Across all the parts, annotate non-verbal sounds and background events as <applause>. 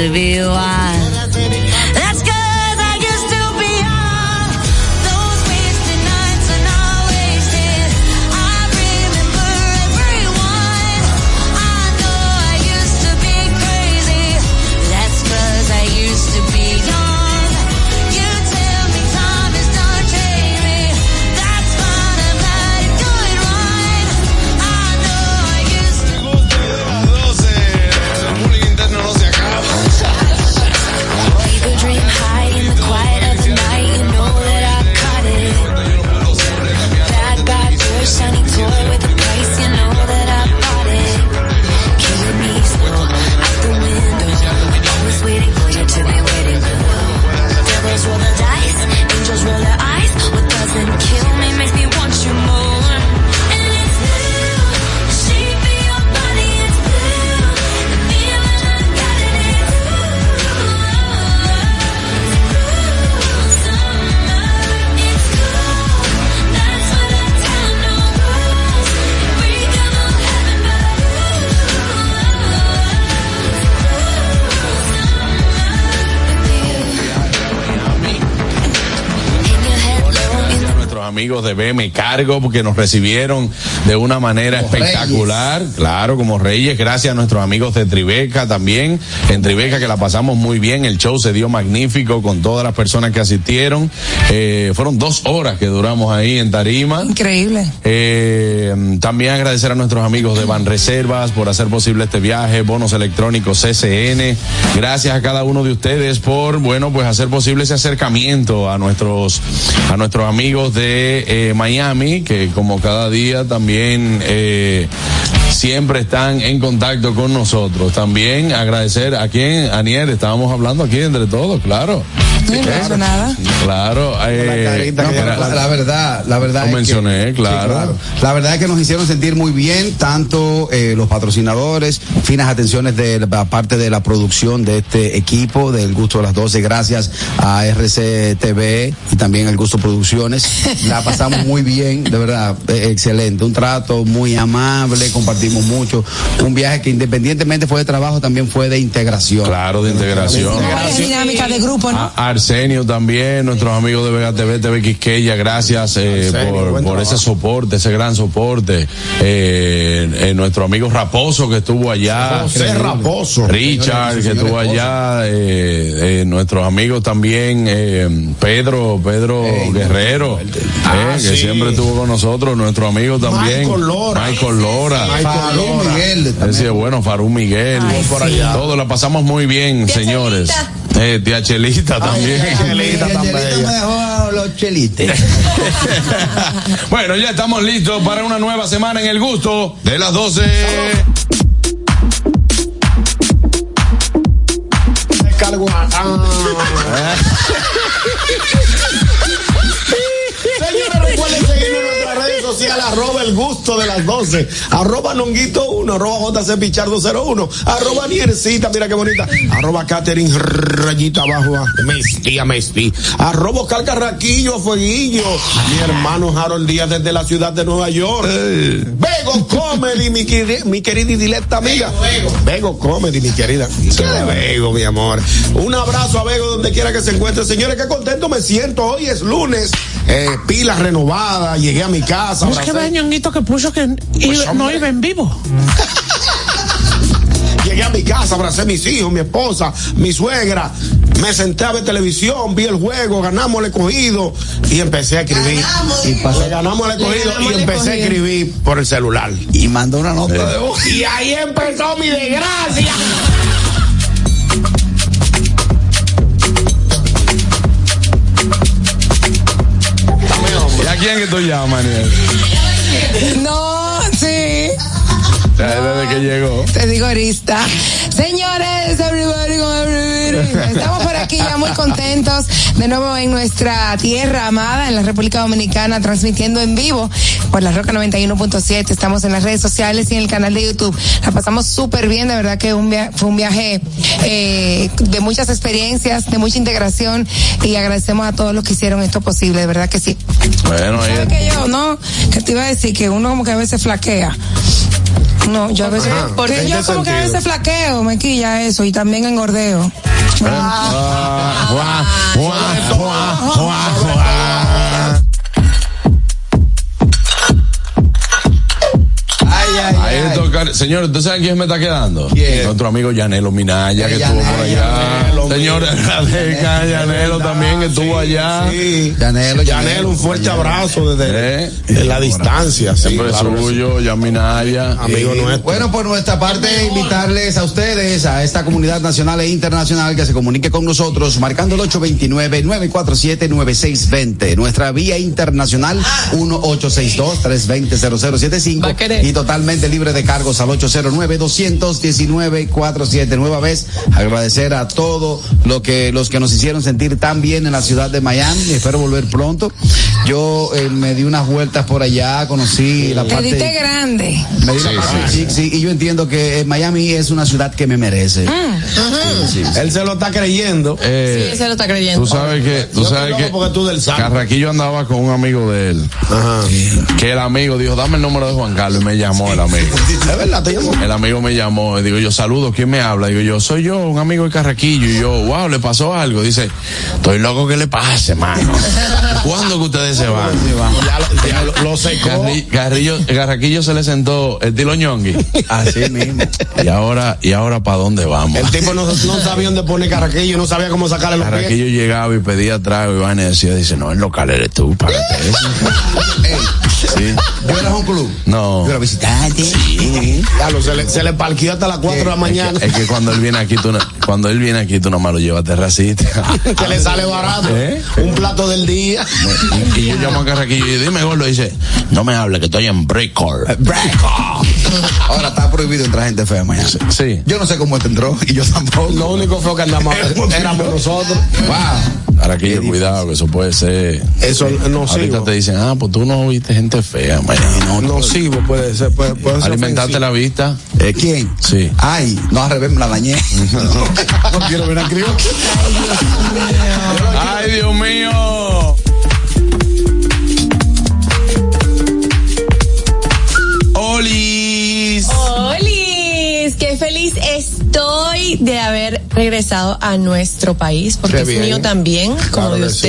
to Cargo porque nos recibieron de una manera espectacular, claro, como reyes, gracias a nuestros amigos de Tribeca también, en Tribeca que la pasamos muy bien, el show se dio magnífico con todas las personas que asistieron, eh, fueron dos horas que duramos ahí en Tarima. Increíble. Eh, también agradecer a nuestros amigos de Ban Reservas por hacer posible este viaje, bonos electrónicos CCN, gracias a cada uno de ustedes por, bueno, pues hacer posible ese acercamiento a nuestros, a nuestros amigos de eh, Miami, que como cada día también eh, siempre están en contacto con nosotros. También agradecer a quien, Aniel, estábamos hablando aquí entre todos, claro. claro, nada. Claro, eh, la, verdad, la verdad. Lo mencioné, claro. La verdad es que nos hicieron sentir muy bien, tanto los patrocinadores, finas atenciones de la parte de la producción de este equipo, del Gusto de las 12, gracias a RCTV y también el Gusto Producciones. La pasamos muy bien, de verdad, excelente. Un trato muy amable, compartimos mucho. Un viaje que independientemente fue de trabajo, también fue de integración. Claro, de integración. dinámica de grupo, ¿no? Arsenio también, nuestros amigos de Vega TV, TV Quisqueya, gracias eh, por, por ese soporte, ese gran soporte. Eh, eh, nuestro amigo Raposo que estuvo allá. José Raposo. Richard que estuvo allá. Eh, nuestros amigos también, Pedro, Pedro Guerrero. Ah, que siempre estuvo con nosotros, nuestro amigo también. Michael Lora. Michael Lora. Farú Miguel. Decía, bueno, Farú Miguel. por allá. Todo la pasamos muy bien, señores. Eh, tía Chelita también. Ay, Chelita también. los chelites. <laughs> bueno, ya estamos listos para una nueva semana en el gusto de las 12. Cargo. Ah. <laughs> social, arroba el gusto de las 12, arroba nonguito 1, arroba JC Pichardo 01, arroba Niercita, mira qué bonita, arroba Catherine rayita abajo, Mesti, a Mesti, arroba Calcarraquillo, Fueguillo, mi hermano Harold Díaz desde la ciudad de Nueva York, Vego Comedy, mi, mi querida y directa amiga, Vego Comedy, mi querida, Vego, mi amor, un abrazo a Vego donde quiera que se encuentre, señores, qué contento me siento, hoy es lunes, eh, pilas renovadas, llegué a mi casa, es que puso que pues, no iba en vivo. Llegué a mi casa, abracé a mis hijos, mi esposa, mi suegra. Me senté a ver televisión, vi el juego, ganamos el escogido y empecé a escribir. y pasé, ganamos el escogido y empecé a escribir por el celular. Y mandó una nota de voz. Y ahí empezó mi desgracia. quién que tú llamas, No. Desde que llegó. Te digo arista. Señores, everybody, everybody. Estamos por aquí ya muy contentos de nuevo en nuestra tierra amada, en la República Dominicana, transmitiendo en vivo por la Roca 91.7. Estamos en las redes sociales y en el canal de YouTube. La pasamos súper bien, de verdad que un fue un viaje eh, de muchas experiencias, de mucha integración y agradecemos a todos los que hicieron esto posible, de verdad que sí. Bueno, ¿Sabes que yo, no? Que te iba a decir que uno como que a veces flaquea. No, yo a veces, Ajá. porque ¿En yo como que a veces flaqueo, me quilla eso y también engordeo. Ah, Tocar. Señor, ¿usted sabe quién me está quedando? ¿Quién? Nuestro amigo Yanelo Minaya, que estuvo por Yanelo, allá. Yanelo, Señor, Radeca, <laughs> Yanelo también, que estuvo allá. Sí. Yanelo, Yanel, un fuerte abrazo desde Eh. de la distancia. Sí, Siempre claro suyo, Yan Minaya. Amigo nuestro. Bueno, por nuestra parte, invitarles a ustedes, a esta comunidad nacional e internacional que se comunique con nosotros, marcando el 829-947-9620. Nuestra vía internacional, 1862-320-0075. Va a querer. Y totalmente libre de cargos al 809-219-47. Nueva vez, agradecer a todos lo que, los que nos hicieron sentir tan bien en la ciudad de Miami. Espero volver pronto. Yo eh, me di unas vueltas por allá, conocí la Te parte. diste grande. Me di la parte chic, sí, y yo entiendo que eh, Miami es una ciudad que me merece. Sí, sí. Él se lo está creyendo. Eh, se lo está creyendo. Tú sabes que, tú sabes que porque tú del. Carraquillo andaba con un amigo de él, Ajá. que el amigo dijo, dame el número de Juan Carlos y me llamó el amigo. Es verdad, te llamo. El amigo me llamó y digo yo, saludo, ¿quién me habla? Digo yo, soy yo, un amigo de Carraquillo. Y yo, wow, ¿le pasó algo? Dice, estoy loco que le pase, mano. <laughs> ¿Cuándo que ustedes se van? Ya, lo- ya lo, lo secó. Carri- Carrillo, Carraquillo se le sentó el tilo ñongui. Así mismo. Y ahora, y ahora para dónde vamos? El tipo no, no sabía dónde poner carraquillo, no sabía cómo sacarle los pies. Carraquillo llegaba y pedía trago y Iván decía, dice, no, el local eres tú, párate eso. Club? No. Yo era visitante. Lo, se, le, se le parqueó hasta las 4 de la mañana. Es que cuando él viene aquí, tú no, cuando él viene aquí, tú nomás lo llevas a terracita. <laughs> que le sale barato. ¿Eh? Un plato del día. Y yo llamo a Carraquillo y dime, gordo, dice, no me hable que estoy en Breakcore. Ahora está prohibido entrar gente fea mañana. Sí. Yo no sé cómo este entró y yo tampoco. Lo único feo que andamos <laughs> éramos nosotros. Wow. Carraquillo, cuidado, que eso puede ser. Eso es Ahorita nocivo. te dicen, ah, pues tú no viste gente fea, mañana. Nocivo puede ser. Puede, puede ser Alimentarte ofensivo. la vista. Eh, ¿Quién? Sí. Ay, no, al revés, me la dañé. <laughs> no quiero ver a Crio. ¡Ay, Dios mío! De haber regresado a nuestro país! Porque Qué es bien. mío también, como Claro de sí.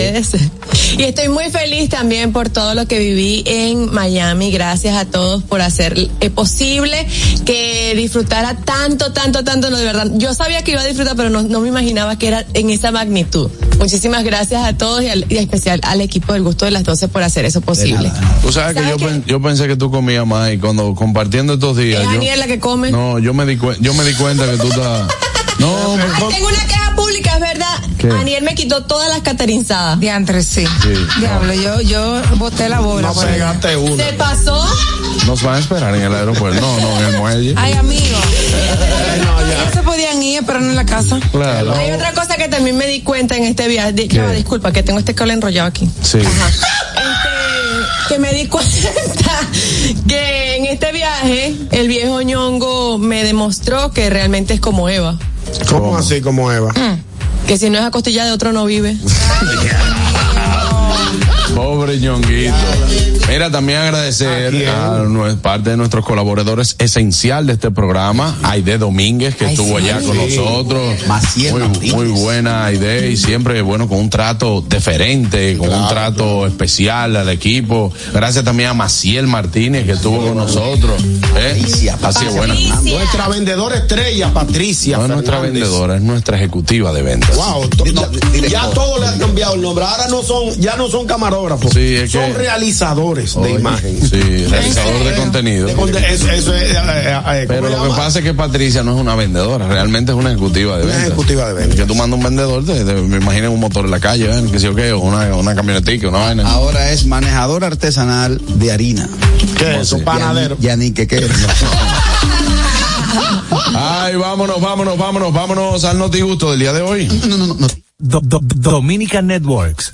Y estoy muy feliz también por todo lo que viví en Miami. Gracias a todos por hacer eh, posible que disfrutara tanto, tanto, tanto. No, de verdad, yo sabía que iba a disfrutar, pero no, no me imaginaba que era en esa magnitud. Muchísimas gracias a todos y, al- y en especial al equipo del gusto de las 12 por hacer eso posible. Tú sabes que ¿Sabes yo, qué? pen- yo pensé que tú comías más y cuando compartiendo estos días. Es yo- la que come. No, yo me di yo me di cuenta que tú estás. No, Ay, tengo una queja pública, es verdad. ¿Qué? Aniel me quitó todas las caterinzadas. Diantre, sí. Diablo, yo, yo boté la bola. No pegaste uno. Se pasó. nos van a esperar en el aeropuerto. No, no, en el muelle. Ay, amigo. Ellos se podían ir, pero no en la casa. Claro. Hay otra cosa que también me di cuenta en este viaje. Disculpa, que tengo este cable enrollado aquí. Sí. Este, que me di cuenta <laughs> que en este viaje el viejo ñongo me demostró que realmente es como Eva. ¿Cómo así como Eva? Que si no es a costilla de otro no vive. <laughs> Pobre ñonguito. Mira, también agradecer a, parte de nuestros colaboradores esencial de este programa, Aide Domínguez, que Ay, estuvo sí. allá con nosotros. Maciel muy, Martínez. muy buena Aide y siempre, bueno, con un trato deferente, con un trato especial al equipo. Gracias también a Maciel Martínez, que estuvo con nosotros. ¿eh? Patricia, Así. Nuestra vendedora estrella, Patricia. No es nuestra vendedora, es nuestra ejecutiva de ventas. Wow, to- No, ya, director. ya todo le han cambiado el nombre. Ahora no son, ya no son camarógrafos. Sí, es son que- realizadores de Oye, imagen. Sí, realizador de contenido. De eso, eso es, eh, eh, eh, Pero ¿cómo lo que pasa es que Patricia no es una vendedora, realmente es una ejecutiva de Una ventas. ejecutiva de ventas. Que tú mandas un vendedor, te, te- me imagino un motor en la calle, ¿ven? que sé yo qué, o una, una camionetica, una vaina. Ahora es manejador artesanal de harina. ¿Qué es eso? Panadero. Yannick, ¿qué qué? <laughs> Ay, vámonos, vámonos, vámonos, vámonos al notigusto del día de hoy. No, no, no, no. Do- Do- Dominica Networks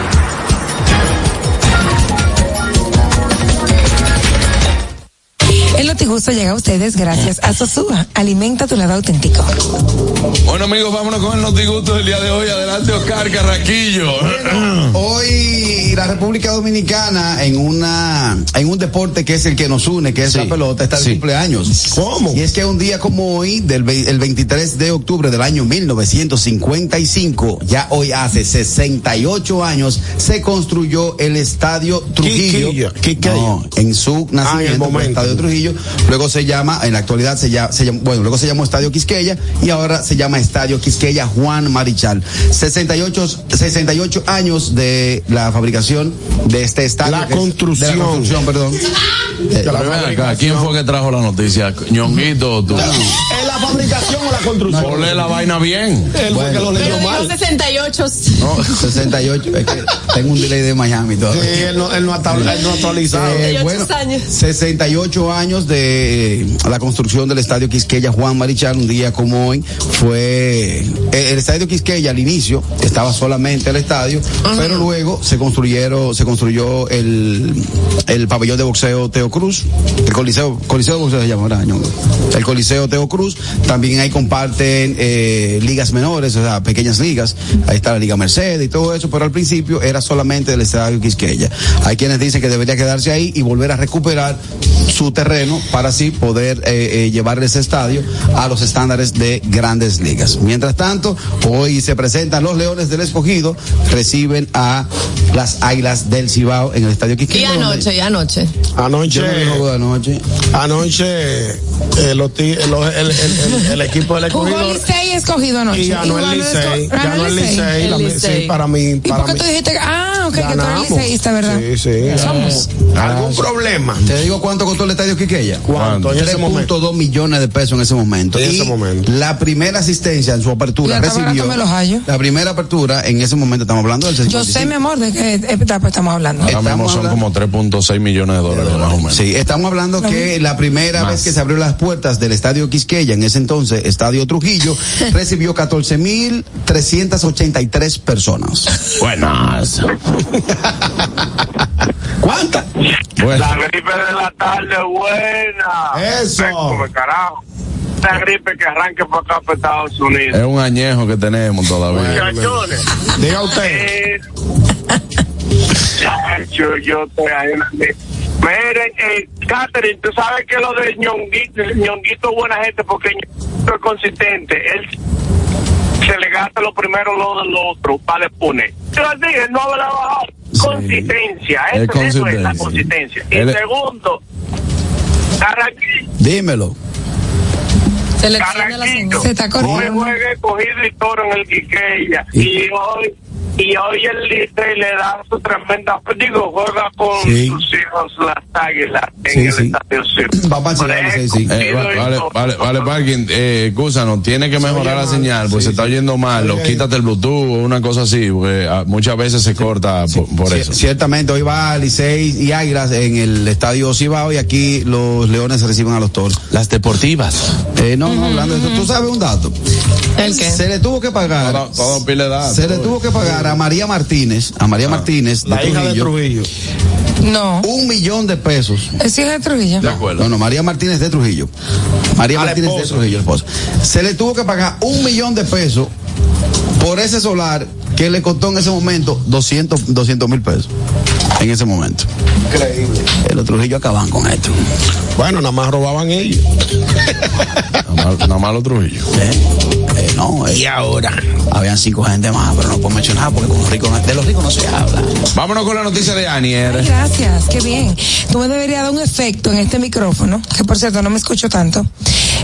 El Notigusto llega a ustedes gracias a Sosúa. Alimenta tu lado auténtico. Bueno, amigos, vámonos con el notigusto del día de hoy. Adelante, Oscar Carraquillo. Hoy la República Dominicana en una en un deporte que es el que nos une, que es la pelota, está de sí. cumpleaños. ¿Cómo? Y es que un día como hoy, del el 23 de octubre del año 1955, ya hoy hace 68 años, se construyó el Estadio Trujillo. Quiquillo, Quiquillo. No, en su Ah, en el nacimiento, fue momento. Estadio. Luego se llama, en la actualidad se llama, se llama- bueno, luego se llamó Estadio Quisqueya y ahora se llama Estadio Quisqueya Juan Marichal. 68, 68 años de la fabricación de este estadio. La es- construcción. De la construcción, perdón. Eh, acá, ¿quién fue que trajo la noticia? ¿Ñonguito o tú? ¿Es la fabricación o la construcción? Ponle la vaina bien. Él fue que lo leyó mal. 68. no, 68, es que tengo un delay de Miami todavía. Sí, él no, él no ha él no ha actualizado. Eh, 68 bueno, años. 68 años de eh, la construcción del Estadio Quisqueya Juan Marichal, un día como hoy, fue eh, el Estadio Quisqueya al inicio estaba solamente el estadio, pero luego se construyeron, se construyó el, el pabellón de boxeo Teo Cruz, el coliseo, coliseo de boxeo se llama, ¿verdad, Ñongo? El coliseo Teo Cruz, también ahí comparten eh, ligas menores, o sea, pequeñas ligas, ahí está la Liga Mercedes y todo eso, pero al principio era solamente el Estadio Quisqueya. Hay quienes dicen que debería quedarse ahí y volver a recuperar su terreno para así poder eh, eh, llevar ese estadio a los estándares de grandes ligas. Mientras tanto, hoy se presentan los Leones del Escogido, reciben a las Águilas del Cibao en el Estadio Y Quisqueya. donde- anoche, y anoche. Anoche, no de anoche. anoche eh, los ti- los- el, el- el- el equipo del escogido Escogido anoche. y ganó el Licey. ganó el Licey. Sí, para mí. ¿Y Para por qué mí. tú dijiste que, ah, ok, que tú eres Ganamos. liceísta, ¿verdad? Sí, sí. Somos. ¿Algún problema? Te digo cuánto costó el Estadio Quisqueya. ¿Cuánto? En ese momento. 3.2 millones de pesos en ese momento. En y ese momento. La primera asistencia en su apertura Y recibió. La primera apertura en ese momento estamos hablando del Yo sé, mi amor, de qué etapa estamos hablando. Ahora mismo Estamos son hablando- como 3.6 millones de dólares más o menos. Sí, estamos hablando que la primera Más. vez que se abrió las puertas del Estadio Quisqueya, en ese entonces Estadio Trujillo, <laughs> recibió 14.383 personas. Buenas. ¿Cuántas? Bueno, La gripe de la tarde buena. Eso. Come carajo. La gripe que arranque para acá para Estados es Unidos. un añejo que tenemos todavía. Muchachones. Diga usted. eh, Chacho, yo estoy ahí. Miren, eh, Catherine, tú sabes que lo de ñonguito, ñonguito es buena gente porque ñonguito es consistente. Él se le gasta lo primero lo del otro para después. Yo les dije, no habrá bajado. Consistencia, Es eso, eso es la consistencia. Y es- segundo, Carraquillo, Dímelo. Se le Carraquillo. Se está corriendo. hoy juegue cogido y toro en el Quiqueya. Y hoy, y hoy el Licey le da su tremenda, digo, juega con Sí. sus hijos las águilas en Sí, el sí. estadio. Va Licey, sí. Eh, va- vale, vale, vale, parking, eh, escúchanos, tiene que mejorar la mal. señal, pues se está oyendo mal, o quítate el Bluetooth o una cosa así, porque ah, muchas veces se corta por, por eso. Ciertamente, hoy va Licey y Águilas en el Estadio Cibao y aquí los Leones reciben a los Toros. Las deportivas. Eh, no, no, hablando de eso, tú sabes un dato. ¿El qué? Se le tuvo que pagar. Todo, todo pile Se le tuvo que pagar a María Martínez, a María Martínez de La hija de Trujillo, Trujillo. No. un millón de pesos. ¿Es hija de Trujillo? De acuerdo. No, no, María Martínez de Trujillo. María A Martínez de. Trujillo, esposa. Se le tuvo que pagar un millón de pesos por ese solar que le costó en ese momento 200 mil pesos. En ese momento. Increíble. Los Trujillo acaban con esto. Bueno, nada más robaban ellos. Nada más- Nada más los Trujillo. Eh, eh, no, eh, Y ahora. Habían cinco gente más, pero no puedo mencionar porque con los ricos no- de los ricos no se habla. Vámonos con la noticia de Ay, Anier. gracias, qué bien. Tú me deberías dar un efecto en este micrófono, que por cierto no me escucho tanto.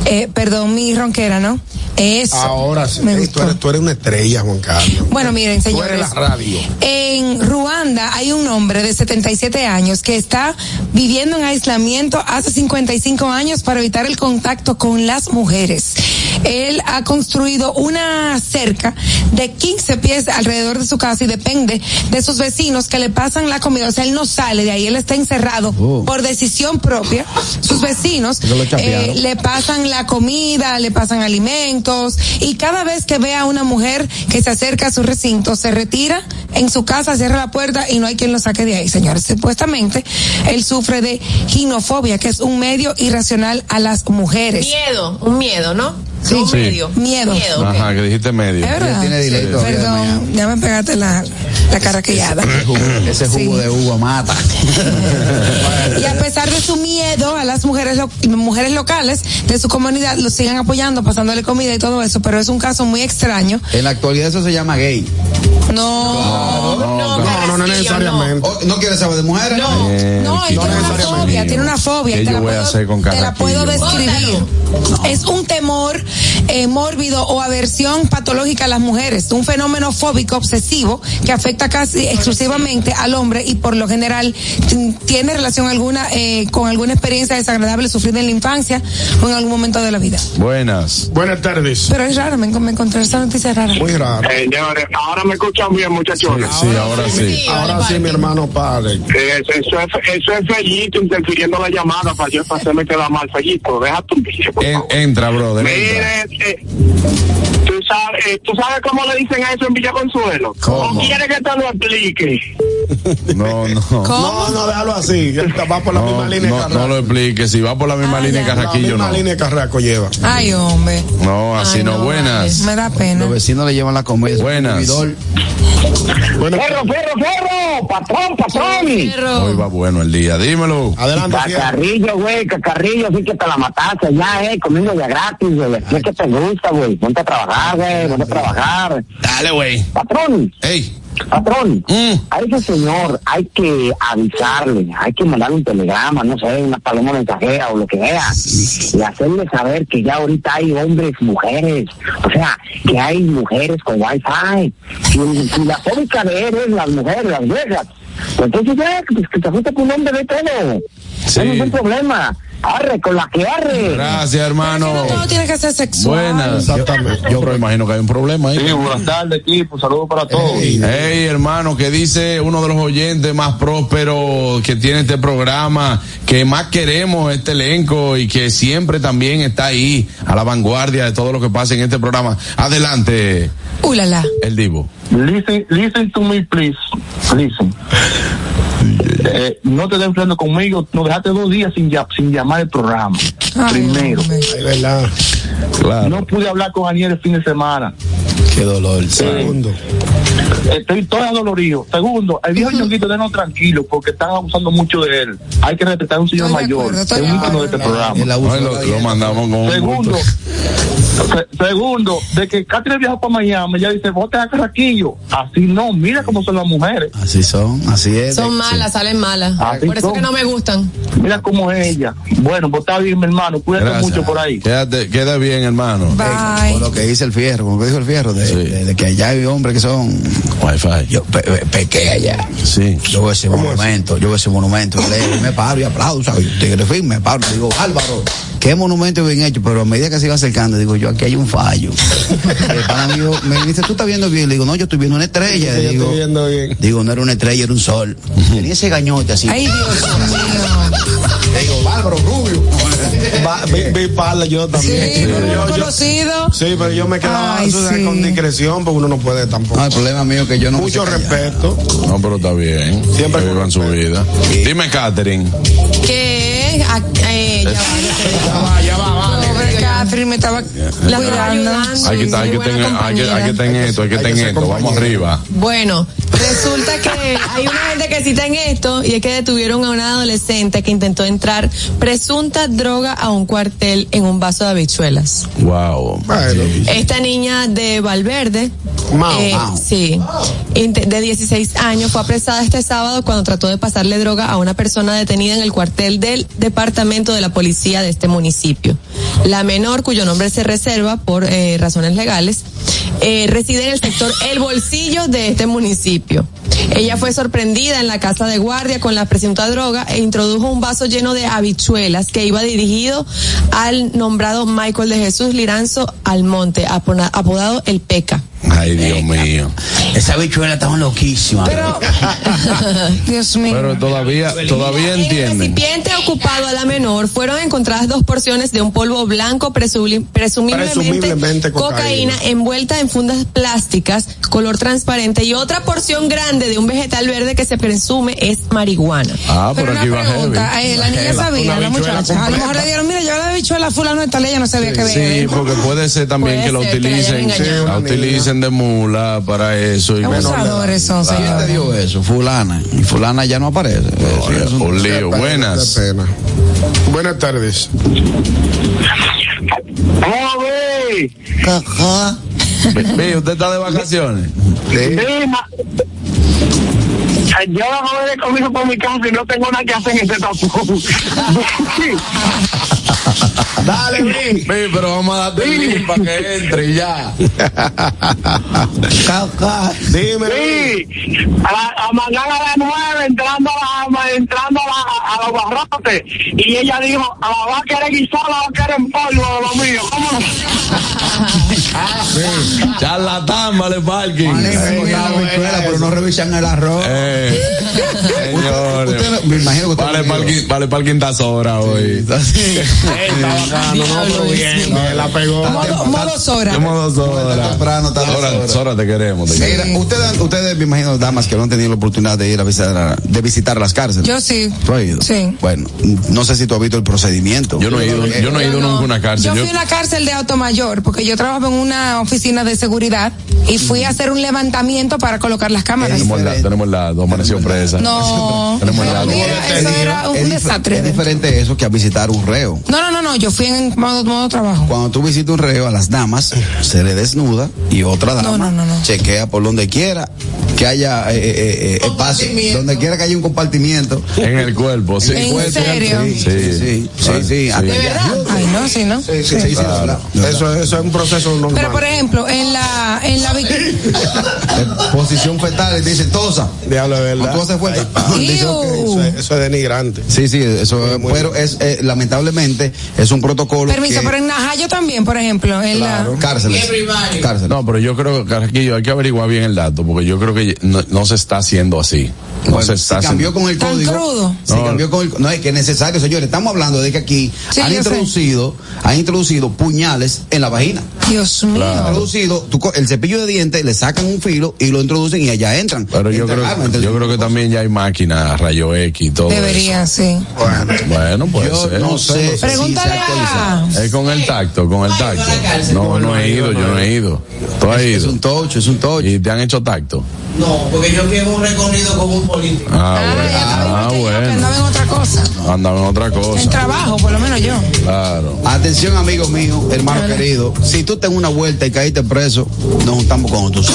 Eh, perdón mi ronquera, ¿no? Eso. Ahora sí. Me Ey, gustó. tú, eres, tú eres una estrella, Juan Carlos. Bueno, miren, Tú señores. eres la radio. En Ruanda hay un hombre de 77 años que está viviendo en aislamiento hace 55 años para evitar el contacto con las mujeres. Él ha construido una cerca de 15 pies alrededor de su casa y depende de sus vecinos que le pasan la comida. O sea, él no sale de ahí, él está encerrado Oh. por decisión propia. Sus vecinos eh, le pasan la comida, le pasan alimentos y cada vez que ve a una mujer que se acerca a su recinto, se retira en su casa, cierra la puerta y no hay quien lo saque de ahí, señores. Supuestamente él sufre de ginofobia, que es un medio irracional a las mujeres. Miedo, un miedo, ¿no? Sí. Sí. medio. Miedo. Miedo. Ajá, que dijiste medio. ¿Es verdad? tiene Perdón, ya me pegaste la, la carraquillada. Ese jugo Sí. de uva mata. <laughs> Y a pesar de su miedo a las mujeres lo- mujeres locales de su comunidad, lo siguen apoyando, pasándole comida y todo eso, pero es un caso muy extraño. En la actualidad eso se llama gay. No, No, No, no, no Carrasquillo, necesariamente. Oh, ¿No quieres saber de mujeres? No. Eh, no, él tiene una fobia, tiene una fobia. ¿Qué te yo la voy a puedo- hacer con Te la puedo describir. Es un temor eh, mórbido o aversión patológica a las mujeres, un fenómeno fóbico obsesivo que afecta casi exclusivamente al hombre y por lo general t- tiene relación alguna eh, con alguna experiencia desagradable sufrida en la infancia o en algún momento de la vida. Buenas. Buenas tardes. Pero es raro, me, me encontré esa noticia rara. Muy raro. Señores, ahora me escuchan bien, muchachones. Sí, ahora sí. Ahora sí, mi hermano padre. Eh, Eso es, eso es fellito interfiriendo la llamada para yo para hacerme quedar mal, fellito. Deja tu bicho, por En- favor. entra, brother. entra. Mire, eh, ¿tú, sabes, eh, ¿tú sabes cómo le dicen a eso en Villa Consuelo? ¿Cómo? ¿O quiere que te lo explique? <laughs> No, no. <laughs> No, no, déjalo así. Va por la No, misma línea de no, Carraco. no lo explique. Si va por la misma Ah, línea ya. que La Carraquillo, misma no. línea de Carraco lleva. Ay, hombre, No, así Ay, no. no, Buenas. me da pena. Los vecinos le llevan la comida. Buenas. Bueno, ¡Ferro, ferro, ferro! ¡Patrón, patrón! Perro. Hoy va bueno el día. Dímelo. adelante. Cacarrillo, güey, cacarrillo, sí que te la mataste ya, eh, comiendo ya gratis, güey. Es que te gusta, güey. Ponte a trabajar, güey, ponte a trabajar. Dale, güey. Patrón, Ey. patrón, Mm. a ese señor hay que avisarle, hay que mandarle un telegrama, no sé, una paloma mensajera o lo que sea, y hacerle saber que ya ahorita hay hombres, mujeres, o sea, que hay mujeres con wifi. Si, si la fóbica de él es las mujeres, las viejas, entonces ya, pues que se ajuste con un hombre de todo. Sí. No hay ningún problema. Arre, con la que arre. Gracias, hermano. No todo tiene que ser sexual. Buenas. Exactamente. Yo pero imagino que hay un problema ahí. Sí, buenas tardes, equipo. Saludos para todos. Hey, hermano, que dice uno de los oyentes más prósperos que tiene este programa, que más queremos este elenco y que siempre también está ahí a la vanguardia de todo lo que pasa en este programa. Adelante, Ulala. el Divo. Listen, listen to me, please. Listen. Eh, no te den freno conmigo. Nos dejaste dos días sin, ya- sin llamar el programa. Ay, Primero. Ay, verdad. Claro. No pude hablar con Aniel el fin de semana. Qué dolor. Segundo. Estoy todo dolorido. Segundo, el viejo ñonguito, déjenos tranquilo porque están abusando mucho de él. Hay que respetar a un señor mayor. Es un ícono de este programa. Lo, mandamos con Segundo, segundo, de que Catherine viajó para Miami, ella dice, vote a Carraquillo. Así no, mira cómo son las mujeres. Así son, así es. Son Sí. malas, salen malas. Así Por eso son. que no me gustan. Mira cómo es ella. Bueno, pues está bien, mi hermano. Cuídate Gracias. mucho por ahí. Quédate, queda bien, hermano. Con Bye. lo que dice el fierro, como que dijo el fierro, de, Sí. de- de que allá hay hombres que son. Wi-Fi. Yo pe- pe- pequé allá. Sí. Yo veo ese monumento, yo veo ese monumento, y le- me paro y aplaudo, tigre fin, me paro y digo, Álvaro, qué monumento bien hecho, pero a medida que se iba acercando, digo yo, aquí hay un fallo. <laughs> el pana mío me dice, ¿tú estás viendo bien? Le digo, no, yo estoy viendo una estrella. Digo, estoy viendo bien. digo, no era una estrella, era un sol. Tenía ese gañote así. Ay, Dios mío. <laughs> Le digo, Álvaro. Vi pala yo también. Sí, yo- yo- conocido. sí, pero yo me quedaba Ay, sí. con discreción porque uno no puede tampoco. No, el problema mío es que yo no Mucho respeto. No, pero está bien. Siempre que vivan su vida. Dime, Catherine. Que ah, eh, ya va. Ya va, ya va, vale. Pobre Catherine me estaba cuidando. ayudando. Hay que, Sí, hay que buena tener, hay que, hay que tener esto, hay que tener esto. Vamos arriba. Bueno, resulta que hay una gente que está en esto y es que detuvieron a una adolescente que intentó entrar presunta droga a un cuartel en un vaso de habichuelas. Wow. Bueno. Esta niña de Valverde, Mao, eh, Mao. sí, de 16 años, fue apresada este sábado cuando trató de pasarle droga a una persona detenida en el cuartel del departamento de la policía de este municipio. La menor, cuyo nombre se reserva por eh, razones legales, eh, reside en el sector El Bolsillo de este municipio. municipio. Ella fue sorprendida en la casa de guardia con la presunta droga e introdujo un vaso lleno de habichuelas que iba dirigido al nombrado Michael de Jesús Liranzo Almonte, apona- apodado El Peca. Ay, Dios mío. Esa bichuela estaba loquísima. Pero, <laughs> Dios mío. Pero todavía, todavía En el entienden. recipiente ocupado a la menor fueron encontradas dos porciones de un polvo blanco presumiblemente, Presumiblemente cocaína. cocaína envuelta en fundas plásticas color transparente y otra porción grande de un vegetal verde que se presume es marihuana. Ah, Pero por una aquí va pregunta, heavy. eh, la niña sabía, la muchacha. A lo mejor le dieron, mira, yo la bichuela fulano de tal, ella no sabía que Sí, venía. porque puede ser también Puede que lo ser que la utilicen, engañado. la utilicen de mula para eso y. Abusadores son, ¿Quién te señores. dio eso? Fulana. Y fulana ya no aparece. Sí, es un- Un lío. Qué pena, Buenas. Buenas tardes. ¡Joder! Ve, ¿usted está de vacaciones? Dima. Yo bajo de por mi casa y no tengo nada que hacer en este tapón. <laughs> Dale, Luis. Pero vamos a darte el link para que entre y ya. Dime. Sí, a, la, a mañana a las nueve entrando a, la, entrando a, la, a los barrotes y ella dijo, a la va a querer guisar, la va a querer en polvo, lo mío. ¿Cómo no? Charlatán, vale parking. Vale, la bichuela, pero no revisan el arroz. Eh, señores. Usted- me imagino que usted Vale parking, vale parking tasora hoy. <laughs> Está bacano, no, pero bien, me la pegó. Modo, modo Sora. Somos dos Está horas. temprano, está dos Sora, horas. Sora, te queremos. te queremos. Mira, ustedes, ustedes, me imagino, damas que no han tenido la oportunidad de ir a visitar, de visitar las cárceles. Yo sí. ¿Tú has ido? Sí. Bueno, no sé si tú has visto el procedimiento. Yo no he ido, yo no he ido nunca a una cárcel. Yo fui a una cárcel de Automayor porque yo trabajo en una oficina de seguridad y fui a hacer un levantamiento para colocar las cámaras. tenemos dato, tenemos el dato, amaneció presa. No, Tenemos dato. mira, eso era un desastre. es diferente eso que a visitar un reo. No, no, no, no, yo fui en modo, modo trabajo. Cuando tú visitas un reo, a las damas se le desnuda y otra dama No, no, no, no. chequea por donde quiera que haya eh, eh, eh, espacio, donde quiera que haya un compartimiento. En el cuerpo, sí. ¿En ser. serio? Sí, sí, sí, sí, sí, hasta ¿De allá. verdad? Ay, no, sí, ¿no? Sí, sí, sí, Claro. Eso, eso es un proceso normal. Pero por ejemplo, en la, en la, <laughs> Eh, Posición fetal, dice tosa. Diablo, de verdad. Tú haces fuerza. Ay, dice, ok, eso, es, eso es denigrante. Sí, sí, eso, muy pero es, eh, lamentablemente, es un protocolo permiso, que... pero en Najayo también, por ejemplo, en la, Cárceles. Cárceles. No, pero yo creo, Carraquillo, hay que averiguar bien el dato, porque yo creo que no, no se está haciendo así. No Bueno, se si está cambió haciendo. con el Tan código. crudo. Si No. cambió con el, no es que es necesario, señores. Estamos hablando de que aquí Sí, han sé. introducido, han introducido puñales en la vagina. Dios mío. Han introducido tú el cepillo de dientes, le sacan un filo y lo introducen y allá entran. Pero yo creo, armas, yo creo que también ya hay máquinas, rayo X y todo. Debería, sí. Bueno, puede Yo ser. no sé. si se Pregúntale actualizado. Es con el tacto, con el tacto. No, no he ido, yo no he ido. Tú has Es ido. un tocho, es un tocho. Y te han hecho tacto. No, porque yo fui en un recorrido con un político. Ah, Ah, bueno. Ah, bueno. andaba en otra cosa. Andaba en otra En cosa. trabajo, por lo menos yo. Claro. Atención, amigo mío, hermano querido. Si tú tengo una vuelta y caíste preso, nos juntamos con tus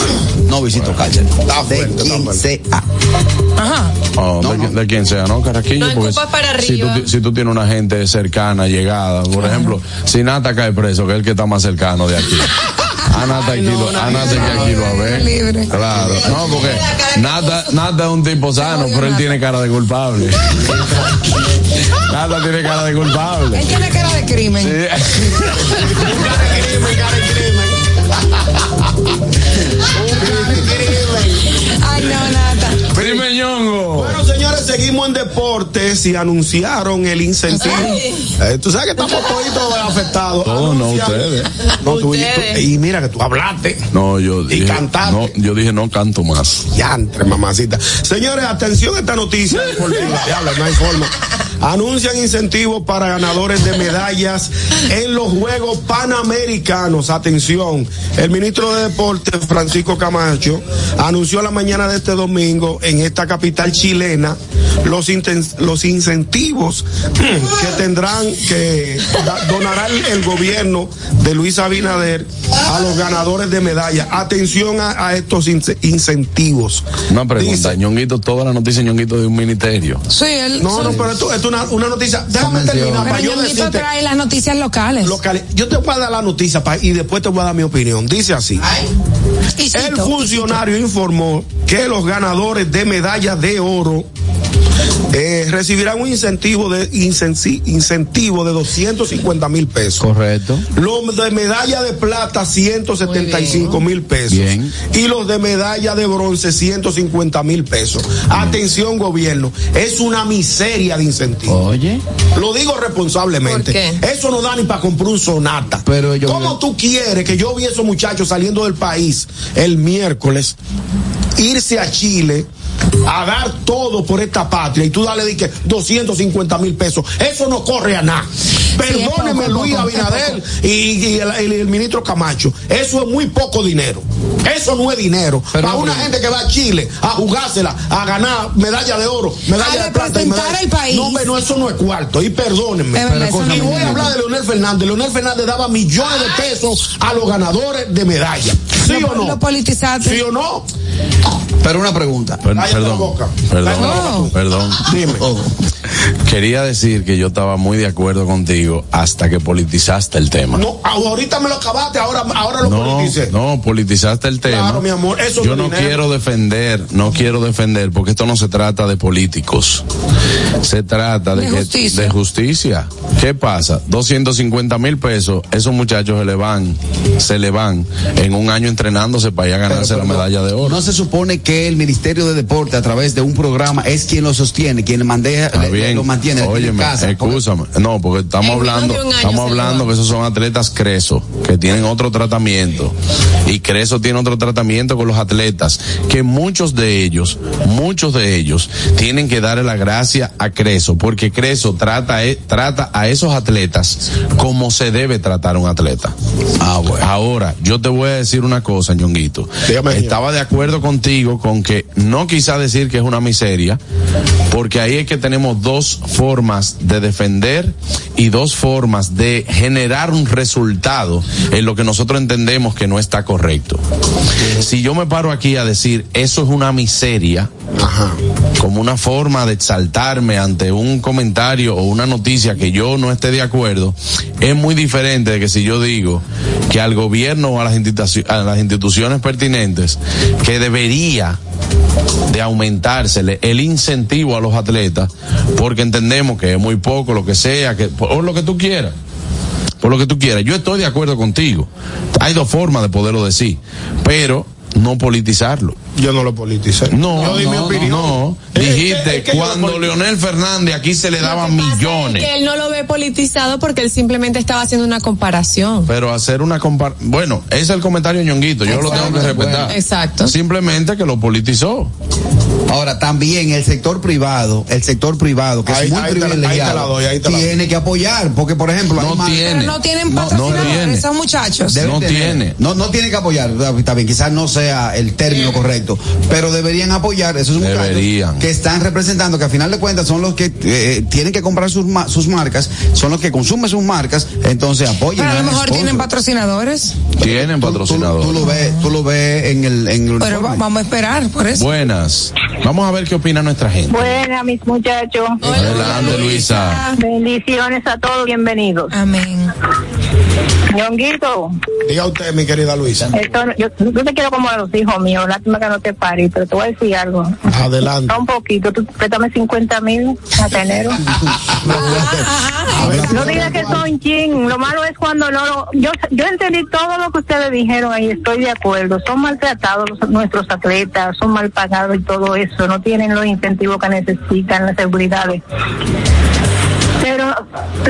No visito cárcel. De quien sea. Ajá. Oh, de, qui- de quien sea, ¿no, Carraquillo? No Porque escupas para si tú, si tienes una gente cercana, llegada, por ejemplo, si Nata cae preso, que es el que está más cercano de aquí. <laughs> A Nata aquí, lo- a Nata que aquí lo a ver. Libre. Claro. No, porque Nata, Nata es un tipo sano, pero él tiene cara de culpable. <laughs> Nata tiene cara de culpable. Él tiene cara de crimen. Ay, <laughs> seguimos en deportes y anunciaron el incentivo. Eh, tú sabes que estamos toditos afectados. Todos no, Anuncian- ustedes. No, tú, Ustedes. tú- y mira que tú hablaste. No, yo Y dije, cantaste. no, yo dije no canto más. Ya, entre mamacita. Señores, atención a esta noticia deportiva. Diablo, no hay forma. Anuncian incentivos para ganadores de medallas en los Juegos Panamericanos. Atención. El ministro de Deportes, Francisco Camacho, anunció la mañana de este domingo en esta capital chilena los, los incentivos <clears throat> que tendrán que donará el, gobierno de Luis Abinader a los ganadores de medalla. Atención a, a estos ince- incentivos. Una pregunta, ñonguito, toda la noticia ñonguito de un ministerio. Sí, él. No, no, pero esto, es una, una noticia. Déjame terminar Pero yo Ñonguito decirte. trae las noticias locales. locales. Yo te voy a dar la noticia pa- y después te voy a dar mi opinión. Dice así. El funcionario informó que los ganadores de medalla de oro eh, recibirán un incentivo de incentivo de 250 mil pesos. Correcto. Los de medalla de plata, 175 mil pesos. Bien. Y los de medalla de bronce, 150 mil pesos. Atención, gobierno. Es una miseria de incentivo. Oye. Lo digo responsablemente. ¿Por qué? Eso no da ni para comprar un sonata. Pero yo- ¿Cómo tú quieres que yo vi a esos muchachos saliendo del país el miércoles, irse a Chile? A dar todo por esta patria y tú dale di que 250 mil pesos. Eso no corre a nada. Perdóneme, poco, Luis Abinader y, y el, el- el ministro Camacho. Eso es muy poco dinero. Eso no es dinero. Pero Para una pero- gente que va a Chile a jugársela, a ganar medalla de oro, medalla A de plata y representar medalla. al país. No, no, eso no es cuarto. Y perdónenme. Eso y voy a hablar de Leonel Fernández. Leonel Fernández daba millones de pesos a los ganadores de medalla. ¿Sí Lo- o no? lo. ¿Sí o no? Pero una pregunta. La perdón, boca. perdón, perdón. Dime. <laughs> Quería decir que yo estaba muy de acuerdo contigo hasta que politizaste el tema. No, ahorita me lo acabaste, ahora, ahora lo No, politicé. no, politizaste el tema. Claro, mi amor, eso Yo no dinero. quiero defender, no quiero defender, porque esto no se trata de políticos. Se trata de, De que- justicia. de justicia. ¿Qué pasa? 250 mil pesos, esos muchachos se le van, se le van en un año entrenándose para ir a ganarse Pero, la medalla de oro. No se supone que el Ministerio de Deporte, a través de un programa, es quien lo sostiene, quien maneja, le- le- lo mantiene. Óyeme, casa. escúchame. No, porque estamos hablando, estamos hablando que esos son atletas Creso, que tienen otro tratamiento. Y Creso tiene otro tratamiento con los atletas, que muchos de ellos, muchos de ellos, tienen que darle la gracia a Creso, porque Creso trata, eh, trata a esos atletas como se debe tratar a un atleta. Ah, bueno. Ahora, yo te voy a decir una cosa, ñonguito. Dígame. Estaba de acuerdo contigo con que no quizá decir que es una miseria, porque ahí es que tenemos dos formas de defender y dos formas de generar un resultado en lo que nosotros entendemos que no está correcto. Si yo me paro aquí a decir eso es una miseria, como una forma de exaltarme ante un comentario o una noticia que yo no esté de acuerdo, es muy diferente de que si yo digo que al gobierno o a las, instituciones pertinentes que debería de aumentársele el incentivo a los atletas porque entendemos que es muy poco lo que sea que por lo que tú quieras por lo que tú quieras. Yo estoy de acuerdo contigo. Hay dos formas de poderlo decir pero no politizarlo Yo no lo politicé. no, Yo di mi no, opinión. no. Es que- Dijiste es que cuando. Leonel Fernández aquí se le daban millones. Es que él no lo ve politizado porque él simplemente estaba haciendo una comparación. Pero hacer una compar bueno, ese es el comentario ñonguito, yo lo tengo que respetar. Exacto. Simplemente que lo politizó. Ahora, también el sector privado, el sector privado, que Ahí- es muy ahí te la- ahí te la privilegiado, doy, la tiene que apoyar, porque por ejemplo, No tiene. Pero no tienen No, no patrocinadores, tiene. esos muchachos. Deben No tener. tiene. No, no tiene que apoyar, está bien, quizás no sea el término correcto, pero deberían apoyar esos muchachos que están representando, que a final de cuentas son los que eh, tienen que comprar sus, ma- sus marcas, son los que consumen sus marcas, entonces apoyen. Pero a lo mejor sponsor. tienen patrocinadores. Tienen Tú- tú- patrocinadores. Tú, lo ves, tú lo ves en el, en el Pero va- vamos a esperar por eso. Buenas. Vamos a ver qué opina nuestra gente. Buenas, mis muchachos. Adelante, Luisa. Bendiciones a todos, bienvenidos. Amén. Ñonguito, Diga usted, mi querida Luisa. esto, yo, yo te quiero como a los hijos míos, lástima que no te pares, pero te voy a decir algo. Adelante. Un poquito, tú préstame 50 mil hasta enero. <laughs> No digas que son chin, lo malo es cuando no lo... Yo, yo entendí todo lo que ustedes dijeron ahí, estoy de acuerdo. Son maltratados los- nuestros atletas, son mal pagados y todo eso, no tienen los incentivos que necesitan, las seguridades. Pero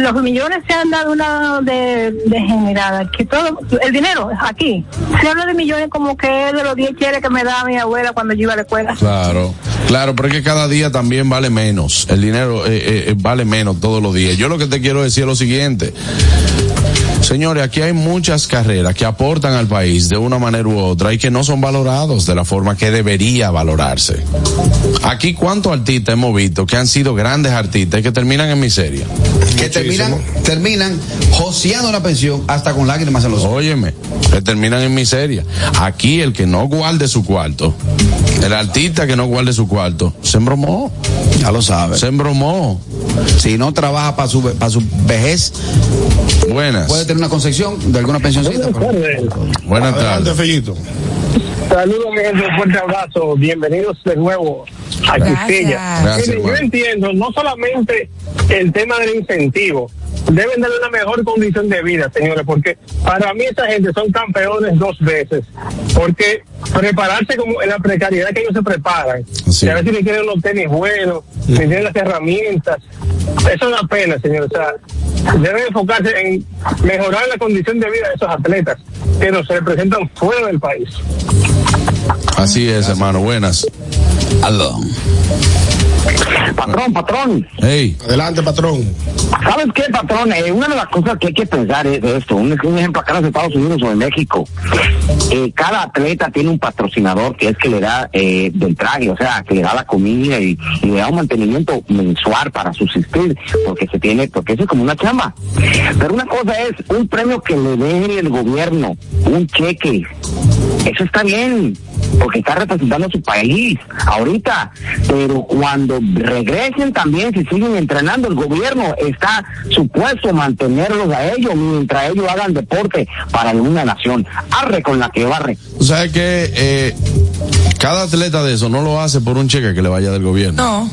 los millones se han dado una de, degenerada, que todo, el dinero aquí, se habla de millones como que de los 10 cheles que me daba mi abuela cuando yo iba a la escuela. Claro, claro, pero es que cada día también vale menos. El dinero eh, eh, eh, vale menos todos los días. Yo lo que te quiero decir es lo siguiente. Señores, aquí hay muchas carreras que aportan al país de una manera u otra y que no son valorados de la forma que debería valorarse. Aquí, ¿cuántos artistas hemos visto que han sido grandes artistas y que terminan en miseria? Que terminan, terminan joseando la pensión hasta con lágrimas en los ojos. Óyeme, que terminan en miseria. Aquí el que no guarde su cuarto, el artista que no guarde su cuarto, se embromó. Ya lo sabe. Se embromó. Si no trabaja para su, para su vejez, Buenas. puede tener una concepción de alguna pensioncita. pero- Buenas Adelante, tardes. Fellito. Saludos, mi gente, un fuerte abrazo. Bienvenidos de nuevo a Gracias. Quisqueya. Yo entiendo no solamente el tema del incentivo, deben darle una mejor condición de vida, señores, porque para mí esa gente son campeones dos veces, porque prepararse como en la precariedad que ellos se preparan, Sí. y a veces ni tienen unos tenis buenos, ni tienen las herramientas, eso es una pena, señores, o sea, deben enfocarse en mejorar la condición de vida de esos atletas que nos representan fuera del país. Así es, hermano. Buenas. Aló. Patrón, patrón, Hey. Adelante, patrón. ¿sabes qué, patrón? Eh, una de las cosas que hay que pensar es esto. Un, un ejemplo acá en los Estados Unidos o en México. Eh, cada atleta tiene un patrocinador que es que le da eh, del traje, o sea, que le da la comida y, y le da un mantenimiento mensual para subsistir, porque se tiene, porque eso es como una chamba. Pero una cosa es un premio que le dé el gobierno, un cheque. Eso está bien, porque está representando a su país ahorita. Pero cuando regresen también, si siguen entrenando, el gobierno está supuesto a mantenerlos a ellos mientras ellos hagan deporte para alguna nación. Arre con la que barre. ¿Tú sabes que eh, cada atleta de eso no lo hace por un cheque que le vaya del gobierno? No.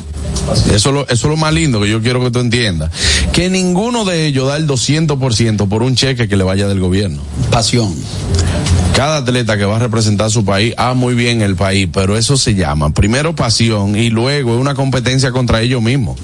Eso, es lo- eso es lo más lindo que yo quiero que tú entiendas. Que ninguno de ellos da el 200% por un cheque que le vaya del gobierno. Pasión. Cada atleta que va a representar a su país, ah, muy bien el país, pero eso se llama primero pasión y luego es una competencia contra ellos mismos.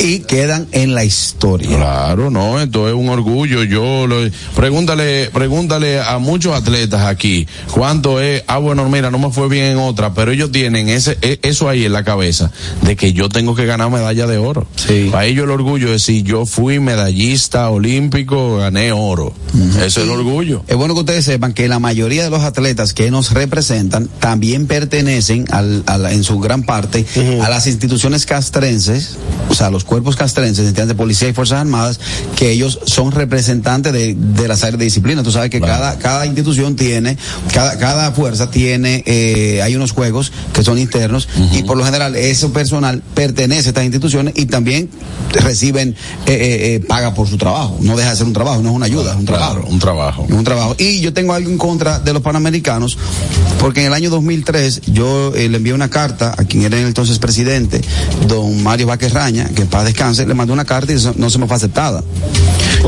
Y quedan en la historia. Claro, no, esto es un orgullo. Yo lo, pregúntale, pregúntale a muchos atletas aquí cuánto es. Ah, bueno, mira, no me fue bien en otra, pero ellos tienen ese, e- eso ahí en la cabeza de que yo tengo que ganar medalla de oro. Sí. Para ellos el orgullo es si yo fui medallista olímpico, gané oro. Ese es el orgullo. Es bueno que ustedes sepan que la mayoría de los atletas que nos representan también pertenecen al, a la- en su gran parte a las instituciones castrenses, o sea, los cuerpos castrenses, entidades de policía y fuerzas armadas, que ellos son representantes de, de las áreas de disciplina. Tú sabes que cada, cada institución tiene, cada, cada fuerza tiene, eh, hay unos juegos que son internos y por lo general ese personal pertenece a estas instituciones y también reciben eh, eh, eh, paga por su trabajo. No deja de ser un trabajo, no es una ayuda, es un trabajo. Claro, un trabajo. Es un trabajo. Y yo tengo algo en contra de los panamericanos, porque en el año 2003 yo eh, le envié una carta a quien era entonces presidente, don Mario Vázquez Raña, que paz descanse, le mandé una carta y no se me fue aceptada.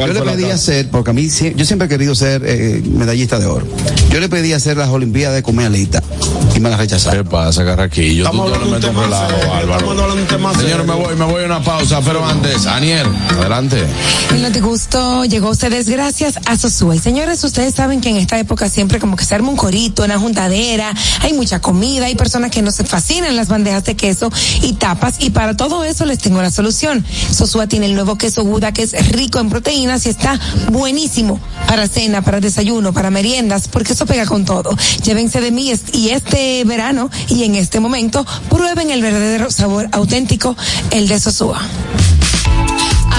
Yo le pedí hacer, porque a mí yo siempre he querido ser eh, medallista de oro. Yo le pedí hacer las Olimpiadas de Comealita y me la ¿Qué rechazaron. pasa, Carraquillo? Tú Estamos te hablando de un tema Señores, me voy, me voy a una pausa, pero antes, Aniel, adelante. El Notigusto llegó a ustedes gracias a Sosúa. Y señores, ustedes saben que en esta época siempre como que se arma un corito, una juntadera, hay mucha comida, hay personas que no se fascinan las bandejas de queso y tapas. Y para todo eso les tengo la solución. Sosúa tiene el nuevo queso Buda que es rico en proteínas y está buenísimo para cena, para desayuno, para meriendas, porque eso pega con todo. Llévense de mí y este verano y en este momento prueben el verdadero sabor auténtico, el de Sosúa.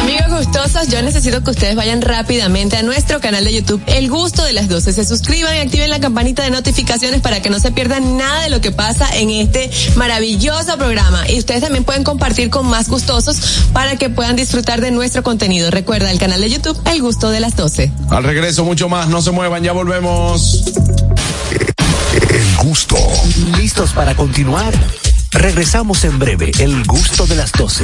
Amigos gustosos, yo necesito que ustedes vayan rápidamente a nuestro canal de YouTube El Gusto de las 12. Se suscriban y activen la campanita de notificaciones para que no se pierdan nada de lo que pasa en este maravilloso programa. Y ustedes también pueden compartir con más gustosos para que puedan disfrutar de nuestro contenido. Recuerda el canal de YouTube El Gusto de las 12. Al regreso, mucho más, no se muevan, ya volvemos. El gusto. ¿Listos para continuar? Regresamos en breve. El gusto de las 12.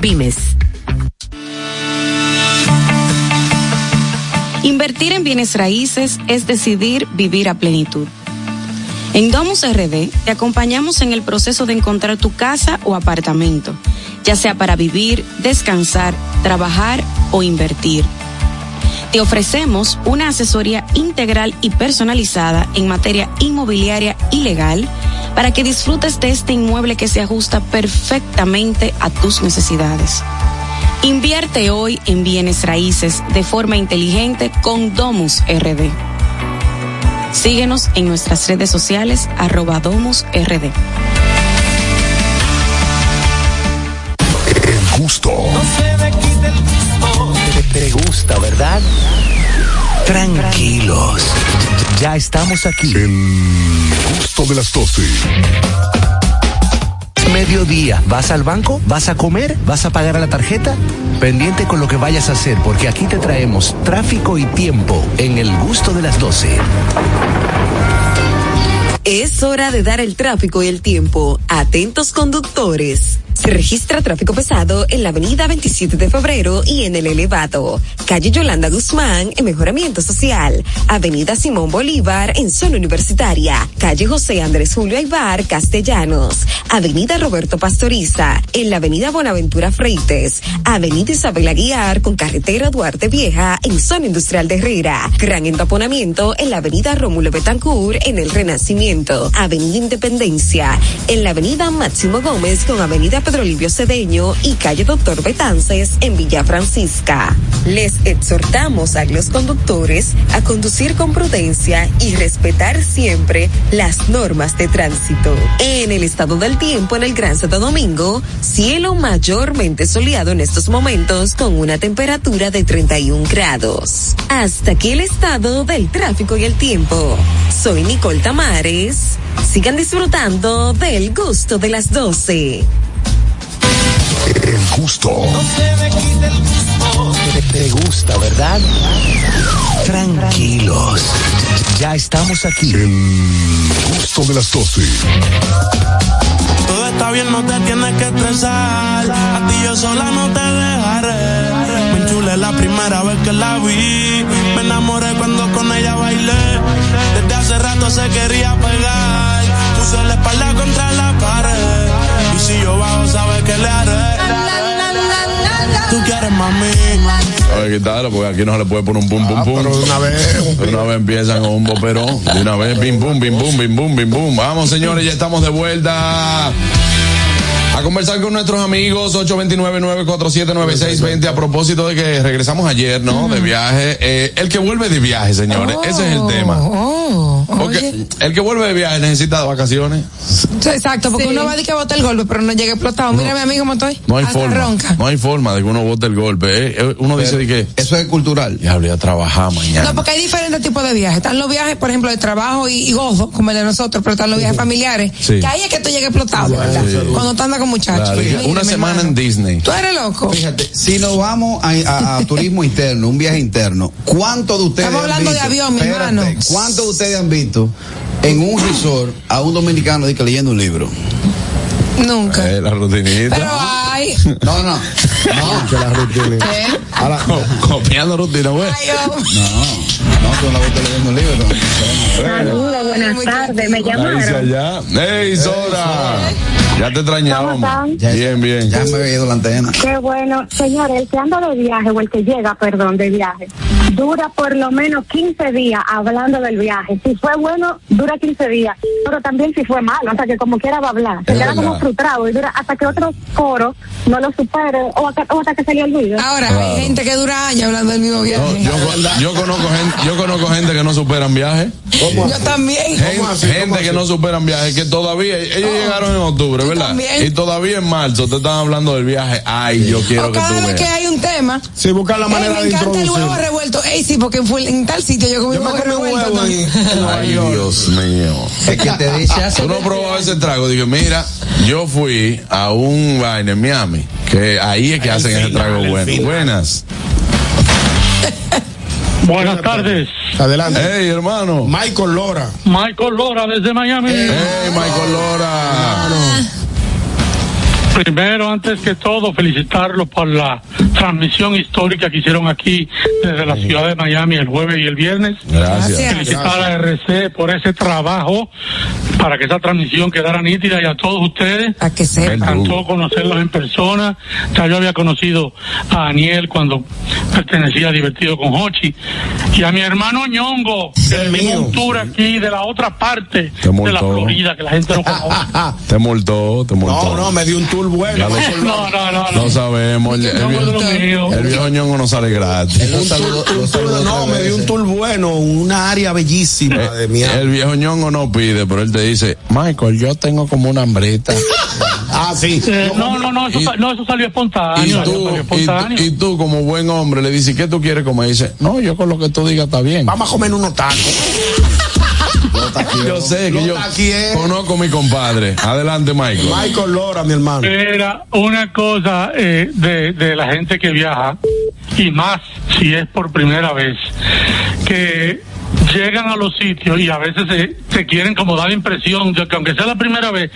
MIPIMES. Invertir en bienes raíces es decidir vivir a plenitud. En Domus RD te acompañamos en el proceso de encontrar tu casa o apartamento, ya sea para vivir, descansar, trabajar o invertir. Te ofrecemos una asesoría integral y personalizada en materia inmobiliaria y legal para que disfrutes de este inmueble que se ajusta perfectamente a tus necesidades. Invierte hoy en bienes raíces de forma inteligente con Domus RD. Síguenos en nuestras redes sociales arroba Domus RD. El gusto. Te, te gusta, ¿verdad? Tranquilos. Ya estamos aquí. El gusto de las 12. Mediodía, ¿vas al banco? ¿Vas a comer? ¿Vas a pagar a la tarjeta? Pendiente con lo que vayas a hacer, porque aquí te traemos tráfico y tiempo en el gusto de las 12. Es hora de dar el tráfico y el tiempo. Atentos conductores. Se registra tráfico pesado en la avenida 27 de febrero y en el elevado. Calle Yolanda Guzmán en Mejoramiento Social. Avenida Simón Bolívar en zona universitaria. Calle José Andrés Julio Aibar Castellanos. Avenida Roberto Pastoriza en la avenida Bonaventura Freites. Avenida Isabel Aguiar con carretera Duarte Vieja en zona industrial de Herrera. Gran entaponamiento en la avenida Rómulo Betancourt en el Renacimiento. Avenida Independencia en la avenida Máximo Gómez con avenida Pedro Livio Cedeño y calle Doctor Betances en Villa Francisca. Les exhortamos a los conductores a conducir con prudencia y respetar siempre las normas de tránsito. En el estado del tiempo en el Gran Santo Domingo, cielo mayormente soleado en estos momentos con una temperatura de 31 grados. Hasta aquí el estado del tráfico y el tiempo. Soy Nicole Tamares. Sigan disfrutando del gusto de las 12. El gusto. Te, te gusta, ¿verdad? Tranquilos. Ya estamos aquí. El gusto de las 12. Todo está bien, no te tienes que estresar. A ti yo sola no te dejaré. Me enchulé la primera vez que la vi. Me enamoré cuando con ella bailé. Desde hace rato se quería pegar. Puse la espalda contra la pared. Y si yo bajo, sabes que le haré. Tú quieres mami. A ver, quitarlo, porque aquí no se le puede poner un pum, pum, pum. pero de una vez. De una vez empiezan con un boperón. De una vez, bim, bum, bim, bum, bim, bum, bim, bum. Vamos, señores, ya estamos de vuelta. A conversar con nuestros amigos 829-947-9620 a propósito de que regresamos ayer, ¿no? De viaje. Eh, el que vuelve de viaje, señores, ese es el tema. Oh, Porque oye. el que vuelve de viaje necesita vacaciones. Exacto, porque uno va a decir que bota el golpe, pero no llega explotado. Mira, mi amigo, cómo estoy. No hay Hasta forma. ronca. No hay forma de que uno bote el golpe. eh. Eh, Uno dice de que. Eso es cultural. Ya habría trabajar mañana. No, porque hay diferentes tipos de viajes. Están los viajes, por ejemplo, de trabajo y, y gozo, como el de nosotros, pero están los viajes familiares. Sí. Que ahí es que tú llegas explotado, de ¿verdad? Sí. Cuando andas con muchachos. Claro, una semana hermano. en Disney. Tú eres loco. Fíjate, si nos vamos a, a- a turismo interno, un viaje interno, ¿cuántos de ustedes Estamos han hablando de avión, mi hermano. ¿Cuántos de ustedes han visto en un resort a un dominicano de que leyendo un libro? Nunca. Eh, la rutinita. Pero hay. No, no. Que la rutina. ¿Qué? Ahora, Co- Copiando rutina, güey. No, no, tú no la viste leyendo un libro. Saludos, buenas tardes. Me llamaron. allá. ¡Ey, Sora! Ya te. Ya- Bien, bien. Ya me había ido la antena. Qué bueno. Señores, el que anda de viaje o el que llega, perdón, de viaje, dura por lo menos 15 días hablando del viaje. Si fue bueno, dura 15 días. Pero también si fue malo, hasta que como quiera va a hablar. Se queda como frustrado y dura hasta que otro foro no lo supere o hasta, o hasta que se le olvide. Ahora, Claro. hay gente que dura años hablando del mismo No, viaje. yo, yo conozco gente, yo conozco gente que no superan viajes. Yo también. Gente, así? gente ¿Cómo que no superan viajes, que todavía, ellos llegaron en octubre, ¿verdad? también. Y todavía en marzo te están hablando del viaje. Ay, yo quiero O que tú cada vez que hay un tema. Sí, buscar la "Ey, manera me de encanta el introducir. huevo revuelto. Ey, sí, porque fue en tal sitio yo comí Yo me comí un revuelto huevo Ay. Dios mío. Es que te dice <laughs> hace Tú no probabas ese trago. Dije, mira, yo fui a un vaina en Miami, que ahí es que El hacen ese trago bueno. final. Buenas. <laughs> Buenas tardes. Adelante. Hey, hermano. Michael Lora. Michael Lora desde Miami. Hey, Michael Lora. Primero, antes que todo, felicitarlos por la transmisión histórica que hicieron aquí desde la ciudad de Miami el jueves y el viernes. Gracias. Felicitar a RC por ese trabajo para que esa transmisión quedara nítida y a todos ustedes. A que Me sepa. encantó conocerlos en persona. Ya yo había conocido a Daniel cuando pertenecía a Divertido con Hochi. Y a mi hermano Ñongo, dio mío. un tour aquí de la otra parte Te de la. Florida, que la gente no conoce. <laughs> Te multó, te multó. No, no, me dio un tour bueno. <laughs> No, no, no. No no. sabemos. El, viejo, ñongo no sale gratis. No, me dio un tour bueno, una área bellísima de Miami. El viejo ñongo no pide, pero él te dice, Michael, yo tengo como una hambrita. <laughs> Ah, sí. Eh, no, no, no, eso, Y- sa- no, eso salió espontáneo. y, eso tú, salió y, espontáneo. tú- y tú, como buen hombre, le dices, ¿qué tú quieres comer? Y dice, no, yo con lo que tú digas está bien. Vamos a comer unos tacos. Yo sé que yo conozco a mi compadre. Adelante, Michael. Michael Lora, mi hermano. Era una cosa eh, de, de la gente que viaja, y más si es por primera vez, que llegan a los sitios y a veces se, se quieren como dar la impresión de que aunque sea la primera vez,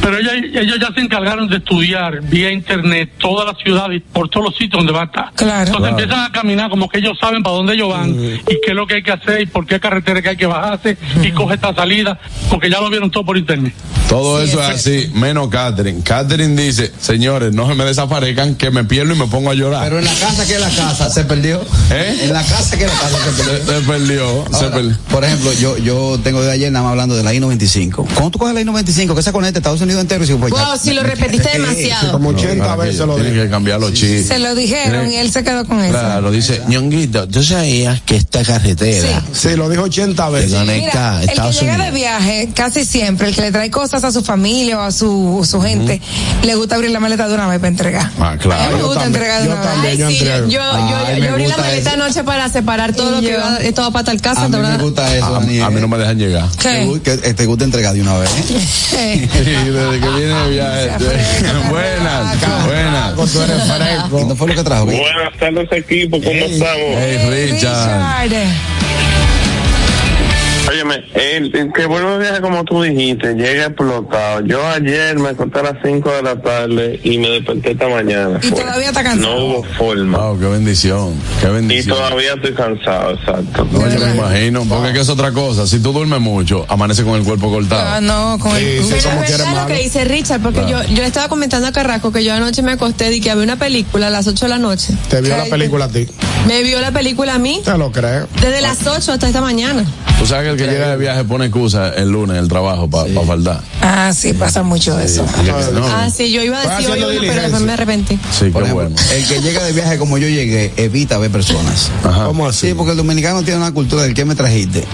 pero ellos, ellos ya se encargaron de estudiar vía internet toda la ciudad y por todos los sitios donde va a estar. Claro. Entonces empiezan a caminar como que ellos saben para dónde ellos van y qué es lo que hay que hacer y por qué carretera que hay que bajarse y coge esta salida, porque ya lo vieron todo por internet. Todo Sí, eso es así, menos Catherine. Catherine dice, señores, no se me desaparezcan, que me pierdo y me pongo a llorar. Pero en la casa que es la casa, se perdió. ¿Eh? En la casa que es la casa, se perdió. se perdió, Ahora, por ejemplo, yo yo tengo de ayer nada más hablando de la I-95. Cuando tú coges la I-95, que se conecta a Estados Unidos entero, y digo, pues, ya- Wow, si lo repetiste demasiado. Como 80 Para que veces lo Tienen dije. que cambiar los chistes. Se lo dijeron y él se quedó con eso. Claro, dice, ñonguito, tú sabías que esta carretera Sí, lo dijo 80 que veces. conecta a Mira, el que Estados llega de Unidos. viaje, casi siempre, el que le trae cosas a su familia o a su, su gente, le gusta abrir la maleta de una vez para entregar. Ah, A mí claro. me yo gusta también, entregar de yo una vez. yo sí, yo, yo, me abrí la maleta anoche para separar todo lo que iba, estaba para tal casa. A mí me gusta eso, A, Daniel. a mí no me dejan llegar. Te ¿Qué? gu- que, eh, te gusta entregar de una vez. Eh, <laughs> Sí, <laughs> desde que viene de viaje. buenas, buenas. Tú eres fresco. ¿Y no fue lo que trajo? Buenas tardes equipo, ¿cómo estamos? Hey, Richard. Óyeme, el, el que vuelve de viaje como tú dijiste, llega explotado. Yo ayer me acosté a las 5 de la tarde y me desperté esta mañana. Y Fue- todavía está cansado. No hubo forma. Wow, qué bendición, qué Y bendición. todavía estoy cansado, exacto. No, yo me imagino, porque es que es otra cosa. Si tú duermes mucho, amanece con el cuerpo Ah, cortado. no, con el. Sí, sí, Pero es verdad lo que dice Richard, porque Claro. yo, yo le estaba comentando a Carrasco que yo anoche me acosté y que había una película a las 8 de la noche. Te vio la película a ti. Me vio la película a mí Te lo creo. desde las 8 hasta esta mañana. Tú sabes que el que llega llega de viaje pone excusa el lunes el trabajo para faltar. Ah, sí, pasa mucho eso. No, Ah, sí, yo iba a decir hoy pero después me arrepentí. Sí, Por qué ejemplo, bueno. El que llega de viaje como yo llegué, evita ver personas. ¿Cómo así? Sí, porque el dominicano tiene una cultura del que me trajiste.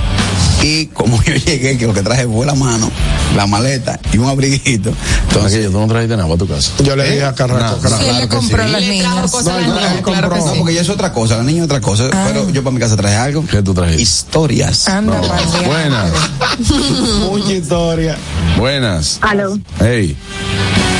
Y como yo llegué, que lo que traje fue la mano, la maleta y un abriguito. Entonces, tú no trajiste nada para tu casa. Yo le dije a Carraco, Claro, Sí, él le que compró sí. a las niñas. No, sí. porque ya es otra cosa, la niña es otra cosa. Pero yo para mi casa traje algo. ¿Qué tú trajiste? Historias. Anda. Buenas, <laughs> Mucha historia. buenas. Aló, Hey,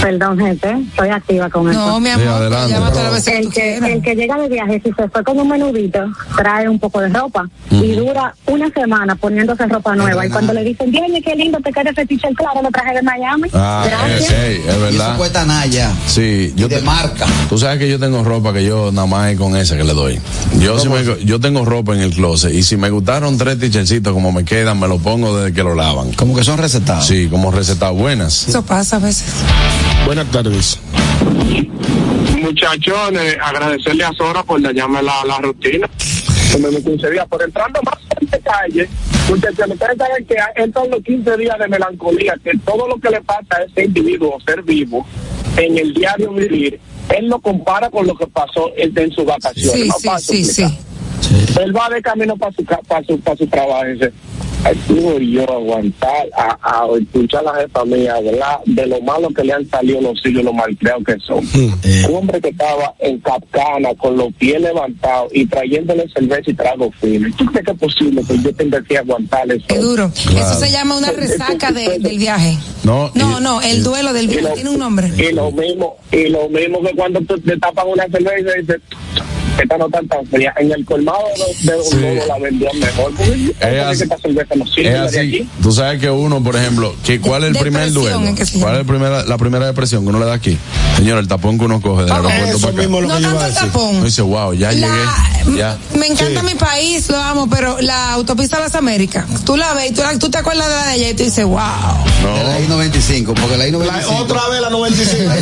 perdón, gente, estoy activa con eso. No, mi Sí, amor, adelante. las veces que El que, el que llega de viaje, si se fue con un menudito, trae un poco de ropa y dura una semana poniéndose ropa nueva. Y cuando le dicen, dime qué lindo te queda ese t-shirt, claro, lo traje de Miami. ah, Gracias. es, hey, es Y eso verdad. cuesta Naya. Sí, yo Y de te- marca. Tú sabes que yo tengo ropa que yo nada más es con esa que le doy. Yo si me- yo tengo ropa en el closet y si me gustaron tres t-shirtsitos como me quedan, me lo pongo desde que lo lavan. Como que son recetados. Sí, como recetadas buenas. Eso pasa a veces. Buenas tardes. Muchachones, agradecerle a Sora por dañarme la, la rutina. Como me 15 días, por entrando más en detalle, muchachos, ustedes saben que entran los 15 días de melancolía, que todo lo que le pasa a ese individuo, ser vivo, en el diario vivir, él lo compara con lo que pasó en, en sus vacaciones. Sí, No sí, sí, sí. Él va de camino para su, ca- para su, para su trabajo y dice, "Ay, tuve yo aguantar a, a escuchar a la jefa mía hablar de lo malo que le han salido los hijos, lo malcriados que son. Un hombre que estaba en Capcana con los pies levantados y trayéndole cerveza y trago fino. ¿Tú crees que es posible que yo tenga que aguantar eso? Es duro. Claro. Eso se llama una resaca de- del viaje. No, No, y- no, el duelo del viaje lo- tiene un nombre. Y lo mismo, y lo mismo que cuando tú te tapan una cerveza y dices, esta no está tan fría. En el colmado de, de Sí. La vendían mejor. Porque Es así. No Es así. aquí. Tú sabes que uno, por ejemplo, que ¿cuál es el primer duelo? ¿en qué se ¿Cuál es el primera, la primera depresión que uno le da aquí? Señor, el tapón que uno coge del aeropuerto Eso para acá. mismo lo No que tanto el tapón. Uno dice, wow, ya La- llegué. Ya. Me encanta mi país, lo amo, pero la autopista de las Américas, tú la ves y tú, tú te acuerdas de la de ella y tú dices, wow. De la I-95, porque la I-95. La- otra vez la 95.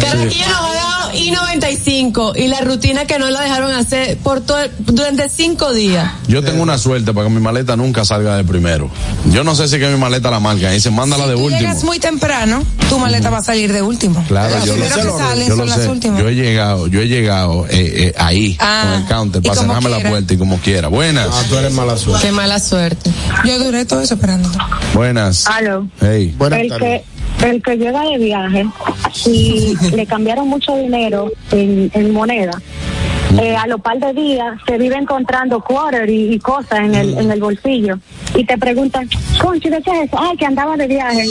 Carraquillo nos ha dado I-95 y la rutina que no la dejaron hacer por todo, durante cinco días. Yo tengo una suerte para que mi maleta nunca salga de primero. Yo no sé si que mi maleta la marca. Dice, mándala de Tú último. llegas muy temprano, tu maleta va a salir de último. Claro, yo lo que salen Yo son lo las sé. últimas. Yo he llegado, yo he llegado eh, eh, ahí Ah, con el counter para cerrarme la puerta y como quiera. Buenas, Ah, tú eres mala suerte. Qué mala suerte. Yo duré todo eso esperando. buenas. Aló. Hey. Buenas el tardes. que el que llega de viaje y le cambiaron mucho dinero en, en moneda eh, a lo par de días se vive encontrando quarter y, y cosas en el en el bolsillo y te preguntan concho ¿de qué es eso? ay que andaba de viaje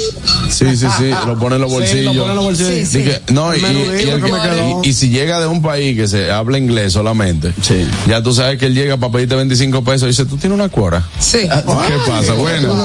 Sí, sí, sí, lo pone en los Sí, bolsillos. lo pone en los bolsillos. Sí, sí. Dije, no, y, el si llega de un país que se habla inglés solamente, Sí. ya tú sabes que él llega para pedirte 25 pesos y dice, ¿tú tienes una cuora? Sí. ¿Qué pasa? Bueno.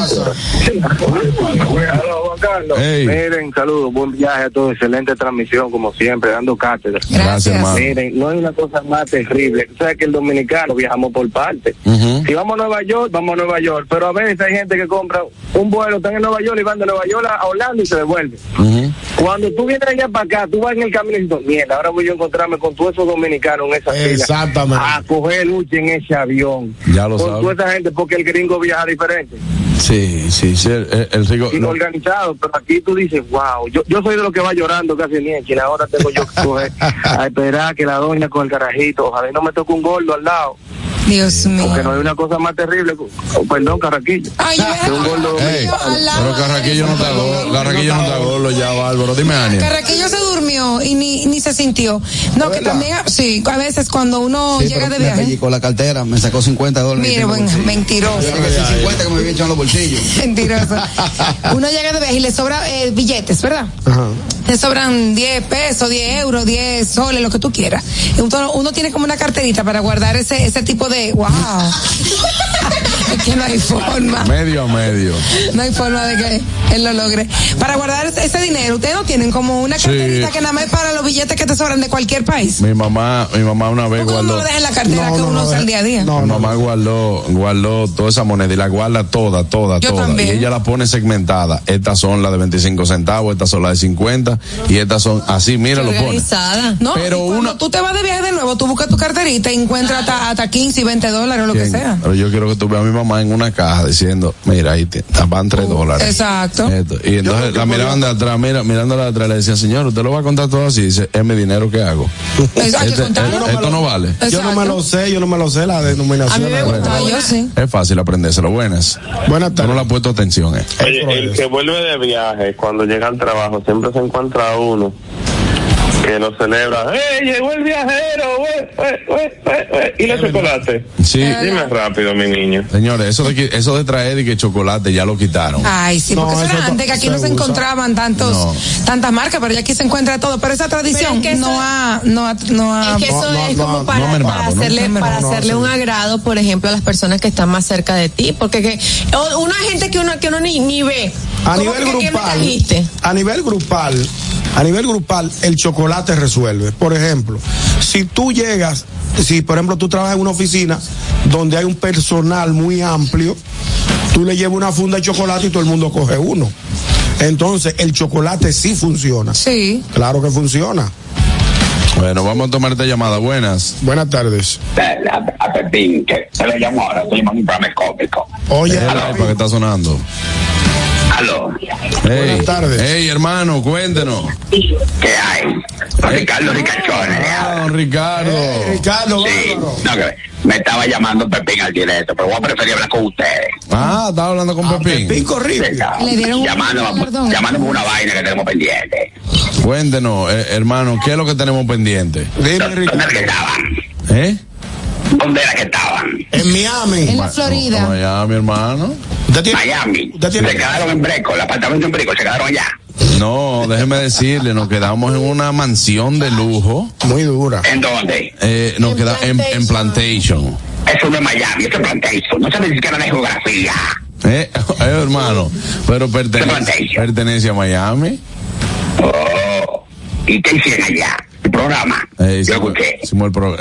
Juan Carlos. Hey. Miren, saludos, buen viaje a todos, excelente transmisión como siempre, dando cátedra. Gracias, hermano. Miren, no hay una cosa más terrible. Tú sabes que el dominicano viajamos por partes. Ujú. Si vamos a Nueva York, vamos a Nueva York. Pero a veces hay gente que compra un vuelo, están en Nueva York y van de Nueva York a Orlando y se devuelven. Ujú. Cuando tú vienes allá para acá, tú vas en el camino y dices, mierda, ahora voy yo a encontrarme con todos esos dominicanos en esa fila. Exactamente. A coger lucha en ese avión. Ya lo con toda esa gente, porque el gringo viaja diferente. Sí, sí, Sí, el, el- rico. no, organizado, pero aquí tú dices, wow, yo, yo soy de los que va llorando casi ni Chile, ahora tengo yo que coger a esperar que la doña con el carajito, ojalá y no me toque un gordo al lado, Dios mío. porque no hay una cosa más terrible, oh, perdón, carraquillo, Ay, que un gordo Ey, pero Carraquillo no está gordo, Carraquillo no está gordo ya, Bárbaro. Dime, Ania. Carraquillo se durmió y ni, ni se sintió. No, que también, sí, a veces cuando uno Sí, llega de me viaje. pellizcó la cartera, me sacó 50 dólares. Mire, buen, mentiroso. Yo que sí, 50 que me había echado en los bolsillos. <laughs> Mentiroso. <laughs> Uno llega de viaje y le sobra eh, billetes, ¿verdad? Ajá. Le sobran 10 pesos, 10 euros, 10 soles, lo que tú quieras. Uno, uno tiene como una carterita para guardar ese, ese tipo de. ¡Wow! <laughs> <laughs> es que no hay forma. Medio a medio. No hay forma de que él lo logre. Para guardar ese, dinero, ustedes no tienen como una Sí. carterita que nada más es para los billetes que te sobran de cualquier país. Mi mamá, mi mamá una vez ¿Cómo uno guardó. lo deja en la cartera No, que no, uno no, usa el día a día? no, mi mamá guardó, guardó toda esa moneda y la guarda toda, toda, Yo toda. también. Y ella la pone segmentada. Estas son las de 25 centavos, estas son las de 50 y estas son así, mira, lo pone. No, Pero uno- tú te vas de viaje de nuevo, tú buscas tu carterita y encuentras hasta, hasta 15 y 20 dólares o lo que ¿Quién? sea. Pero yo quiero que tú veas, mi mamá en una caja diciendo, mira, ahí te, van tres dólares. Exacto. Esto. Y entonces la miraban de atrás, mira, mirándola de atrás, le decían, señor, usted lo va a contar todo así. Dice, es mi dinero que hago. Exacto, Este- esto no vale. Yo no me lo sé, yo no me lo sé la denominación. A mí me gusta, yo sí. Es fácil aprendérselo. Buenas. Buenas tardes. No le ha puesto atención, eh. Oye, el que vuelve de viaje cuando llega al trabajo siempre se encuentra uno que lo celebra. ¡Eh, llegó el viajero! ¡Eh, eh, eh, eh, eh! ¿Y el chocolate? Sí. Dime rápido, mi niño. Señores, eso de, que- eso de traer y que chocolate ya lo quitaron. Ay, sí, porque No, eso eso era antes que aquí se no se usa. encontraban tantos, No. tantas marcas, pero ya aquí se encuentra todo. Pero esa tradición Pero es que no, ha, no ha, no ha, Es que eso no- es no- como no- para, hacerle, para un agrado, por ejemplo, a las personas que están más cerca de ti, porque que, o- una gente que uno que uno ni, ni ve. A ¿Cómo nivel que- ¿qué me grupal, trajiste? a nivel grupal, a nivel grupal, el chocolate resuelve. Por ejemplo, si tú llegas, si por ejemplo tú trabajas en una oficina donde hay un personal muy amplio, tú le llevas una funda de chocolate y todo el mundo coge uno. Entonces, el chocolate sí funciona. Sí. Claro que funciona. Bueno, vamos a tomar esta llamada. Buenas. Buenas tardes. A, a Pepín, que se le llamó ahora, estoy en un programa cómico. Oye, ¿para qué está sonando? Aló. Buenas tardes. Hey, hermano, cuéntenos. ¿Qué hay? Don Ricardo Ricachones. Ah, don Ricardo. Ricardo, sí. No, que me estaba llamando Pepín al directo, pero voy a preferir hablar con ustedes. Ah, estaba hablando con Pepín. Pepín corrible. Le dieron un Llamándome, llamándome una vaina que tenemos pendiente. Cuéntenos, eh, hermano, ¿qué es lo que tenemos pendiente? Dime, ¿Dónde que estaban? ¿Eh? ¿Dónde era que estaban? En Miami. En la Florida. Miami, hermano. Miami. Se quedaron en Breco, el apartamento en Breco, se quedaron allá. No, déjeme decirle, nos quedamos en una mansión de lujo. Muy dura. ¿En dónde? Eh, nos quedamos en, en Plantation. Eso no es Miami, eso es Plantation. No sabe ni siquiera de geografía. Eh, <laughs> eh, hermano, pero pertenece, pertenece a Miami. Oh. ¿Y qué hicieron allá? El programa. Eh, hicimos, el programa.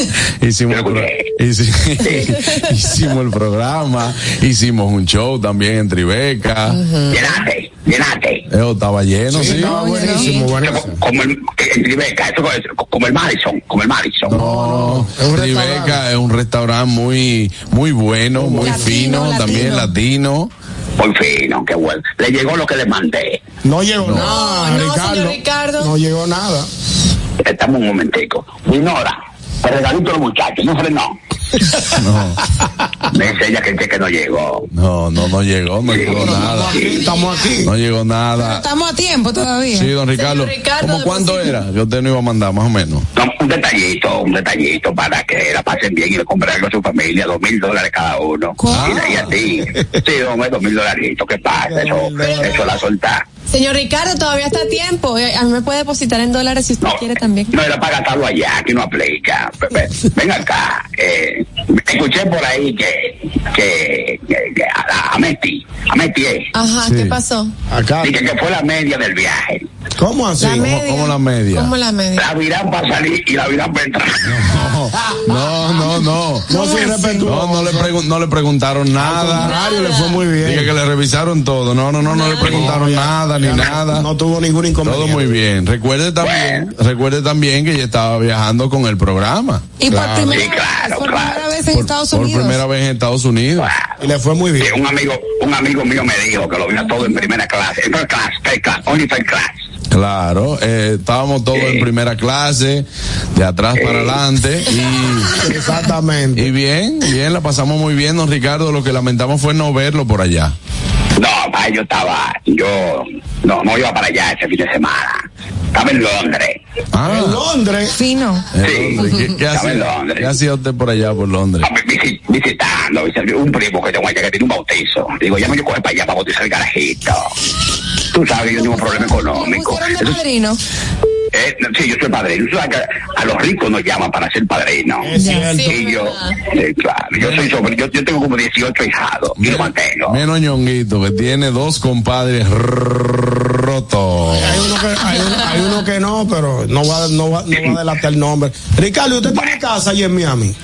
<laughs> hicimos, el pro- hici- hicimos el programa. Hicimos un show también en Tribeca. Llenaste, llenaste. Eh, estaba lleno, sí. estaba buenísimo, buenísimo. Como, como el, en Tribeca, eso es como el Madison, como el Madison. No, Tribeca es un restaurante muy, muy bueno, muy Latino, fino, latino. también latino. Muy fino, qué bueno. Le llegó lo que le mandé. No llegó No, nada, no, Ricardo. señor Ricardo. No llegó nada. Estamos un momentico. Dinora, el regalito a los muchachos, no frenó. <laughs> No, Me enseña que el cheque no llegó. no, no, no llegó, no llegó nada. Estamos aquí. No llegó nada. Estamos a tiempo todavía. Sí, don Ricardo. ¿Cómo cuánto era? Yo te no iba a mandar, más o menos. No, un detallito, un detallito para que la pasen bien y le compren algo a su familia, dos mil dólares cada uno. Y de ahí a ti. Sí, hombre, dos mil dolaritos, ¿qué pasa? Eso, eso la solta. Señor Ricardo, todavía está a tiempo. Eh, A mí me puede depositar en dólares si usted quiere también. No era para gastarlo allá, aquí no aplica. Pepe, Ven acá. Eh, escuché por ahí que, que, que, que a, a Meti, a Meti es. Ajá, ¿qué pasó? Acá. Dije que fue la media del viaje. ¿Cómo así? La ¿Cómo, media. cómo la media? ¿Cómo la media? La virán para salir y la virán para entrar. No, no, no. No soy respetuoso. No, no le, pregun- no le preguntaron nada. contrario, le fue muy bien. Dije que le revisaron todo. No, no, no, no le preguntaron nada ni nada. No tuvo ningún inconveniente. Todo muy bien. Recuerde también, recuerde también que ella estaba viajando con el programa. Y por Claro. primera, Sí, claro, por claro. Primera vez en Por, Estados por Unidos. primera vez en Estados Unidos. Y le fue muy bien. Sí, un amigo, un amigo mío me dijo que lo vio todo en primera clase. En first class, first class, only first class. Claro, eh, estábamos todos en primera clase, de atrás para adelante y Exactamente. y bien, bien, la pasamos muy bien, don Ricardo. Lo que lamentamos fue no verlo por allá. No, pa, yo estaba, yo no, no iba para allá ese fin de semana. Estaba en Londres. Ah, En Londres. Fino. en Sí. Londres. ¿Qué, qué Estaba en Londres. qué hacía usted por allá por Londres? Visi- visitando, visitando, un primo que tengo allá que tiene un bautizo. Digo, ya me yo coge para allá para bautizar el garajito. Tú sabes, yo tengo un problema económico. Pusieron de padrino. Eh, no, sí, yo soy padrino. A los ricos nos llaman para ser padrino. Es cierto. Y yo, sí, claro, yo soy sobre, yo, yo tengo como 18 hijados y lo mantengo. Menos ñonguito, que tiene dos compadres rotos. Hay uno, que, hay, uno, hay uno que no, pero no va, no, va, no va a delatar el nombre. Ricardo, ¿usted tiene casa allí en Miami?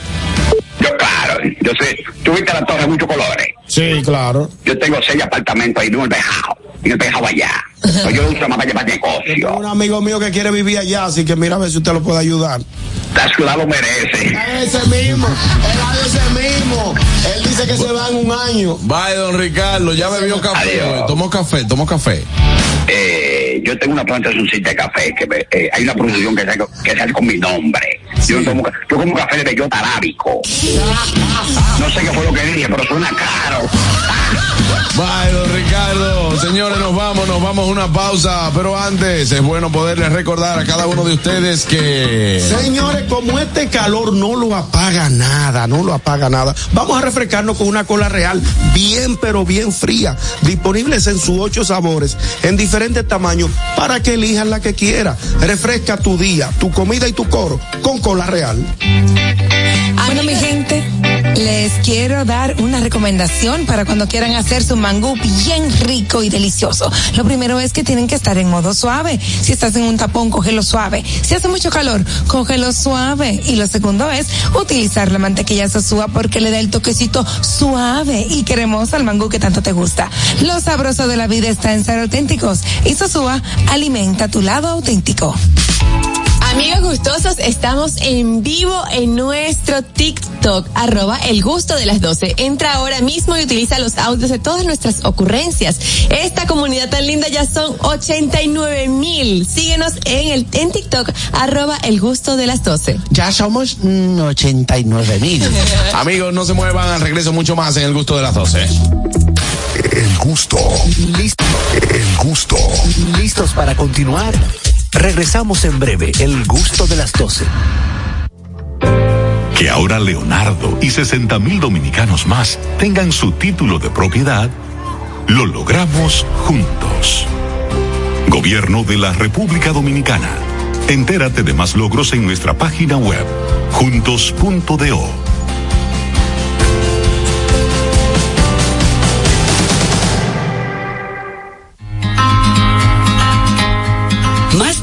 Yo, claro, yo sé, tú viste la torre de muchos colores. Sí, claro. Yo tengo seis apartamentos ahí, en el Bejao, y el Bejao allá. <laughs> Yo lo uso más para llevar Yo negocio. un amigo mío que quiere vivir allá, así que mira a ver si usted lo puede ayudar. La ciudad lo merece. Ese mismo, él hace ese mismo. Él dice que se va en un año. Bye, don Ricardo. Ya bebió café. Adiós. hoy. Tomó café, tomó café. Eh, yo tengo una plantación de café que me- eh, hay una producción que sale, que sale con mi nombre. Yo, tomo, yo como café de bellota arábico. <laughs> No sé qué fue lo que dije, pero suena caro. Bye, Ricardo. Señores, nos vamos, nos vamos a una pausa. Pero antes, es bueno poderles recordar a cada uno de ustedes que. Señores, como este calor no lo apaga nada, no lo apaga nada, vamos a refrescarnos con una cola real bien pero bien fría, disponibles en sus ocho sabores, en diferentes tamaños, para que elijas la que quiera. Refresca tu día, tu comida y tu coro con cola real. Bueno, mi gente, les quiero dar una recomendación para cuando quieran hacer su mangú bien rico y delicioso. Lo primero es que tienen que estar en modo suave. Si estás en un tapón, cógelo suave. Si hace mucho calor, cógelo suave. Y lo segundo es utilizar la mantequilla sosúa porque le da el toquecito suave y cremoso al mangú que tanto te gusta. Lo sabroso de la vida está en ser auténticos y Sosúa alimenta tu lado auténtico. Amigos gustosos, estamos en vivo en nuestro TikTok, arroba el gusto de las 12. Entra ahora mismo y utiliza los audios de todas nuestras ocurrencias. Esta comunidad tan linda ya son 89 mil. Síguenos en el en TikTok, arroba el gusto de las 12. Ya somos mm, 89 mil. <laughs> Amigos, no se muevan. Al regreso, mucho más en el gusto de las 12. El gusto. Listo. El gusto. ¿Listos para continuar? Regresamos en breve, el gusto de las 12. Que ahora Leonardo y 60 mil dominicanos más tengan su título de propiedad, lo logramos juntos. Gobierno de la República Dominicana. Entérate de más logros en nuestra página web, juntos.do.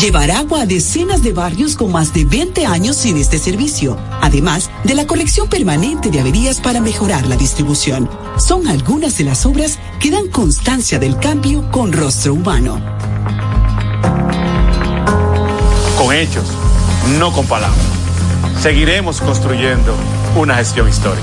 Llevar agua a decenas de barrios con más de 20 años sin este servicio, además de la corrección permanente de averías para mejorar la distribución. Son algunas de las obras que dan constancia del cambio con rostro humano. Con hechos, no con palabras. Seguiremos construyendo una gestión histórica.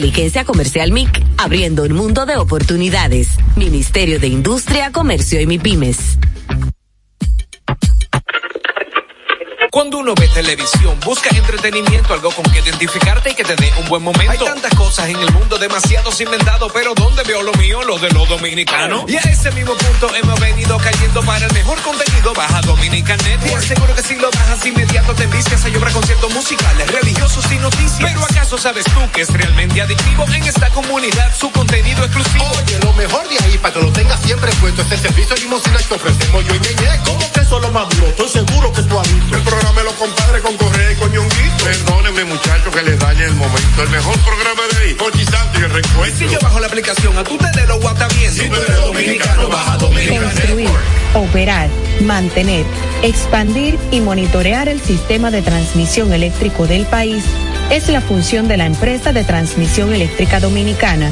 Inteligencia Comercial MIC, abriendo un mundo de oportunidades. Ministerio de Industria, Comercio y MIPIMES. Cuando uno ve televisión, busca entretenimiento, algo con que identificarte y que te dé un buen momento. Hay tantas cosas en el mundo, demasiados inventados, pero ¿dónde veo lo mío? Lo de los dominicanos. Y a ese mismo punto hemos venido cayendo para el mejor contenido. Baja Dominican Network. Seguro que si lo bajas inmediato te envicias a llorar conciertos musicales, religiosos y noticias. Pero ¿acaso sabes tú que es realmente adictivo en esta comunidad su contenido exclusivo? Oye, lo mejor de ahí para que lo tengas siempre puesto es el servicio limosina que ofrecemos yo y Ñeñe. ¿Cómo que eso es lo más duro? Estoy seguro que tú has visto. El programa de los compadres con Correa y con Ñonguito. Perdónenme, muchachos, que les dañe el momento. El mejor programa de ahí, Pochi Santo y el reencuentro. Si yo bajo la aplicación, a tú te de lo guata bien. Si tú eres dominicano, baja Dominican Construir, operar, mantener, expandir y monitorear el sistema de transmisión eléctrico del país es la función de la empresa de transmisión eléctrica dominicana,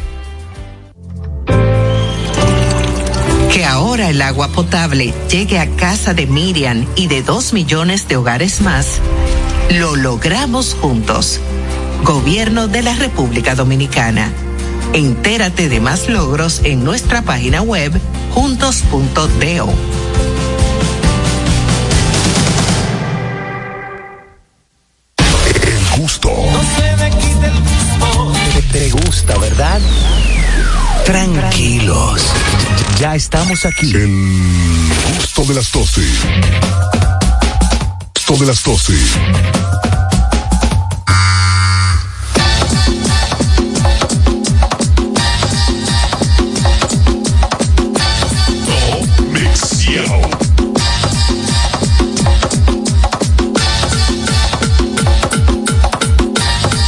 Que ahora el agua potable llegue a casa de Miriam y de dos millones de hogares más, lo logramos juntos. Gobierno de la República Dominicana. Entérate de más logros en nuestra página web juntos.do. El gusto. Te, te gusta, ¿verdad? Tranquilos. Ya estamos aquí. El gusto de las 12. Gusto de las 12.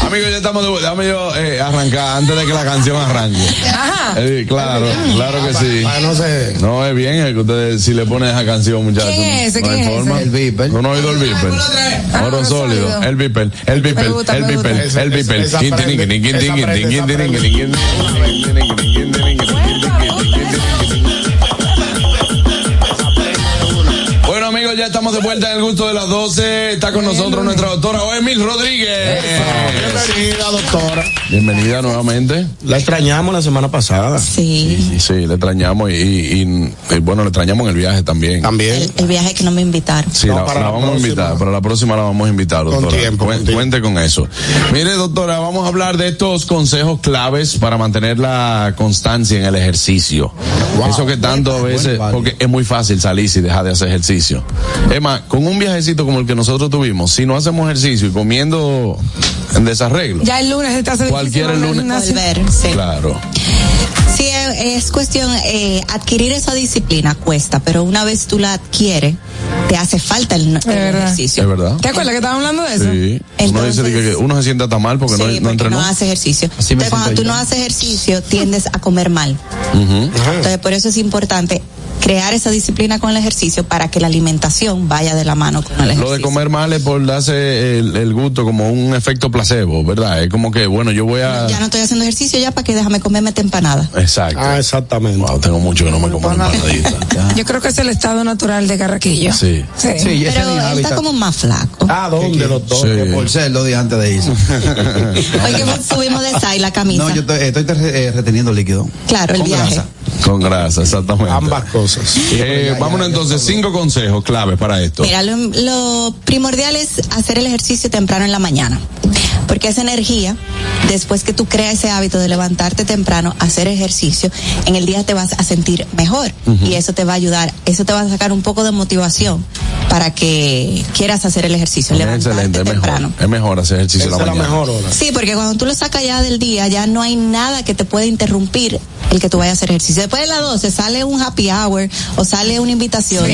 Amigos, ya estamos de vuelta. Déjame yo arrancar antes de que la canción arranque. Ajá. Eh, claro, claro que sí. no sé. No, es bien el que ustedes, si le ponen esa canción, muchachos. ¿Quién es ese? no hay ¿Quién es forma. El Viper. ¿No oído el Viper? Ah, Oro sólido. El Viper, el Viper, el Viper, el Viper. Ya estamos de vuelta en el gusto de las 12. Está con nosotros nuestra doctora Emil Rodríguez. Bienvenida, doctora. Bienvenida nuevamente. La extrañamos la semana pasada. Sí, Sí, sí, le extrañamos y, y- y, bueno, le extrañamos en el viaje también. También. el, el viaje que no me invitaron. Sí, No, la, para la la vamos a próxima. invitar, para la próxima la vamos a invitar, Con doctora. tiempo, Cuen- con tiempo. Cuente con eso. Mire, doctora, vamos a hablar de estos consejos claves para mantener la constancia en el ejercicio. Wow. Eso que tanto a veces, vale. porque es muy fácil salirse y dejar de hacer ejercicio. Es más, con un viajecito como el que nosotros tuvimos, si no hacemos ejercicio y comiendo en desarreglo, Ya el lunes se te hace Cualquier al lunes. Volver, sí. claro. Sí, eh, es cuestión, eh, adquirir esa disciplina cuesta, pero una vez tú la adquieres, te hace falta el, el ejercicio. Es verdad. ¿Te acuerdas que estábamos hablando de eso? Sí. uno dice que uno se siente hasta mal porque Sí, no, no porque entrenó. no hace ejercicio. Entonces, cuando tú no haces ejercicio, tiendes a comer mal. Entonces, por eso es importante crear esa disciplina con el ejercicio para que la alimentación vaya de la mano con el ejercicio. Lo de comer mal es por darse el, el gusto como un efecto placebo, ¿verdad? Es como que, bueno, yo voy a... Ya no estoy haciendo ejercicio, ya para que déjame comerme empanada. Exacto. Ah, exactamente. Wow, tengo mucho que no me como una empanadita. <laughs> Yo creo que es el estado natural de Carraquillo. Sí. Sí. Sí, Pero es él está como más flaco. Ah, ¿dónde, doctor? Sí. Que por ser lo dije antes de irse. <laughs> Hoy que subimos de sal la camisa. No, yo estoy, estoy eh, reteniendo líquido. Claro, el viaje. grasa. Con grasa, exactamente. Ambas cosas. Eh, vámonos entonces, cinco consejos claves para esto. Mira, lo, lo primordial es hacer el ejercicio temprano en la mañana. Porque esa energía, después que tú creas ese hábito de levantarte temprano, hacer ejercicio, en el día te vas a sentir mejor. Y eso te va a ayudar, eso te va a sacar un poco de motivación para que quieras hacer el ejercicio, Es levantarte excelente, es mejor. temprano. Es mejor hacer ejercicio la la mañana. mejor hora. Sí, porque cuando tú lo sacas ya del día, ya no hay nada que te pueda interrumpir el que tú vayas a hacer ejercicio. Después de las 12 sale un happy hour o sale una invitación. Sí.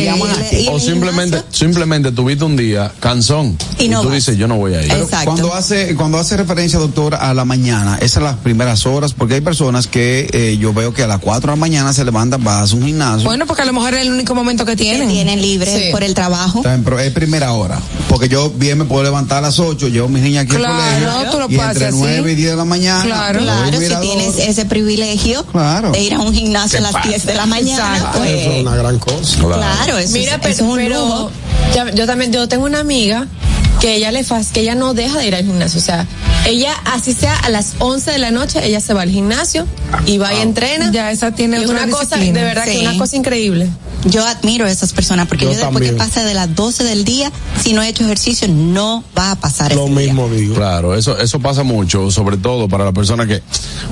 y y O simplemente, simplemente tuviste un día cansón Y no tú vas. dices, yo no voy a ir. Pero- Exacto. Cuando hace, cuando hace referencia, doctor, a la mañana, esas son las primeras horas, porque hay personas que eh, yo veo que a las 4 de la mañana se levantan, vas a hacer un gimnasio. Bueno, porque a lo mejor es el único momento que que tienen. tienen libre Sí. por el trabajo. Pero es primera hora. Porque yo bien me puedo levantar a las 8, llevo a mis niñas aquí Claro, al colegio. tú lo y entre hacer 9 así. y 10 de la mañana. Claro. Claro, si tienes ese privilegio Claro. de ir a un gimnasio a las 10 de la mañana, Exacto. pues, Eso es una gran cosa. claro, eso, Mira, es, pero, eso es un pero lujo. ya- yo también, yo tengo una amiga que ella le faz, que ella no deja de ir al gimnasio, o sea, ella así sea a las 11 de la noche, ella se va al gimnasio y va y entrena. Ya esa tiene Y es otra una cosa, de verdad que una cosa increíble. Yo admiro a esas personas porque Yo yo, después que pase de las 12 del día, si no he hecho ejercicio, no va a pasar Lo ese día. mismo digo. Claro, eso, eso pasa mucho, sobre todo para la persona que,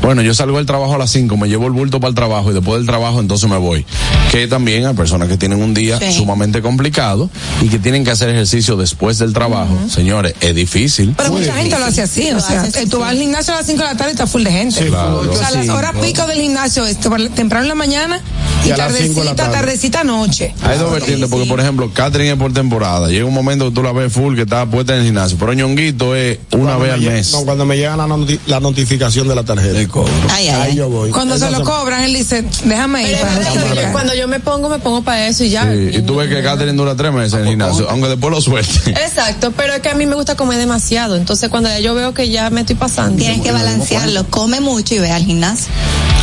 bueno, yo salgo del trabajo a las 5, me llevo el bulto para el trabajo y después del trabajo entonces me voy. Que también hay personas que tienen un día Sí. sumamente complicado y que tienen que hacer ejercicio después del trabajo. Señores, es difícil. Pero mucha gente lo hace así, o sea, hace así, tú vas al gimnasio a las 5 de la tarde y está full de gente. claro. O sea, las horas pico del gimnasio es temprano en la mañana Y, Y a las cinco de la tardecita, tarde. tardecita, noche. Hay dos vertientes, porque por ejemplo, Catherine es por temporada. Llega un momento que tú la ves full, que está puesta en el gimnasio. Pero ñonguito es una Cuando vez al mes. No, cuando me llega la, noti- la notificación de la tarjeta. Ay, Ahí yo voy. Cuando se lo cobran, él dice, déjame ir. Para cuando yo me pongo, me pongo para eso y ya. Sí, y tú ves que Catherine dura tres meses en el gimnasio, aunque después lo suelte. Exacto, pero es que a mí me gusta comer demasiado. Entonces, cuando ya yo veo que ya me estoy pasando. Tienes que balancearlo, come mucho y ve al gimnasio.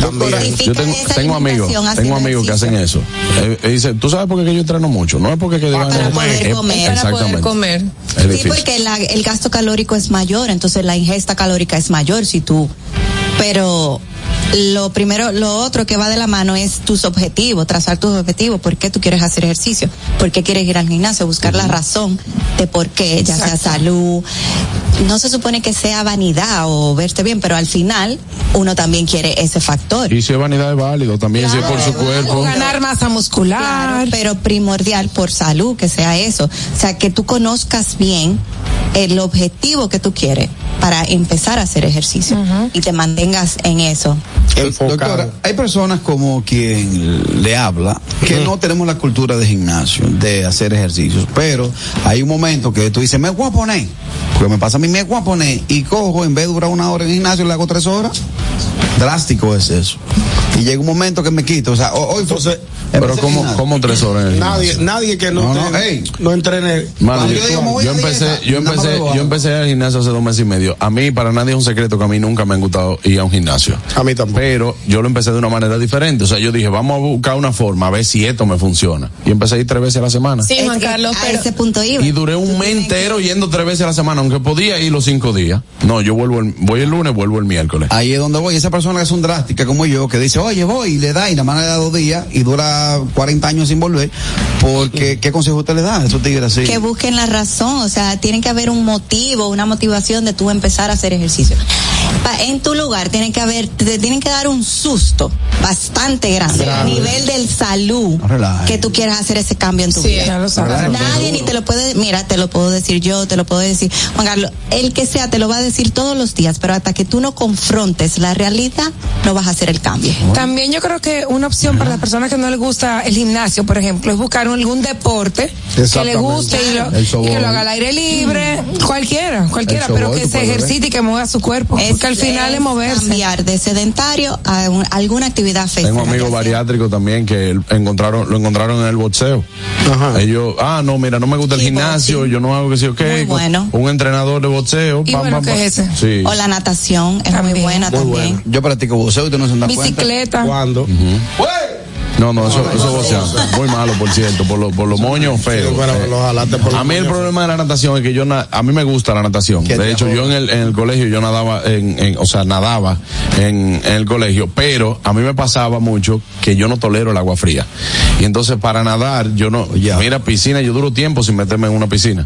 Yo tengo, tengo amigos, tengo amigos que hacen eso. Eh, eh, dice, ¿tú sabes por qué yo entreno mucho? No es porque que digan, Para no, poder comer. Exactamente. comer. Es Sí, porque la- el gasto calórico es mayor, entonces la ingesta calórica es mayor si tú. Pero lo primero, lo otro que va de la mano es tus objetivos, trazar tus objetivos. ¿Por qué tú quieres hacer ejercicio? ¿Por qué quieres ir al gimnasio? Buscar la razón de por qué, ya sea salud. No se supone que sea vanidad o verte bien, pero al final uno también quiere ese factor. Y si es vanidad es válido, también si es por su O cuerpo. ganar masa muscular. Claro, pero primordial por salud que sea eso. O sea, que tú conozcas bien el objetivo que tú quieres para empezar a hacer ejercicio y te mantengas en eso. Doctora, hay personas como quien le habla que no tenemos la cultura de gimnasio, de hacer ejercicios, pero hay un momento que tú dices, me voy a poner, porque me pasa a mí, me voy a poner y cojo, en vez de durar una hora en el gimnasio, le hago tres horas. Drástico es eso. Y llega un momento que me quito, o sea, ho- hoy entonces, Pero como, como tres horas en el Nadie, gimnasio? nadie que no, No, no, no entrene. Mano, yo, yo empecé, dieta, yo empecé, yo empecé al gimnasio hace dos meses y medio. A mí, para nadie es un secreto que a mí nunca me han gustado ir a un gimnasio. A mí tampoco. Pero yo lo empecé de una manera diferente. O sea, yo dije, vamos a buscar una forma, a ver si esto me funciona. Y empecé a ir tres veces a la semana. Sí, Juan Carlos, a pero ese punto iba. Y duré un mes entero yendo tres veces a la semana, aunque podía ir los cinco días. No, yo vuelvo el, voy el lunes, vuelvo el miércoles. Ahí es donde voy. Esa persona que son drástica como yo, que dice, oye, voy, y le da, y nada más le da dos días, y dura 40 años sin volver, porque, ¿qué consejo usted le da a esos tigres así? Que busquen la razón, o sea, tiene que haber un motivo, una motivación de tú empezar a hacer ejercicio. Pa- en tu lugar tiene que haber, te tienen que dar un susto bastante grande a nivel del salud que tú quieras hacer ese cambio en tu Sí, vida. ya lo sabes. Nadie ni te lo puede, mira, te lo puedo decir yo, te lo puedo decir Juan Carlos, el que sea te lo va a decir todos los días, pero hasta que tú no confrontes la realidad, no vas a hacer el cambio. También yo creo que una opción para las personas que no les gusta el gimnasio, por ejemplo, es buscar algún deporte que le guste y, lo, y que lo haga al aire libre, cualquiera, cualquiera, pero que se ejercite y que mueva su cuerpo. porque al final es moverse. Cambiar de sedentario a un- alguna actividad física. Tengo amigos ya sea- bariátricos también que encontraron, lo encontraron en el boxeo. Ajá. Ellos, ah, no, mira, no me gusta el gimnasio, yo no hago que sí, ok. Muy bueno. Un entrenador de boxeo. Y bueno, ¿qué es ese? Sí. O la natación es muy buena Muy también. buena. Yo practico boxeo y tú no se dan cuenta. Bicicleta. ¿Cuándo? No, no, eso, eso. Muy malo, por cierto, por, lo- por los moños feos. Eh, lo a los mí el problema de la natación es que yo, na- a mí me gusta la natación. ¿Qué te De hecho, yo en el, en el colegio, yo nadaba, en, en- o sea, nadaba en, en el colegio, pero a mí me pasaba mucho que yo no tolero el agua fría. Y entonces para nadar, yo no, mira, piscina, yo duro tiempo sin meterme en una piscina.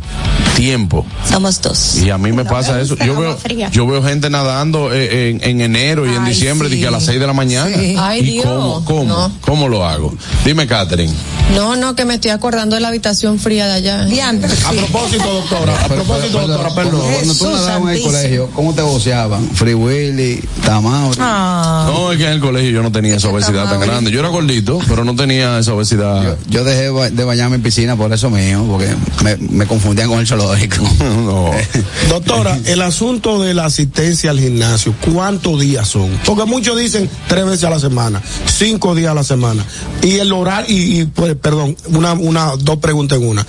Tiempo. Somos dos. Y a mí me pasa eso. Yo veo, fría. yo veo gente nadando eh, en, en enero y en diciembre, sí. que a las 6 de la mañana. Sí. Ay, ¿Y Dios. cómo, cómo, No. cómo lo hago? Dime, Catherine. No, no, que me estoy acordando de la habitación fría de allá. Diantre, A propósito, doctora, a propósito, doctora, perdón. Cuando tú nadabas en el colegio, ¿cómo te voceaban? Free Willy, Tamauri. Ah. No, es que en el colegio yo no tenía esa obesidad tan grande. Yo era gordito, pero no tenía esa obesidad. Yo dejé ba- de bañarme en piscina por eso mío, porque me, me confundían con el zoológico. <laughs> no. <laughs> Doctora, el asunto de la asistencia al gimnasio, ¿cuántos días son? Porque muchos dicen tres veces a la semana, cinco días a la semana. Y el horario, y, y, pues, perdón, una, una, dos preguntas en una.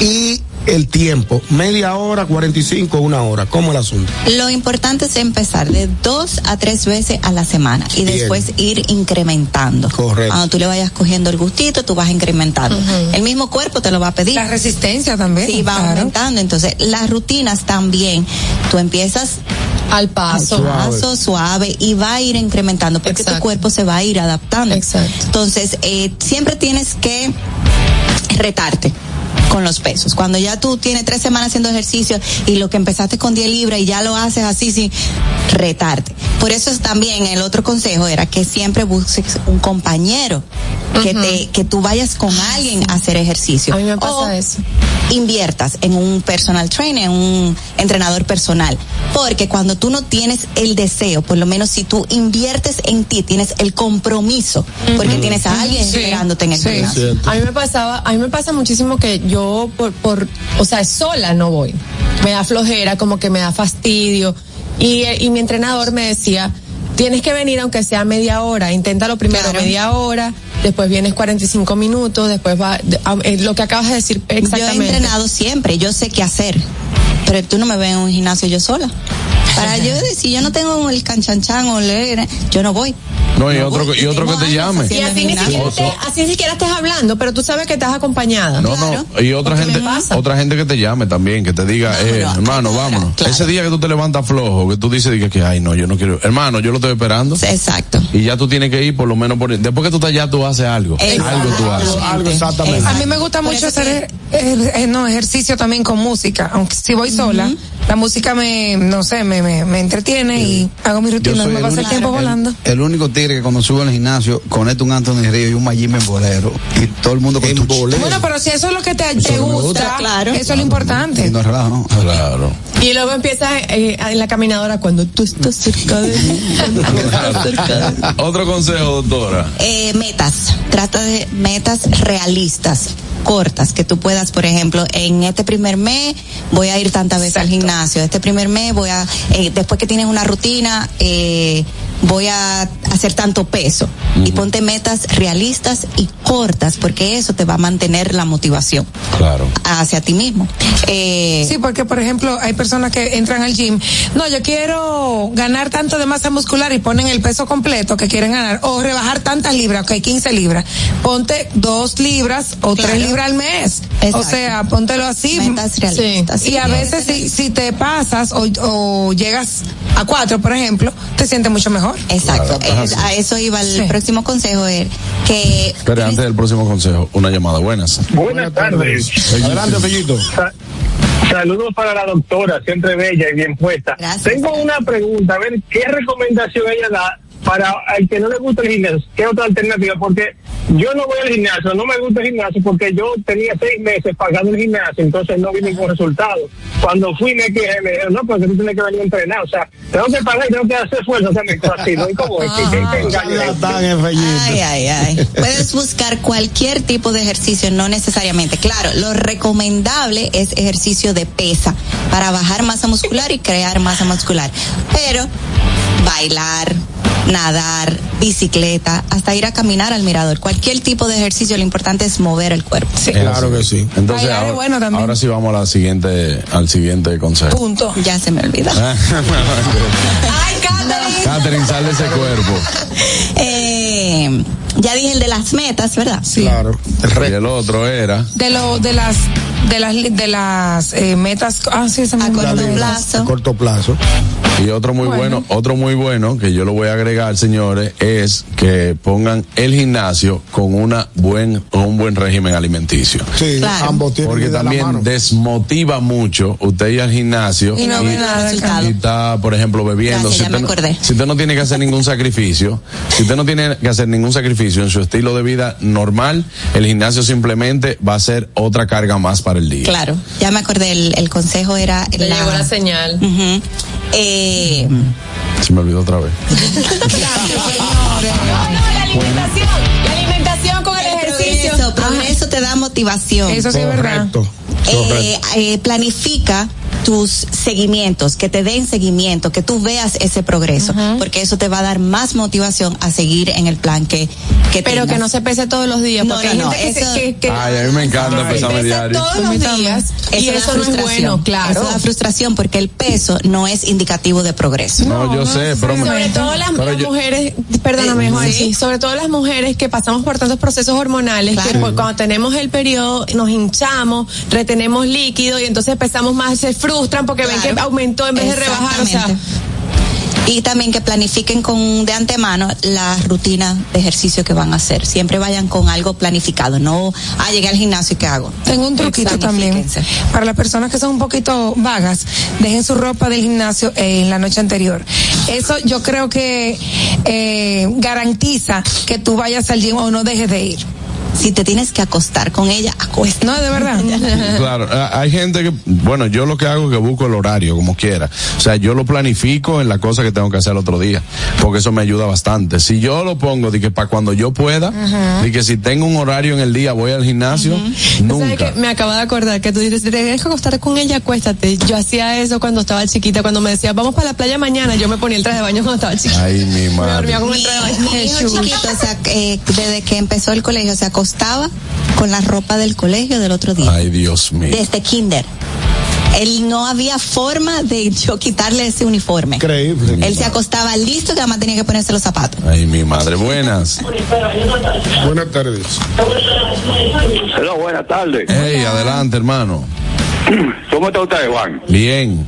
Y el tiempo, media hora, 45, una hora. ¿Cómo el asunto? Lo importante es empezar de dos a tres veces a la semana y Bien. después ir incrementando. Correcto. Cuando tú le vayas cogiendo el gustito, tú vas incrementando. El mismo cuerpo te lo va a pedir. La resistencia también. Sí, va claro. aumentando. Entonces, las rutinas también. Tú empiezas Al paso. paso suave y va a ir incrementando porque tu cuerpo se va a ir adaptando. Exacto. Entonces, eh, siempre tienes que retarte. Con los pesos. Cuando ya tú tienes tres semanas haciendo ejercicio y lo que empezaste con 10 libras y ya lo haces así sin retarte. Por eso es también el otro consejo era que siempre busques un compañero que te que tú vayas con alguien a hacer ejercicio. A mí me pasa O eso. inviertas en un personal trainer, en un entrenador personal, porque cuando tú no tienes el deseo, por lo menos si tú inviertes en ti, tienes el compromiso, porque tienes a alguien Sí. esperándote en el Sí. gimnasio. A mí me pasaba, a mí me pasa muchísimo que yo por, por, o sea, sola no voy. Me da flojera, como que me da fastidio. Y, y mi entrenador me decía, tienes que venir aunque sea media hora, inténtalo primero Claro. media hora, después vienes 45 minutos, después va, de- a- eh, lo que acabas de decir Yo he exactamente. entrenado siempre, yo sé qué hacer, pero tú no me ves en un gimnasio yo sola. Para yo <laughs> decir, yo no tengo el canchanchan o el, yo no voy. No, y otro, y otro que te llame. Y así ni, siquiera estés, así ni siquiera estés hablando, pero tú sabes que estás acompañada. No, no, y otra gente, otra gente que te llame también, que te diga, eh, hermano, vámonos. Ese día que tú te levantas flojo, que tú dices que, ay, no, yo no quiero, hermano, yo lo estoy esperando. Exacto. Y ya tú tienes que ir por lo menos por, después que tú estás allá, tú haces algo. Algo tú haces. Algo exactamente. A mí me gusta mucho hacer eh, no, ejercicio también con música, aunque si voy sola, la música me, no sé, me, me, me entretiene y hago mi rutina, me el pasa el único- tiempo volando. El único tigre que cuando subo al gimnasio conecta un Anthony Río y un Mayim en bolero. Y todo el mundo con tu bolero. Bueno, pero si eso es lo que te, te gusta, gusta. claro. eso es lo importante. Y no relajo, ¿no? Claro. Y luego empiezas eh, en la caminadora cuando tú estás cerca de mí. cuando tú estás cerca de mí. <laughs> Otro consejo, doctora. Eh, metas, trata de metas realistas cortas que tú puedas por ejemplo en este primer mes voy a ir tantas veces al gimnasio este primer mes voy a eh, después que tienes una rutina eh, voy a hacer tanto peso y ponte metas realistas y cortas porque eso te va a mantener la motivación Claro. hacia ti mismo eh, Sí, porque por ejemplo hay personas que entran al gym, no, yo quiero ganar tanto de masa muscular y ponen el peso completo que quieren ganar, o rebajar tantas libras, ok, 15 libras, ponte dos libras o Claro. tres libras al mes, o Exacto. sea, póntelo así. Metas realistas. Y a veces si, si te pasas o, o llegas a cuatro, por ejemplo, te sientes mucho mejor. Exacto, Claro, eh, a eso iba el Sí. próximo consejo er, que Pero antes del próximo consejo, una llamada. Buenas. Buenas tardes. Adelante, Fellito. Sa- Saludos para la doctora, siempre bella y bien puesta. Gracias. Tengo una pregunta, a ver, ¿qué recomendación ella da para el que no le gusta el gimnasio? ¿Qué otra alternativa? Porque yo no voy al gimnasio, no me gusta el gimnasio porque yo tenía seis meses pagando el gimnasio, entonces no vi ningún resultado. Cuando fui me quejé, me dijeron, no, porque tú tienes que venir a entrenar, o sea, tengo que pagar y tengo que hacer fuerza, o sea, me así, ¿no? ¿Y cómo es? Fellito. Ay, ay, ay. Puedes buscar cualquier tipo de ejercicio, no necesariamente. Claro, lo recomendable es ejercicio de pesa para bajar masa muscular y crear masa muscular. Pero bailar, nadar, bicicleta, hasta ir a caminar al mirador, cualquier tipo de ejercicio, lo importante es mover el cuerpo. Claro que sí. Entonces, Bailar es ahora, bueno también. ahora sí vamos a la siguiente, al siguiente consejo. Punto. Ya se me olvidó. <laughs> Ay, Catherine. Catherine, sal de ese cuerpo. <laughs> Eh, ya dije el de las metas, ¿verdad? Sí. Claro. Y el otro era. De lo, de las, de las, de las eh, metas, ah, sí, se me A corto de- plazo. A corto plazo. Y otro muy bueno. Bueno. otro muy bueno, que yo lo voy a agregar, señores, es que pongan el gimnasio con una buen, con un buen régimen alimenticio. Sí, Claro. ambos tienen Porque también mano. desmotiva mucho usted ir al gimnasio Y no ve nada, y está, por ejemplo, bebiendo. Gracias, si, ya usted me no, acordé. si usted no tiene que hacer ningún sacrificio, si usted no tiene que hacer ningún sacrificio en su estilo de vida normal, el gimnasio simplemente va a ser otra carga más para el día. Claro, ya me acordé, el, el consejo era... Me llegó la señal. Eh, Se me olvidó otra vez. <laughs> La alimentación, la alimentación con el ejercicio. Progreso, progreso te da motivación. Eso sí es verdad. Correcto. Eh, eh, planifica tus seguimientos, que te den seguimiento, que tú veas ese progreso, porque eso te va a dar más motivación a seguir en el plan que, que Pero que no se pese todos los días, No, porque no, hay no, gente que, eso- que, que Ay, a mí me encanta pesarme diario. todos los días y eso no es bueno, claro. Eso da frustración porque el peso no es indicativo de progreso. No, yo sé, pero me- sobre todo las, pero las yo- mujeres, perdóname, Eh, Juan, sí. sí, sobre todo las mujeres que pasamos por tantos procesos hormonales, que por- cuando tenemos el periodo nos hinchamos, retenemos líquido y entonces empezamos más, frustran porque ven que aumentó en vez de rebajar, o sea, Exactamente. Y también que planifiquen con de antemano la rutina de ejercicio que van a hacer. Siempre vayan con algo planificado, no, ah, llegué al gimnasio y qué hago. Tengo un truquito también. Para las personas que son un poquito vagas, dejen su ropa del gimnasio eh, en la noche anterior. Eso yo creo que eh, garantiza que tú vayas al gym o no dejes de ir. Si te tienes que acostar con ella, acuesta. No, de verdad. <laughs> Claro, a- hay gente que, bueno, yo lo que hago es que busco el horario como quiera. O sea, yo lo planifico en la cosa que tengo que hacer el otro día, porque eso me ayuda bastante. Si yo lo pongo de que para cuando yo pueda, de que si tengo un horario en el día voy al gimnasio, ¿Sabes nunca. qué? Me acabo de acordar que tú dices, te tienes que acostar con ella, acuéstate. Yo hacía eso cuando estaba chiquita, cuando me decía, vamos para la playa mañana, yo me ponía el traje de baño cuando estaba chiquita. Ay, mi Me madre. dormía con el traje de baño. Mi hijo chiquito, o sea, eh, desde que empezó el colegio, se acostaba con la ropa del colegio del otro día. Ay, Dios mío. Desde kinder. Él no había forma de yo quitarle ese uniforme. Increíble. Él se acostaba listo que además tenía que ponerse los zapatos. Ay, mi madre. Buenas. Buenas tardes. Hola, buenas tardes. Hey, adelante, hermano. <clears throat> ¿Cómo está usted, Juan? Bien.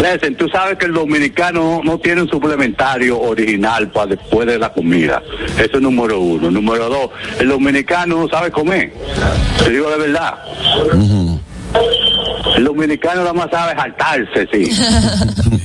Listen, tú sabes que el dominicano no tiene un suplementario original para después de la comida. Eso es número uno. Número dos, el dominicano no sabe comer. Te digo de verdad. El dominicano nada más sabe saltarse, sí.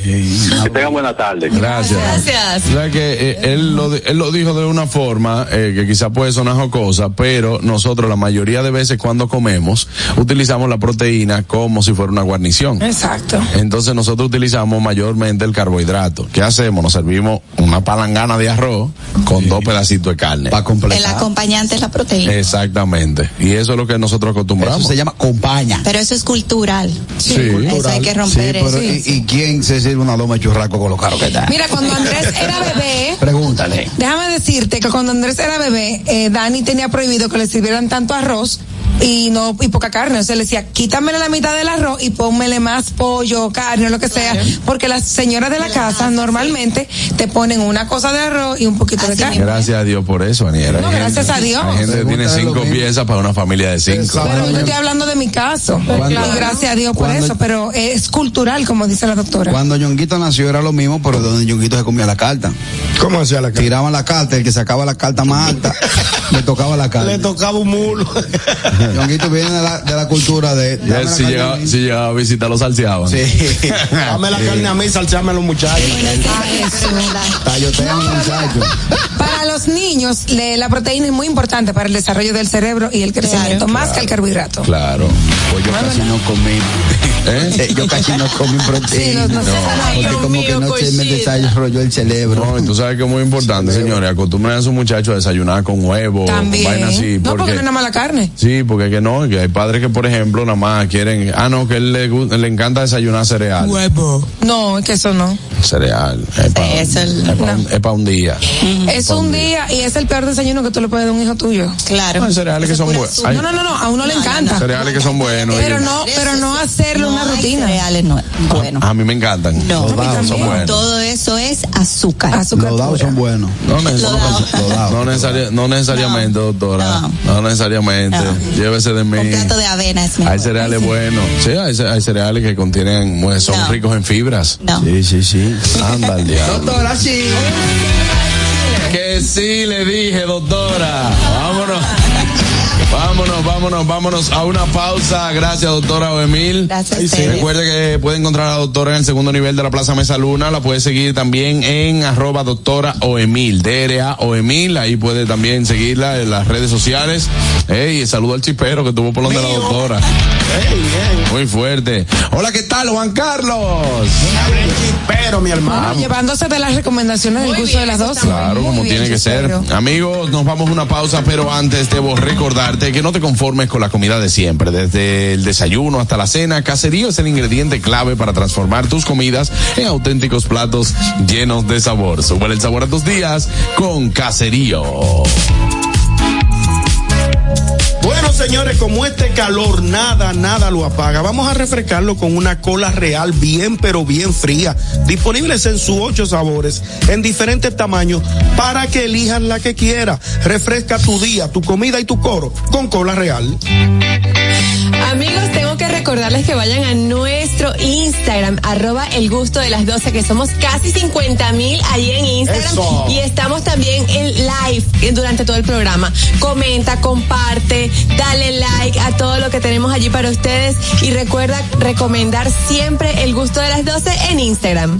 <laughs> que tengan buena tarde. Gracias. Gracias. O sea que eh, él, lo, di- él lo dijo de una forma eh, que quizá puede sonar jocosa, pero nosotros la mayoría de veces cuando comemos utilizamos la proteína como si fuera una guarnición. Exacto. Entonces nosotros utilizamos mayormente el carbohidrato. ¿Qué hacemos? Nos servimos una palangana de arroz con dos pedacitos de carne. Para El completar. acompañante es la proteína. Exactamente. Y eso es lo que nosotros acostumbramos. Eso se llama compaña. Pero eso es cultural. Sí. Eso hay que Sí, romper pero eso. ¿y, y quién se sirve una loma de churraco con lo caro que está? Mira, cuando Andrés era <laughs> bebé, Pregúntale. déjame decirte que cuando Andrés era bebé, eh, Dani tenía prohibido que le sirvieran tanto arroz y no y poca carne. O sea, le decía, quítamele la mitad del arroz y pónmele más pollo, carne, o lo que sea. Porque las señoras de la casa normalmente te ponen una cosa de arroz y un poquito de carne. Gracias a Dios por eso, Aniela. No, gracias gente- a Dios. Hay gente tiene cinco piezas para una familia de cinco. Pero yo estoy hablando de mi caso. Y gracias a Dios por cuando- eso, pero es cultural, como dice la doctora. Cuando Ñonguito nació era lo mismo, pero donde Ñonguito se comía la carta. ¿Cómo hacía la cara? Tiraban la carta, el que sacaba la carta más alta, <laughs> le tocaba la carta. Le tocaba un mulo. <laughs> <laughs> Ñonguito viene de la, de la cultura de... Él la si llegaba, si llegaba a visitar, lo salseaban. Sí. <laughs> Dame la carne a mí, salchame a los muchachos. No, muchachos. Para los niños, le- la proteína es muy importante para el desarrollo del cerebro y el crecimiento, más que el carbohidrato. Claro. Pues yo casi no comí. ¿Eh? <laughs> Yo casi no comí proteína. Sí, no- no porque Dios como que no se me desarrolló el cerebro. No, y tú sabes que es muy importante, señores. Acostumbren a sus muchachos a desayunar con huevo, También. con vaina así. no, porque porque- no es nada mala carne. Sí, porque es que no, que hay padres que, por ejemplo, nada más quieren, ah, no, que él le, le encanta desayunar cereal. No, es que eso no. Cereal. Es para el- un día. Es un día y es el peor desayuno que tú le puedes dar a un hijo tuyo. Claro. Hay cereales que son buenos. No, no, no, no, a uno le encanta. cereales que son buenos. Pero no, pero no hacerlo una No rutina. cereales no, bueno. A mí me encantan. No, Los dados son buenos. todo eso es azúcar. Azúcar Los dados son buenos. No, no, no necesariamente, doctora. No. No, necesariamente. Llévese de mí. Un plato de avena es mejor. Hay cereales buenos. Sí, hay, hay cereales que contienen, pues, son No. ricos en fibras. No. Sí, sí, sí. Anda al diablo. Doctora, sí. Que sí le dije, doctora. Vámonos. Vámonos, vámonos, vámonos a una pausa. Gracias, doctora Oemil. Gracias Sí. Recuerde que puede encontrar a la doctora en el segundo nivel de la Plaza Mesa Luna. La puede seguir también en arroba doctora Oemil, DRA Oemil. Ahí puede también seguirla en las redes sociales. Ey, saludo al chipero que tuvo por donde la doctora. Muy fuerte. Hola, ¿qué tal, Juan Carlos? Pero, mi hermano. Llevándose de las recomendaciones del curso de las dos. Claro, como tiene que ser. Amigos, nos vamos a una pausa, pero antes debo que no te conformes con la comida de siempre. Desde el desayuno hasta la cena, Caserío es el ingrediente clave para transformar tus comidas en auténticos platos llenos de sabor. Sube el sabor a tus días con Caserío. Bueno, señores, como este calor nada, nada lo apaga, vamos a refrescarlo con una cola real bien, pero bien fría, disponibles en sus ocho sabores, en diferentes tamaños, para que elijas la que quiera. Refresca tu día, tu comida y tu coro con cola real. Amigos, tengo que recordarles que vayan a nuestro Instagram, arroba el gusto de las 12, que somos casi 50 mil ahí en Instagram. Eso. Y estamos también en live durante todo el programa. Comenta, comparte, dale like a todo lo que tenemos allí para ustedes. Y recuerda recomendar siempre el gusto de las 12 en Instagram.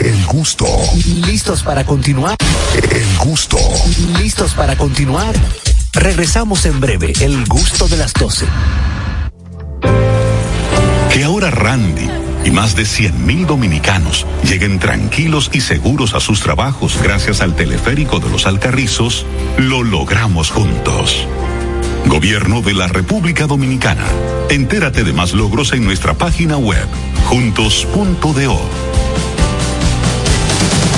El gusto. ¿Listos para continuar? El gusto. ¿Listos para continuar? Regresamos en breve, el gusto de las 12. Que ahora Randy y más de 100 mil dominicanos lleguen tranquilos y seguros a sus trabajos gracias al teleférico de los Alcarrizos, lo logramos juntos. Gobierno de la República Dominicana. Entérate de más logros en nuestra página web, juntos.do. Thank you.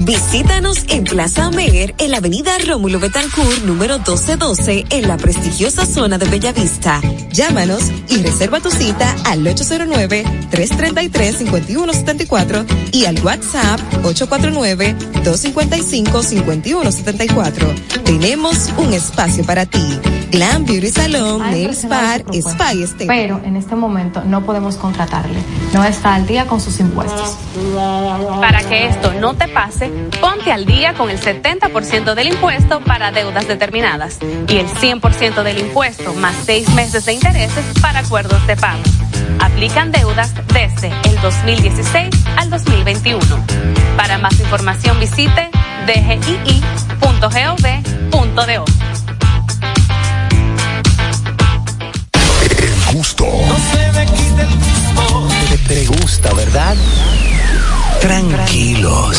Visítanos en Plaza Amer, en la avenida Rómulo Betancourt, número 1212, en la prestigiosa zona de Bellavista. Llámanos y reserva tu cita al 809-333-5174 y al WhatsApp 849-255-5174. Tenemos un espacio para ti. Glam Beauty Salon, Hay Nails Bar, Spa y Estética. Pero en este momento no podemos contratarle. No está al día con sus impuestos. Para que esto no te pase, ponte al día con el 70% del impuesto para deudas determinadas y el 100% del impuesto más seis meses de intereses para acuerdos de pago. Aplican deudas desde el 2016 al 2021. Para más información visite dgii.gov.do. El gusto. Te, te gusta, ¿verdad? Tranquilos.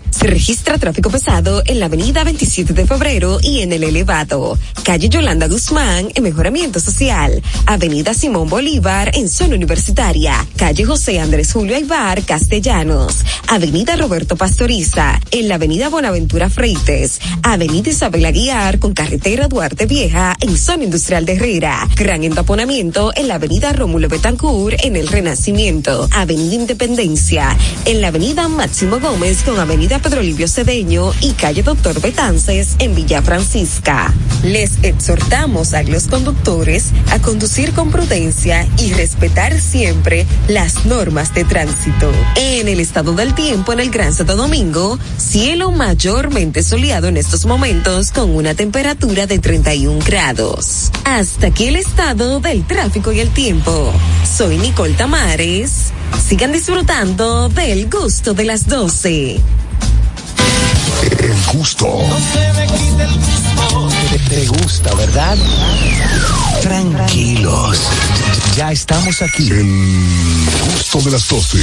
Se registra tráfico pesado en la avenida 27 de febrero y en el elevado. Calle Yolanda Guzmán en Mejoramiento Social. Avenida Simón Bolívar en zona universitaria. Calle José Andrés Julio Aybar Castellanos. Avenida Roberto Pastoriza en la avenida Bonaventura Freites. Avenida Isabel Aguiar con carretera Duarte Vieja en zona industrial de Herrera. Gran entaponamiento en la avenida Rómulo Betancourt en el Renacimiento. Avenida Independencia en la avenida Máximo Gómez con avenida Pedro Livio Cedeño y calle Doctor Betances en Villa Francisca. Les exhortamos a los conductores a conducir con prudencia y respetar siempre las normas de tránsito. En el estado del tiempo en el Gran Santo Domingo, cielo mayormente soleado en estos momentos con una temperatura de 31 grados. Hasta aquí el estado del tráfico y el tiempo. Soy Nicole Tamares. Sigan disfrutando del gusto de las 12. El gusto. Te gusta, ¿verdad? Tranquilos. Ya estamos aquí. El gusto de las 12.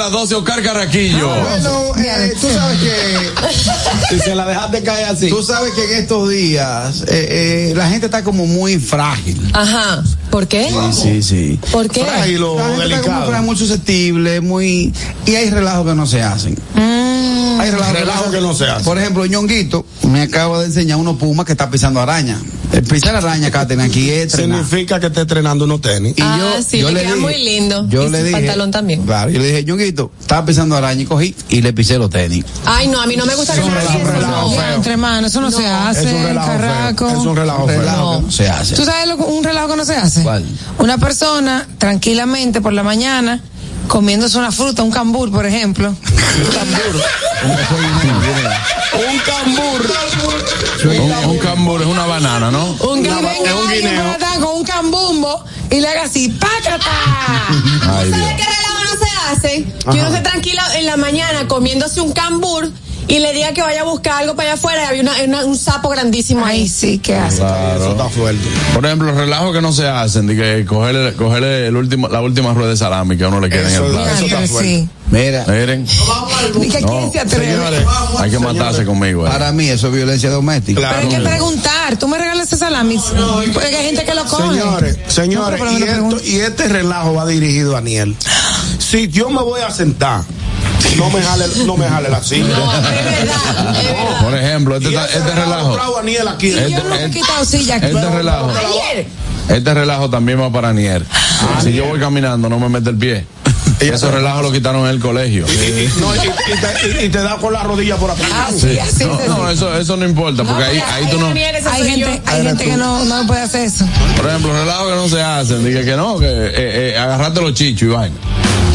Las 12, Oscar Carraquillo. Bueno, eh, tú sabes que. <laughs> Si se la dejaste caer así. Tú sabes que en estos días eh, eh, la gente está como muy frágil. Ajá. ¿Por qué? Sí, sí, sí. ¿Por qué? Frágil o La gente está como delicado. frágil, muy susceptible, muy. Y hay relajos que no se hacen. Mm. Hay relajos, Relajo que no se hace. Por ejemplo, Ñonguito me acaba de enseñar uno puma que está pisando araña. El pisar araña, Catherine, aquí es. Significa que esté entrenando unos tenis. Y ah, yo, sí, yo le le queda dije, muy lindo. Yo y le dije, pantalón también. Claro, yo le dije, Ñonguito, estaba pisando araña y cogí y le pisé los tenis. Ay, no, a mí no me gusta que relajo feo. Entre manos, eso no, se Es hace, un relajo carraco. feo. Es un relajo Un feo. relajo que no se hace. ¿Tú sabes lo, un relajo que no se hace? ¿Cuál? Una persona tranquilamente por la mañana comiéndose una fruta, un cambur, por ejemplo. Un cambur. Un, un cambur es una banana, ¿no? Un Una- venga es un guineo. atrás con un cambumbo y le haga así, ¡pácata! Ay, Dios. ¿Sabes qué relajo no se hace? Que uno se tranquila en la mañana comiéndose un cambur y le diga que vaya a buscar algo para allá afuera y había una- una- un sapo grandísimo ahí. Ay, sí, ¿qué hace? Eso Claro. está fuerte. Por ejemplo, relajos que no se hacen, de que cogerle, cogerle el último, la última rueda de salami que a uno le queda en Eso- el plato. eso está fuerte. sí. Mira, Miren, ¿Y que No, se? Señores, hay que matarse conmigo. eh. para mí eso es violencia doméstica. Pero hay que preguntar, ¿tú me regalas ese salami? Porque hay gente que lo coge. Señores, señores, esto, y este relajo va dirigido a Aniel. Si yo me voy a sentar, no me jale, no me jale la silla. No, es verdad, es verdad. Por ejemplo, este, ese este relajo. Aniel aquí. Y Este- yo no he quitado silla aquí. Este relajo. Ayer. Este relajo también va para Nier. Si yo voy caminando, no me mete el pie. <laughs> Y esos relajos lo quitaron en el colegio. No, y, y te, y- y te da con la rodilla por atrás. Así, así, No, no, eso, eso no importa, porque ahí, ahí tú no. Hay gente, hay gente que no, no puede hacer eso. Por ejemplo, relajos que no se hacen. Dije que no, que eh, eh, agarrate los chichos y vaina.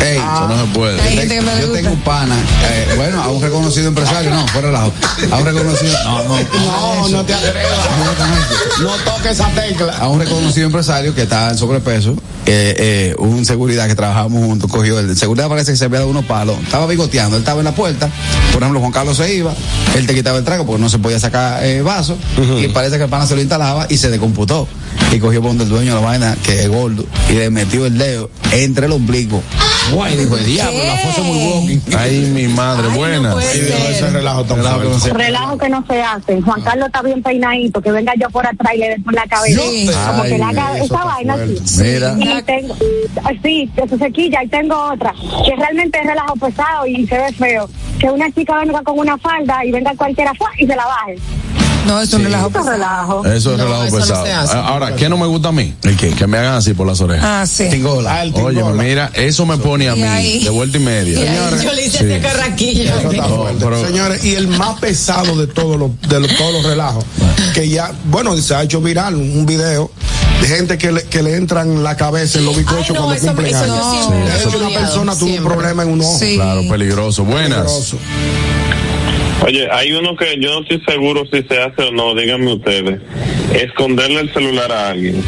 Ey, Eso no se puede. Hay gente que me yo gusta. tengo un pana, eh, bueno, a un reconocido empresario, no, fue relajo. A un reconocido, no, no, No, no te atrevas. No toques esa tecla. a un reconocido empresario que estaba en sobrepeso, eh, eh, un seguridad que trabajábamos juntos, cogió el seguridad parece que se había dado unos palos, estaba bigoteando, él estaba en la puerta, por ejemplo Juan Carlos se iba, él te quitaba el trago porque no se podía sacar eh, vaso, y parece que el pana se lo instalaba y se descomputó, y cogió por donde el dueño de la vaina, que es gordo, y le metió el dedo entre el ombligo, Guay, dijo, el diablo, la fosa muy walking. Ay, mi madre, buena. Sí, ese relajo tan Relajo que no se- Relajo que no se hace. Juan Carlos está bien peinadito, que venga yo por atrás y le dé por la cabeza. Sí. Como Ay, que le haga eso esa vaina así. Mira. Y tengo, sí, que se sequilla y tengo otra, que realmente es relajo pesado y se ve feo. Que una chica venga con una falda y venga cualquiera y se la baje. No, es un relajo. Eso es relajo. Eso es No, relajo eso pesado. Ahora, ¿qué no me gusta a mí? ¿El qué? Que me hagan así por las orejas. Ah, sí. Tingola. Ah, el Oye, mira, eso me pone a mí ahí- de vuelta y media. Señores, Yo le hice Sí. ese carraquillo. Eso No, pero- Señores, y el más pesado de todos los, de los- todos los relajos, que ya, bueno, se ha hecho viral un video de gente que le, que le entran la cabeza en los Ay, no, cuando eso- cumplen eso años. he hecho, una persona tuvo un problema en un ojo. Sí. Claro, peligroso. Buenas. Peligroso. Oye, hay uno que yo no estoy seguro si se hace o no, díganme ustedes. Esconderle el celular a alguien.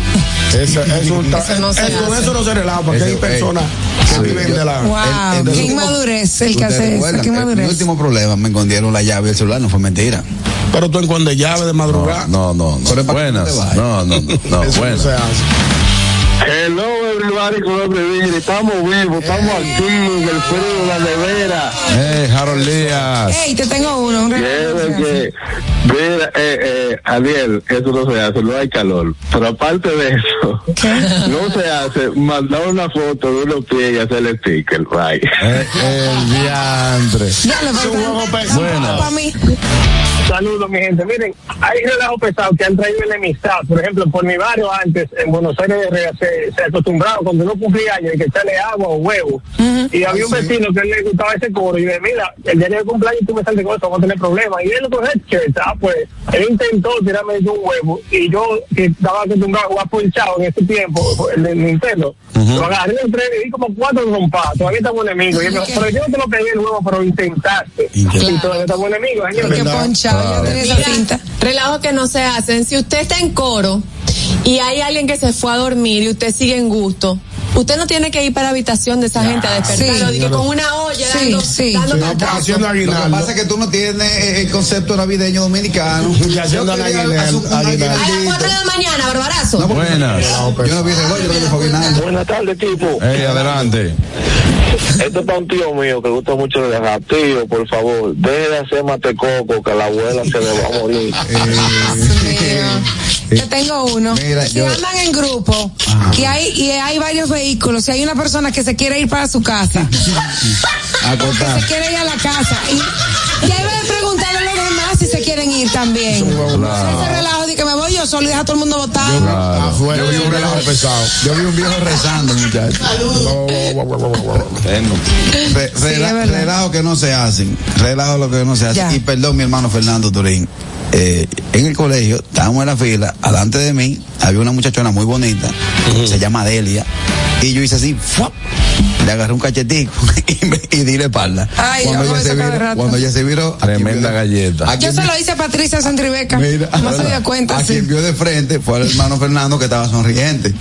Eso, eso, está- Eso no se eso- hace. eso no se relaja, porque Eso, hay personas que viven de la. Wow, El- el- qué inmadurez el que ¿Ustedes hace eso, qué Mi último problema, me escondieron la llave del celular, no fue mentira. Pero tú en de llave de madrugada. No, no, no. No Buenas. No, no, no. eso buenas. no se hace. Hello, everybody, con el Estamos vivos, estamos aquí en el frío, la nevera. Eh, Harold Díaz. Ey, te tengo uno. Un mira, eh, eh, Ariel, eso no se hace, no hay calor. Pero aparte de eso, <laughs> no se hace mandar una foto de unos pies y hacerle sticker, bye. Eh, el diantre. Buenas. para mí. Saludos, mi gente. Miren, hay relajos pesados que han traído enemistad. Por ejemplo, por mi barrio antes, en Buenos Aires, se, se acostumbraba cuando uno cumplía años que echarle agua o huevo. Y había un vecino que le gustaba ese coro y le mira, el día de cumpleaños tú me sales con eso, vamos a tener problemas. Y él lo coge, ah, pues, él intentó tirarme de un huevo y yo, que estaba acostumbrado a jugar ponchado en ese tiempo, el de Nintendo, lo agarré en tren y di como cuatro rompadas. Todavía estamos enemigos. Y él me dijo, pero yo no te lo pegué el huevo, pero intentaste. Y todavía estamos enemigos, señor. Qué ponchado, ya tenía esa. Relajo que no se hacen. Si usted está en coro y hay alguien que se fue a dormir y usted sigue en gusto, usted no tiene que ir para la habitación de esa gente a despertarlo. sí. con una olla Sí, dando, sí. dando Sí, cantazos. Lo que pasa es que tú no tienes eh, el concepto navideño dominicano. <laughs> Y haciendo aguinaldo. A las 4 de la mañana, barbarazo. Buenas. Yo no vi reloj, yo fue aguinaldo. Buenas tardes, tipo. Hey, adelante. Esto es para un tío mío que gusta mucho de dejar. Tío, por favor, deje de hacer matecoco que la abuela se le va a morir. Yo tengo uno. Mira, si yo- andan en grupo y hay y hay varios vehículos, si hay una persona que se quiere ir para su casa, <laughs> Acotar. se quiere ir a la casa y debe de preguntarle a los demás si se quieren ir también. Claro. Ese relajo de que me voy yo solo y deja a todo el mundo votar. Afuera, yo vi un relajo pesado. Yo vi un viejo rezando, muchachos. Re- Sí, relajo que no se hacen. Relajo lo que no se hace. Ya. Y perdón, mi hermano Fernando Turín. Eh, en el colegio, estábamos en la fila, adelante de mí, había una muchachona muy bonita, se llama Delia, y yo hice así, ¡fuap! Le agarré un cachetico <laughs> y, me, y di la espalda. Ay, cuando, yo ella se viró, cuando ella se viró, Tremenda galleta. Yo se lo hice a Patricia Santribeca. Mira, no se dio cuenta. A sí. quien vio de frente fue al hermano Fernando que estaba sonriente.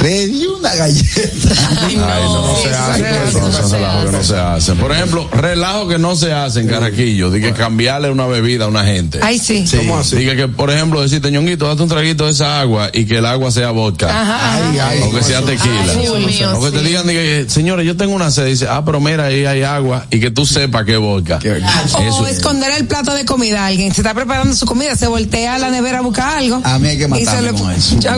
Le di una galleta. Ay, no, no se hace. Eso son relajos que no se hacen. Por ejemplo, relajo que no se hace en Carraquillo. De que cambiarle una bebida a una gente. Ay, sí. ¿Cómo así? Diga que, por ejemplo, decirte, ñonguito, date un traguito de esa agua y que el agua sea vodka. Ajá, Ay, O que sea tequila. Ay, Dios mío, o que te sí. digan, señores, yo tengo una sed. Dice, ah, pero mira, ahí hay agua. Y que tú sepas que vodka. O esconder el plato de comida a alguien. Se está preparando su comida, se voltea a la nevera a buscar algo. A mí hay que matarme con eso. <laughs>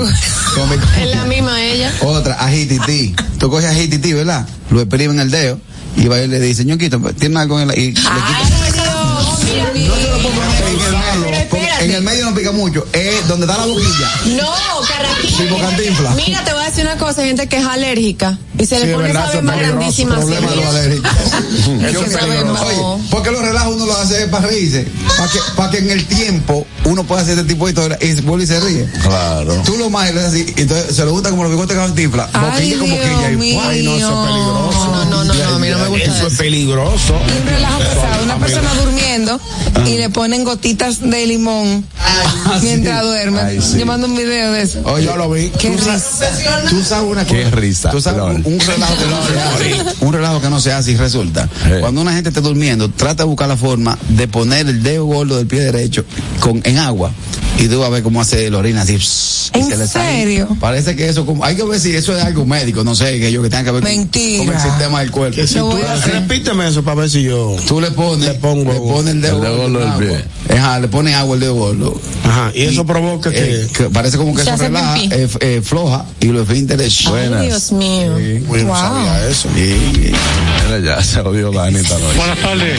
Es la misma ella. Otra, ajititi. Tú coges ajititi, ¿verdad? Lo exprime en el dedo y va y le dice, ñonquito, tiene algo en la... Y en el medio, no pica mucho, es donde está la boquilla. No, Carraquillo. Tipo. Mira, te voy a decir una cosa, hay gente que es alérgica y se Sí, le pone verdad, esa peligroso, grandísima de los <laughs> que. Oye, porque los relajos uno lo hace para reírse, para que, para que en el tiempo uno pueda hacer este tipo de historias y vuelve y se ríe. Claro. Tú lo más así, y entonces se lo gusta como los bigotes de cantinflas, Ay, boquilla con Dios boquilla. y mío. Ay, no, eso es peligroso. No, no, no, no, a mí no me gusta Eso es peligroso. Un relajo pesado, una persona durmiendo y le ponen gotitas de limón mientras duerme. Sí. Yo mando un video de eso. Oye, Yo lo vi. Qué tú risa. sabes, tú sabes una cosa. Qué risa. Tú sabes un, un relajo que no se <laughs> hace. Un relajo que no se hace y resulta. Cuando una gente está durmiendo, trata de buscar la forma de poner el dedo gordo del pie derecho con, en agua. Y tú vas a ver cómo hace la orina así. ¿En se le sale. serio? Parece que eso, hay que ver si eso es algo médico, no sé, que yo que tenga que ver con, Mentira. con el sistema del cuerpo. Que si Lo tú, voy a hacer. repíteme eso para ver si yo. Tú le pones, Le pongo- le pones el dedo, El dedo gordo del pie. Ajá, le pones agua al dedo gordo. Ajá, y eso provoca que. Eh, que parece como que Se eso hace relaja, pipí. Eh, eh, floja y los esfínteres. Ay, Dios mío. Uy, no Wow. sabía eso. Sí. Mira, ya se odió esta noche. Buenas tardes.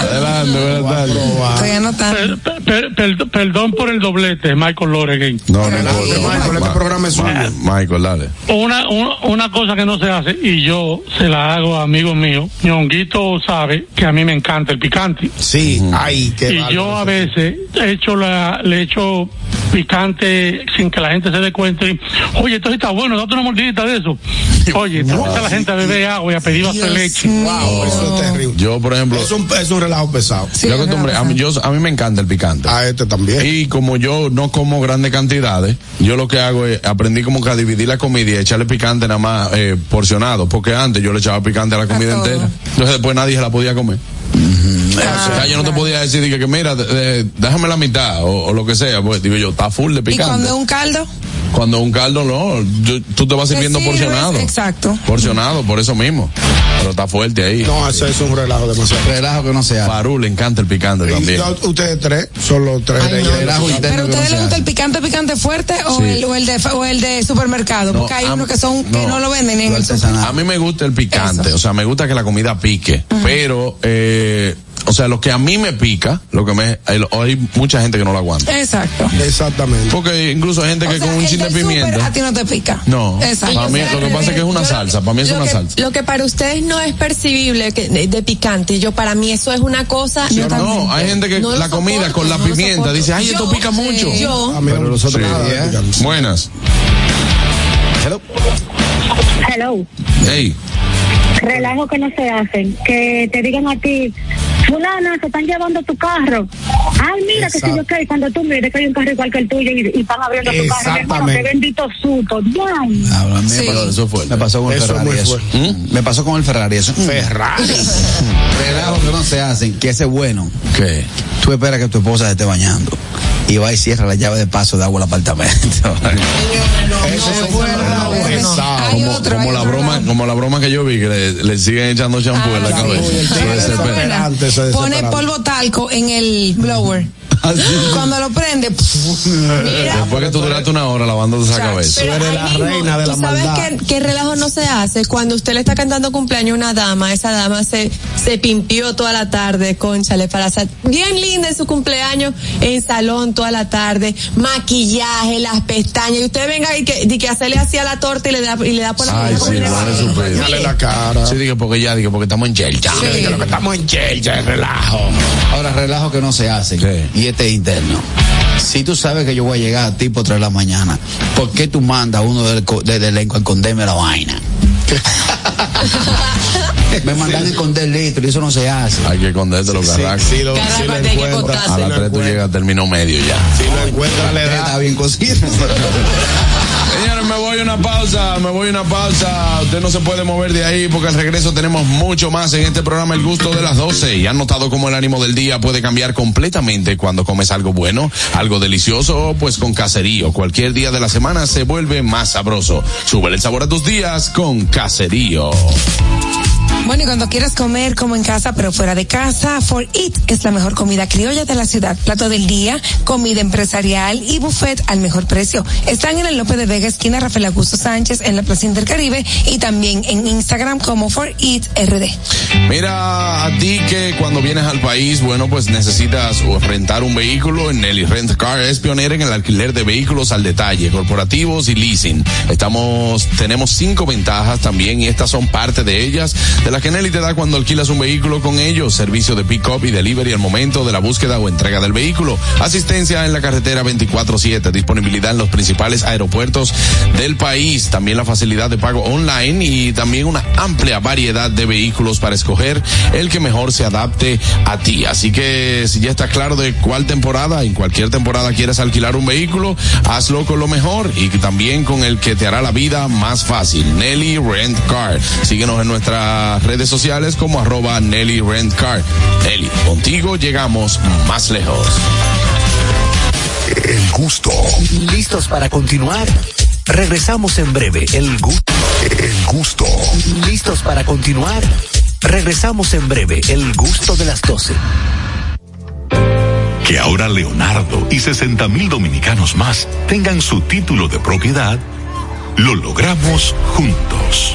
Adelante, buenas tardes. Estoy anotando. Per- per- per- perdón por el doblete, Michael Loregan. No, no importa. Michael, este Ma- programa es suyo. Michael, dale. Una, una, una cosa que no se hace, y yo se la hago a amigos míos, Ñonguito sabe que a mí me encanta el picante. Sí, ay, qué y yo a veces he hecho la, le echo picante sin que la gente se dé cuenta. Y, Oye, esto sí está bueno, date una mordidita de eso. <laughs> Oye, te gusta la gente a beber agua y a pedir vaso de leche. Wow, eso es terrible. Yo, por ejemplo, Es un, es un relajo pesado. Sí, yo acostumbré, a mí, yo, a mí me encanta el picante. A este también. Y como yo no como grandes cantidades, yo lo que hago es aprendí como que a dividir la comida y a echarle picante nada más eh, porcionado, porque antes yo le echaba picante a la comida entera. Entonces después nadie se la podía comer. O sea, yo no te podía decir dije, que mira, de- de- déjame la mitad o, o lo que sea, pues digo yo, está full de ¿Y picante. cuando es un caldo? Cuando un caldo no, yo- tú te vas Te sirviendo porcionado. exacto. Porcionado, por eso mismo. Pero está fuerte ahí. No, ese es un relajo demasiado. Relajo que no se hace. Farú le encanta el picante Y también. yo- ustedes tres, son los tres Ay, no. Relajo interno ¿Pero a no ustedes se les gusta el picante, picante fuerte o, Sí. el, o, el, de, o el de supermercado? No, Porque hay unos que son que no. no lo venden ni en el. A mí me gusta el picante, o sea, me gusta que la comida pique, pero eh, o sea, lo que a mí me pica, lo que me, hay, hay mucha gente que no lo aguanta. Exacto. Exactamente. Porque incluso hay gente O que sea, con un chin de pimienta. A ti no te pica. No. Exacto. Para mí, lo que pasa es que es una salsa. Para mí es una que, salsa. Lo que para ustedes no es percibible que, de, de picante, yo para mí eso es una cosa. Sí, no, hay gente que No la comida soporto, con la no pimienta dice, ay, esto pica mucho. Yo. Pero nosotros Sí. nada de picante. Buenas. Hello. Hey. Relajo que no se hacen. Que te digan a ti, fulana, se están llevando tu carro. Ay, mira que si yo que cuando tú mires que hay un carro igual que el tuyo y, y están abriendo tu carro, mi hermano, qué bendito susto. Habla, me, Sí. pasó, Eso fue. me pasó con el Eso Ferrari eso. ¿Mm? Me pasó con el Ferrari eso. Ferrari. <laughs> Relajo que no se hacen, que ese es bueno. ¿Qué? Tú esperas que tu esposa se esté bañando y va y cierra la llave de paso de agua al apartamento. <laughs> Eso es un relajo pesado. Hay Como, otro, como la broma, lado. como la broma que yo vi que le, le siguen echando champú en la Ah, sí. cabeza. Pone polvo talco en el blower. <laughs> Cuando lo prende, mira. Después que tú duraste una hora lavándote esa cabeza. Tú eres la ahí mismo, reina de la ¿tú sabes maldad. qué, qué relajo no se hace? Cuando usted le está cantando cumpleaños a una dama, esa dama se, se pimpió toda la tarde, conchale, para hacer bien linda en su cumpleaños, en salón toda la tarde, maquillaje, las pestañas, y usted venga y que, y que hacerle así a la torta y le da, y le da por la Ay, sí, no es su pedo. Dale la cara. Sí, dije porque ya, dije porque estamos en Chelcha. Que lo que estamos en Chelsea es relajo. Ahora, relajo que no se hace. ¿Qué? Y este es interno. Si tú sabes que yo voy a llegar a tipo 3 de la mañana, ¿por qué tú mandas a uno del, del elenco a esconderme la vaina? <laughs> Me mandan a esconder el litro y eso no se hace. Hay que esconderte los Sí, carracos. sí, lo, Carraco, sí lo hay que encuentra. cortarse. A las Sí lo 3 tú llegas a término medio ya. Si lo encuentra, le da. Está bien cocido. <laughs> Voy a una pausa, me voy a una pausa. Usted no se puede mover de ahí porque al regreso tenemos mucho más en este programa El Gusto de las 12. Y han notado cómo el ánimo del día puede cambiar completamente cuando comes algo bueno, algo delicioso, pues con caserío. Cualquier día de la semana se vuelve más sabroso. Sube el sabor a tus días con caserío. Bueno, y cuando quieras comer como en casa, pero fuera de casa, For Eat es la mejor comida criolla de la ciudad. Plato del día, comida empresarial y buffet al mejor precio. Están en el López de Vega, esquina Rafael Augusto Sánchez, en la Plaza Intercaribe y también en Instagram como For Eat RD. Mira, a ti que cuando vienes al país, bueno, pues necesitas rentar un vehículo. En Nelly Rent Car es pionera en el alquiler de vehículos al detalle, corporativos y leasing. Estamos, tenemos cinco ventajas también y estas son parte de ellas, que Nelly te da cuando alquilas un vehículo con ellos. Servicio de pick-up y delivery al momento de la búsqueda o entrega del vehículo. Asistencia en la carretera 24-7. Disponibilidad en los principales aeropuertos del país. También la facilidad de pago online y también una amplia variedad de vehículos para escoger el que mejor se adapte a ti. Así que si ya está claro de cuál temporada, en cualquier temporada quieres alquilar un vehículo, hazlo con lo mejor y también con el que te hará la vida más fácil. Nelly Rent Car. Síguenos en nuestras redes sociales como arroba Nelly Rent Car. Nelly, contigo llegamos más lejos. El gusto, ¿Listos para continuar? Regresamos en breve. El gusto. el gusto, ¿Listos para continuar? Regresamos en breve. El gusto de las 12. Que ahora Leonardo y 60 mil dominicanos más tengan su título de propiedad, lo logramos juntos.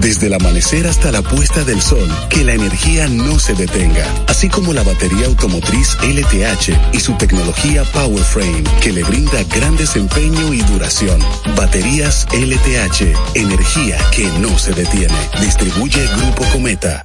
Desde el amanecer hasta la puesta del sol, que la energía no se detenga, así como la batería automotriz LTH y su tecnología PowerFrame, que le brinda gran desempeño y duración. Baterías LTH, energía que no se detiene. Distribuye Grupo Cometa.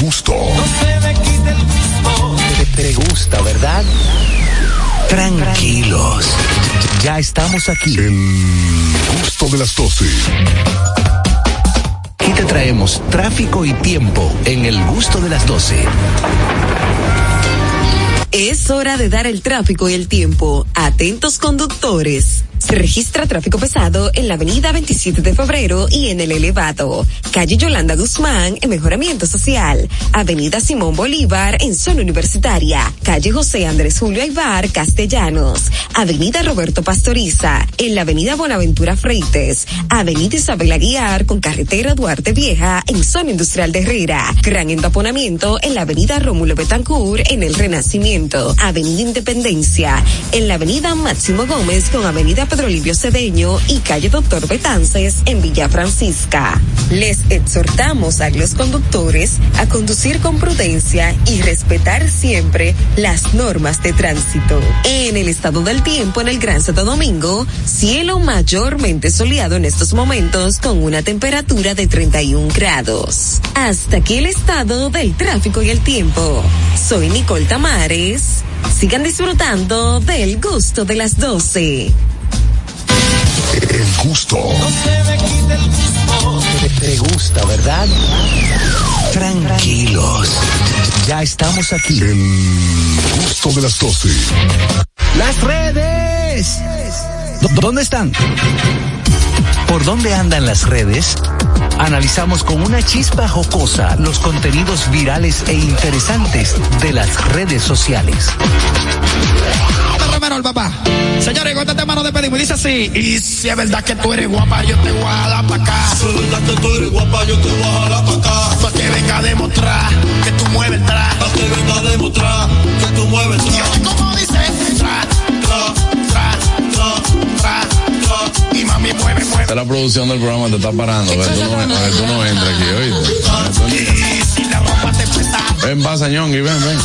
El gusto. Te, te gusta, ¿verdad? Tranquilos. Ya estamos aquí. El gusto de las 12. Aquí te traemos tráfico y tiempo en el gusto de las 12. Es hora de dar el tráfico y el tiempo. Atentos conductores. Registra tráfico pesado en la avenida 27 de febrero y en el elevado. Calle Yolanda Guzmán en Mejoramiento Social. Avenida Simón Bolívar en zona universitaria. Calle José Andrés Julio Aibar Castellanos. Avenida Roberto Pastoriza. En la avenida Bonaventura Freites. Avenida Isabel Aguiar con carretera Duarte Vieja en zona industrial de Herrera. Gran entaponamiento en la avenida Rómulo Betancourt en el Renacimiento. Avenida Independencia. En la avenida Máximo Gómez con avenida Pedro Livio Cedeño y calle Doctor Betances en Villa Francisca. Les exhortamos a los conductores a conducir con prudencia y respetar siempre las normas de tránsito. En el estado del tiempo en el Gran Santo Domingo, cielo mayormente soleado en estos momentos con una temperatura de 31 grados. Hasta aquí el estado del tráfico y el tiempo. Soy Nicole Tamares. Sigan disfrutando del gusto de las 12. El gusto. Te, te gusta, ¿verdad? Tranquilos. Ya estamos aquí. El gusto de las 12. Las redes. ¿Dó- ¿Dónde están? ¿Por dónde andan las redes? Analizamos con una chispa jocosa los contenidos virales e interesantes de las redes sociales. El papá. Señores, con este tema nos despedimos. Y dice así. Y si es verdad que tú eres guapa, yo te voy a jalar pa' acá. Si es verdad que tú eres guapa, yo te voy a jalar pa' acá. Pa' que venga a demostrar que tú mueves el tra. Pa' que venga a demostrar que tú mueves el tra. Y oye, como dice, tra, tra, tra, tra, tra, tra. Y mami, mueve, mueve. Esta es la producción del programa te está parando. A ver, tú no, a ver, tú no entras aquí, oíste. Ven, pasa, Ñongui, ven, ven.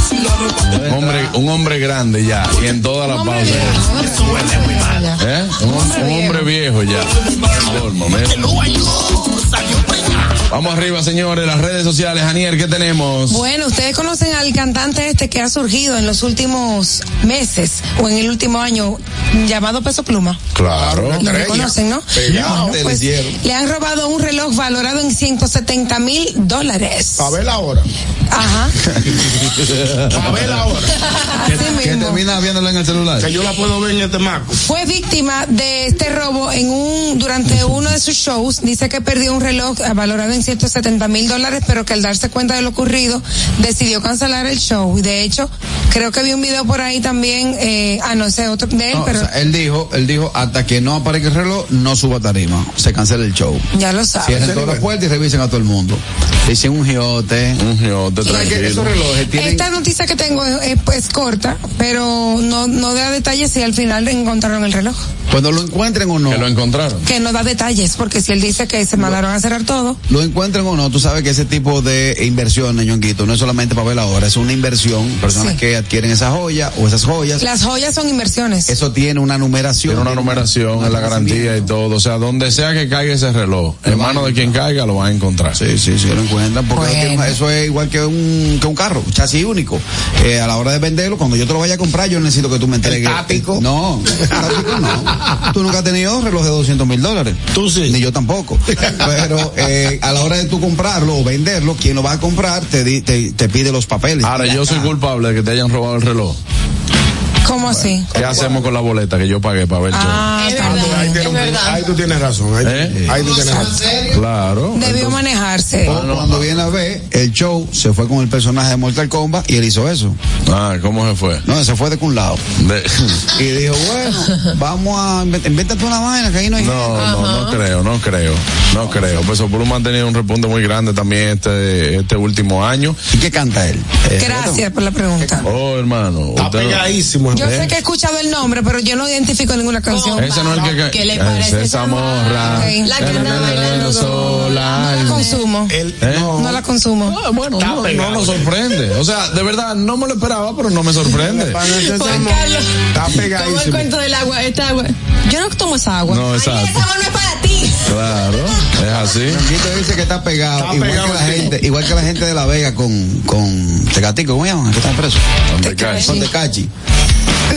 Un hombre, un hombre grande ya, y en toda la pausa. ¿Eh? Un, un hombre viejo ya. Mira. Vamos arriba, señores, las redes sociales. Aniel, ¿qué tenemos? Bueno, ustedes conocen al cantante este que ha surgido en los últimos meses o en el último año llamado Peso Pluma. Claro. Lo conocen, ¿no? Pegado. Bueno, pues, le han robado un reloj valorado en 170 mil dólares. A ver ahora. Ajá. <laughs> A ver ahora. <laughs> Así mismo. termina viéndolo en el celular. Que yo la puedo ver en este marco. Fue víctima de este robo en un durante <laughs> uno de sus shows. Dice que perdió un reloj valorado en 170 mil dólares, pero que al darse cuenta de lo ocurrido decidió cancelar el show. Y de hecho, creo que vi un video por ahí también. Eh, ah, no sé, otro de él, No, pero o sea, él dijo, él dijo, hasta que no aparezca el reloj, no suba tarima. Se cancela el show. ya lo sabes. Cierren todas las puertas y revisen a todo el mundo. Dicen un giote. Un giote, ¿Sabes que tranquilo. esos relojes tienen... Esta noticia que tengo es, es, pues corta, pero no, no da detalles si al final encontraron el reloj. Cuando lo encuentren o no. Que lo encontraron. Que no da detalles, porque si él dice que se mandaron a cerrar todo. Lo encuentren o no, tú sabes que ese tipo de inversión, ñonguito, no es solamente para ver ahora, es una inversión. Personas Sí. que adquieren esa joya o esas joyas, Las joyas son inversiones. eso tiene una numeración. Tiene una numeración, es la garantía y todo. O sea, donde sea que caiga ese reloj, en manos de quien caiga, lo van a encontrar. Sí, sí, sí, lo encuentran. Porque Bueno. eso, es igual que un, que un carro, un chasis único. Eh, a la hora de venderlo, cuando yo te lo vaya a comprar, yo necesito que tú me entregues. tático? No, tático no. Tú nunca has tenido reloj de 200 mil dólares. Tú sí. Ni yo tampoco. Pero eh, a la hora de tú comprarlo o venderlo, quien lo va a comprar te, te, te pide los papeles. Ahora, yo soy culpable de que te hayan robado el reloj. ¿Cómo así? ¿Qué hacemos con la boleta que yo pagué para ver el show? Ah. Ahí, ahí tú tienes razón. Ahí, ¿Eh? ahí tú tienes razón. Claro. Debió manejarse. Cuando viene a ver, el show se fue con el personaje de Mortal Kombat y él hizo eso. Ah, ¿cómo se fue? No, se fue de un lado. De- <laughs> Y dijo, bueno, vamos a invéntate una vaina que ahí no hay No, gente. no, no creo, no creo, no creo. Peso Pluma ha tenido un repunte muy grande también este, este último año. ¿Y qué canta él? Gracias por la pregunta. Oh, hermano. Está usted pegadísimo. Yo ¿Eh? sé que he escuchado el nombre, pero yo no identifico ninguna canción. Ese no es el que... ¿Qué le eh, parece esa morra. La que anda bailando sola. No la consumo. El- ¿Eh? No la consumo. Ah, bueno, no, nos sorprende. O sea, de verdad, no me lo esperaba, pero no me sorprende. Juan Carlos, Está como el pegadísimo. cuento del agua, esta agua. Yo no tomo esa agua. No, esa agua no es para ti. Claro, es así. Ñonguito dice que está pegado, Está igual, pegado que la el gente, igual que la gente de La Vega con, con Tecatico, ¿cómo llaman? Que están presos. Donde cae. Con Tecachi.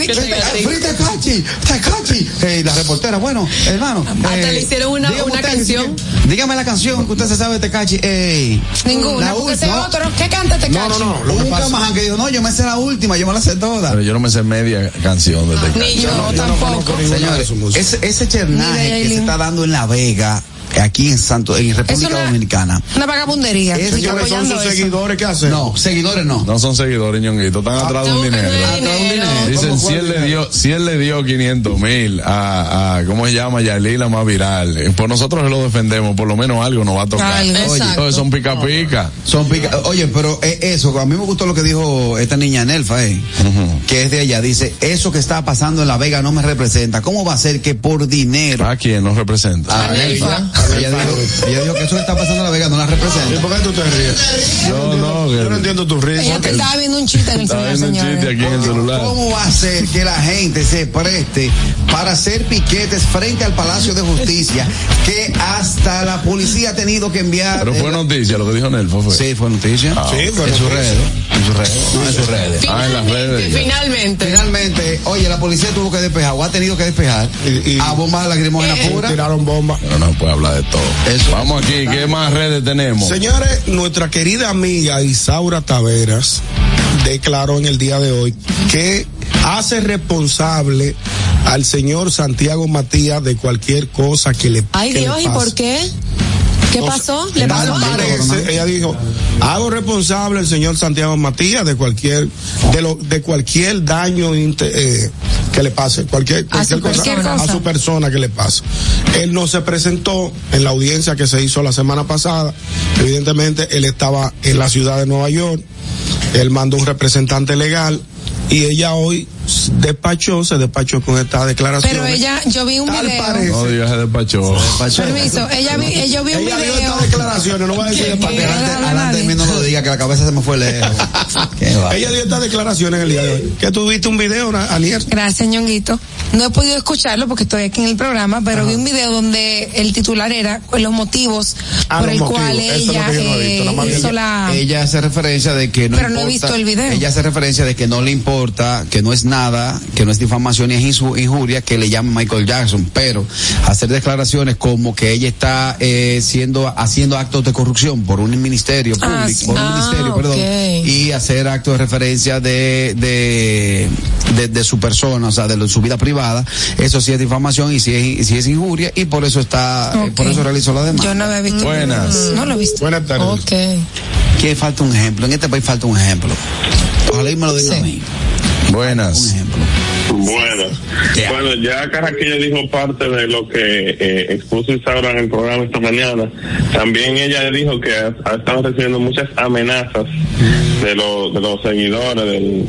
Free Tecachi, Tecachi. Eh, la reportera, bueno, hermano. Hasta eh, le hicieron una- dígame una usted, canción. Dígame la canción que usted se sabe de Tecachi. Eh, Ninguna. la Porque ese última. otro. ¿Qué canta este No, no, no. Lo Hubo que dijo, no, yo me sé la última, yo me la sé toda. Pero yo no me sé media canción de Tecachi. Ni yo. Yo no conozco ninguna de Señores, ese, ese chernaje que se está dando en La Vega, aquí en Santo, en República una- Dominicana. Una vagabundería. Señores, son sus eso. seguidores que hacen. No, seguidores no. No son seguidores, ñonguito, están atrás de un dinero. buscando Atrás de un dinero. dinero. Dicen, ¿Cómo si él, el le dinero? dio, si él le dio 500 mil a, a, ¿cómo se llama? Yailin, la más viral. Eh, Pues nosotros lo defendemos, por lo menos algo nos va a tocar. Oye, son pica pica. Son pica- Oye, pero eh, eso, a mí me gustó lo que dijo esta niña Nelfa, eh, que es de allá. Dice, eso que está pasando en La Vega no me representa. ¿Cómo va a ser que por dinero? ¿A quién nos representa? a Nelfa, ella dijo, ella dijo que eso que está pasando en La Vega no la ¿Y representa. por qué tú te ríes? No, no, Yo que- no entiendo tu risa. Ella te estaba viendo un chiste en el celular, viendo un chiste aquí en el celular. ¿Cómo va a ser que la gente se preste para hacer piquetes frente al Palacio de Justicia que hasta la policía ha tenido que enviar? Pero fue noticia, lo que dijo Nelfo fue. Sí, fue noticia. Ah, Sí, fue en sus redes. En sus redes. No, en sus redes. Ah, en las redes. Finalmente. Finalmente, oye, la policía tuvo que despejar o ha tenido que despejar Y- y- a bombas lacrimógenas Eh, puras. Tiraron bomba. Pero no puede hablar de todo. Eso. Vamos aquí, ¿qué más redes tenemos? Señores, nuestra querida amiga Isaura Taveras declaró en el día de hoy que hace responsable al señor Santiago Matías de cualquier cosa que le Ay que le Dios, ¿y por qué? ¿Qué pasó? ¿Le pasó? parece, ella dijo, hago responsable al señor Santiago Matías de cualquier, de lo, de cualquier daño eh, que le pase, cualquier, cualquier, persona. a su persona que le pase. Él no se presentó en la audiencia que se hizo la semana pasada. Evidentemente, él estaba en la ciudad de Nueva York. Él mandó un representante legal y ella hoy despachó, se despachó con esta declaración. Pero ella, yo vi un Tal video. parece. No digas de despacho. Permiso, ella vi, eh, yo vi un Ella dio video. estas declaraciones, no voy a decir despachó. Adelante, no, adelante de mí no lo diga, que la cabeza se me fue lejos. <laughs> Ella dio estas declaraciones en el día de hoy. Que tú viste un video, Anier. Gracias, ñonguito. No he podido escucharlo porque estoy aquí en el programa, pero vi un video donde el titular era los motivos Ah, por los el motivos. cual Eso ella no he visto, eh, hizo la. Ella hace referencia de que no Pero no he importa- visto el video. Ella hace referencia de que no le importa, que no es nada, que no es difamación ni es insu- injuria, que le llama Michael Jackson, pero hacer declaraciones como que ella está eh, siendo haciendo actos de corrupción por un ministerio Ah, público, sí. por un Ah, ministerio, y hacer actos de referencia de de, de, de su persona, o sea, de lo- su vida privada, eso sí es difamación y sí es, sí es injuria y por eso está, eh, por eso realizó la demanda. Yo no había visto. Buenas. No lo he visto. Buenas tardes. Ok. Que falta un ejemplo, en este país falta un ejemplo. Ojalá y me lo digan a mí. Buenas. Bueno, bueno, ya Carraquilla dijo parte de lo que eh, expuso Isaura en el programa esta mañana. También ella dijo que ha, ha estado recibiendo muchas amenazas de, los de los seguidores del,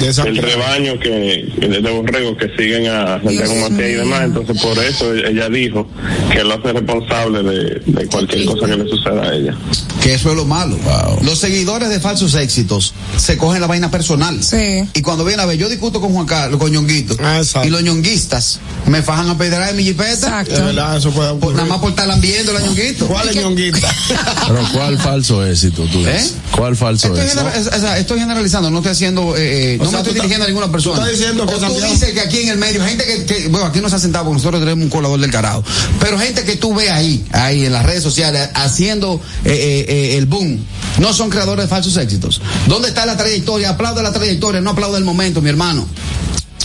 De del rebaño que de, de borregos que siguen a Santiago Matías y demás. Entonces, por eso ella dijo que lo hace responsable de, de cualquier cosa que le suceda a ella. Que eso es lo malo. Los seguidores de falsos éxitos se cogen la vaina personal. Sí. Y cuando viene a ver, yo discuto con Juan Carlos, con Ñonguito. Ah, exacto. y los ñonguistas me fajan a pedir de mi jipeta. Exacto. De verdad, eso puede Por- nada más por estar viendo la ñonguito. ¿Cuál es ñonguita? <laughs> Pero ¿cuál falso éxito tú dices? ¿Eh? ¿Cuál falso Estoy, éxito? genera- o sea, estoy generalizando, no estoy haciendo, eh, eh, no sea, me estoy dirigiendo a ninguna persona. tú estás diciendo que o tú dices que aquí en el medio, gente que, que- bueno, aquí no se ha sentado porque nosotros tenemos un colador del carajo, pero gente que tú ves ahí, ahí en las redes sociales, haciendo eh, eh, eh, el boom, no son creadores de falsos éxitos. ¿Dónde está la trayectoria? Aplaude la trayectoria, no aplaude el momento, mi hermano.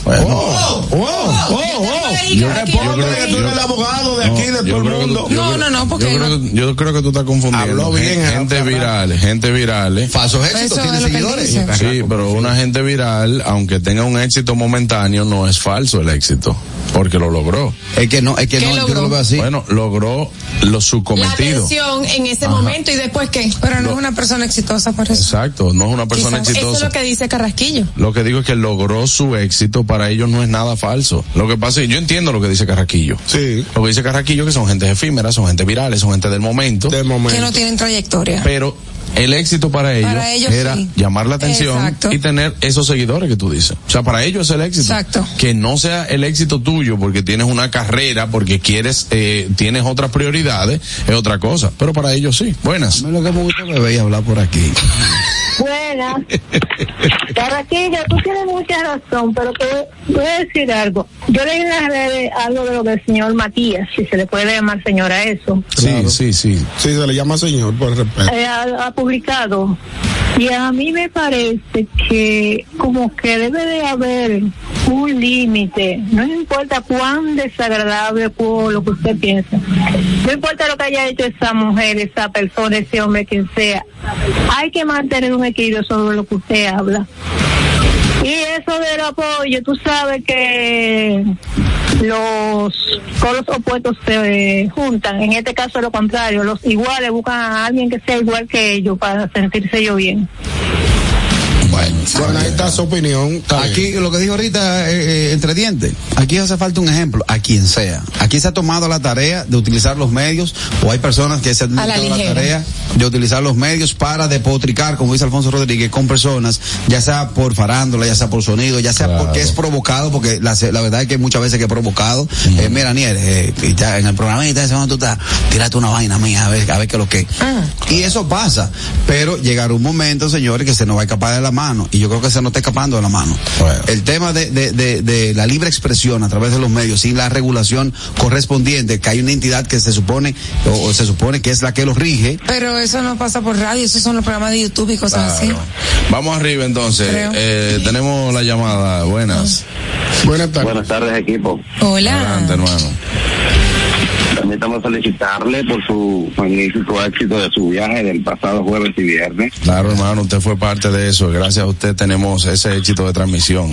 Oh, oh, oh. Yo- Respóndele yo creo- que tú eres el abogado de aquí, de todo el mundo. tú- yo creo- yo creo que- Yo creo que tú estás confundiendo. Habló bien, Gen- gente viral, gente viral. Falsos éxitos, Eso tiene seguidores. Sí, pero una gente viral, aunque tenga un éxito momentáneo, no es falso el éxito, porque lo logró. Es que no, es que ¿Qué no, yo logró? no lo veo así. Bueno, logró lo su La cometido. atención en ese Ajá. momento y después qué. Pero no es una persona exitosa por eso. Exacto, no es una persona Quizás Eso es exitosa. lo que dice Carrasquillo. Lo que digo es que logró su éxito, para ellos no es nada falso. Lo que pasa es, yo entiendo lo que dice Carraquillo. Sí. Lo que dice Carraquillo que son gente efímeras, son gente virales, son gente del momento. Del Que no tienen trayectoria. Pero el éxito para ellos, Para ellos era sí. llamar la atención Exacto. y tener esos seguidores que tú dices. O sea, para ellos es el éxito. Exacto. Que no sea el éxito tuyo porque tienes una carrera, porque quieres, eh, tienes otras prioridades, es otra cosa. Pero para ellos sí. Buenas. A mí lo que me gusta beber y hablar por aquí. Buenas. <laughs> Carraquillo, tú tienes mucha razón, pero te voy- voy a decir algo. Yo leí en las redes algo de lo del señor Matías, si se le puede llamar señor a eso. Sí, sí, sí. Sí, se le llama señor, por respeto. Eh, ha, ha publicado. Y a mí me parece que como que debe de haber un límite, no importa cuán desagradable o lo que usted piensa, no importa lo que haya hecho esa mujer, esa persona, ese hombre, quien sea, hay que mantener un equilibrio sobre lo que usted habla. Y eso del apoyo, tú sabes que los polos opuestos se juntan. En este caso lo contrario, los iguales buscan a alguien que sea igual que ellos para sentirse yo bien. Bueno, ahí está su opinión. Está bien. Aquí, lo que dijo ahorita, eh, eh, entre dientes, aquí hace falta un ejemplo, a quien sea. Aquí se ha tomado la tarea de utilizar los medios, o hay personas que se han la tomado la, tarea de utilizar los medios para depotricar, como dice Alfonso Rodríguez, con personas, ya sea por farándula, ya sea por sonido, ya sea Claro. porque es provocado, porque la, la verdad es que muchas veces que es provocado. Eh, mira, Niel, eh, en el programa y tal, tú estás, tírate una vaina mía, a ver, a ver qué es lo que. Y eso pasa, pero llegará un momento, señores, que se nos va a escapar de la mano, y yo creo que se nos está escapando de la mano. El tema de, de, de, de la libre expresión a través de los medios, sin la regulación correspondiente, que hay una entidad que se supone, o, o se supone que es la que los rige, Pero eso no pasa por radio, esos son los programas de YouTube y cosas Claro. Vamos arriba entonces. Eh, tenemos la llamada. Buenas. Buenas tardes. Buenas tardes, equipo. así. Hola. Adelante, hermano. Permítame felicitarle por su magnífico éxito de su viaje del pasado jueves y viernes. Claro, hermano, usted fue parte de eso. Gracias a usted tenemos ese éxito de transmisión.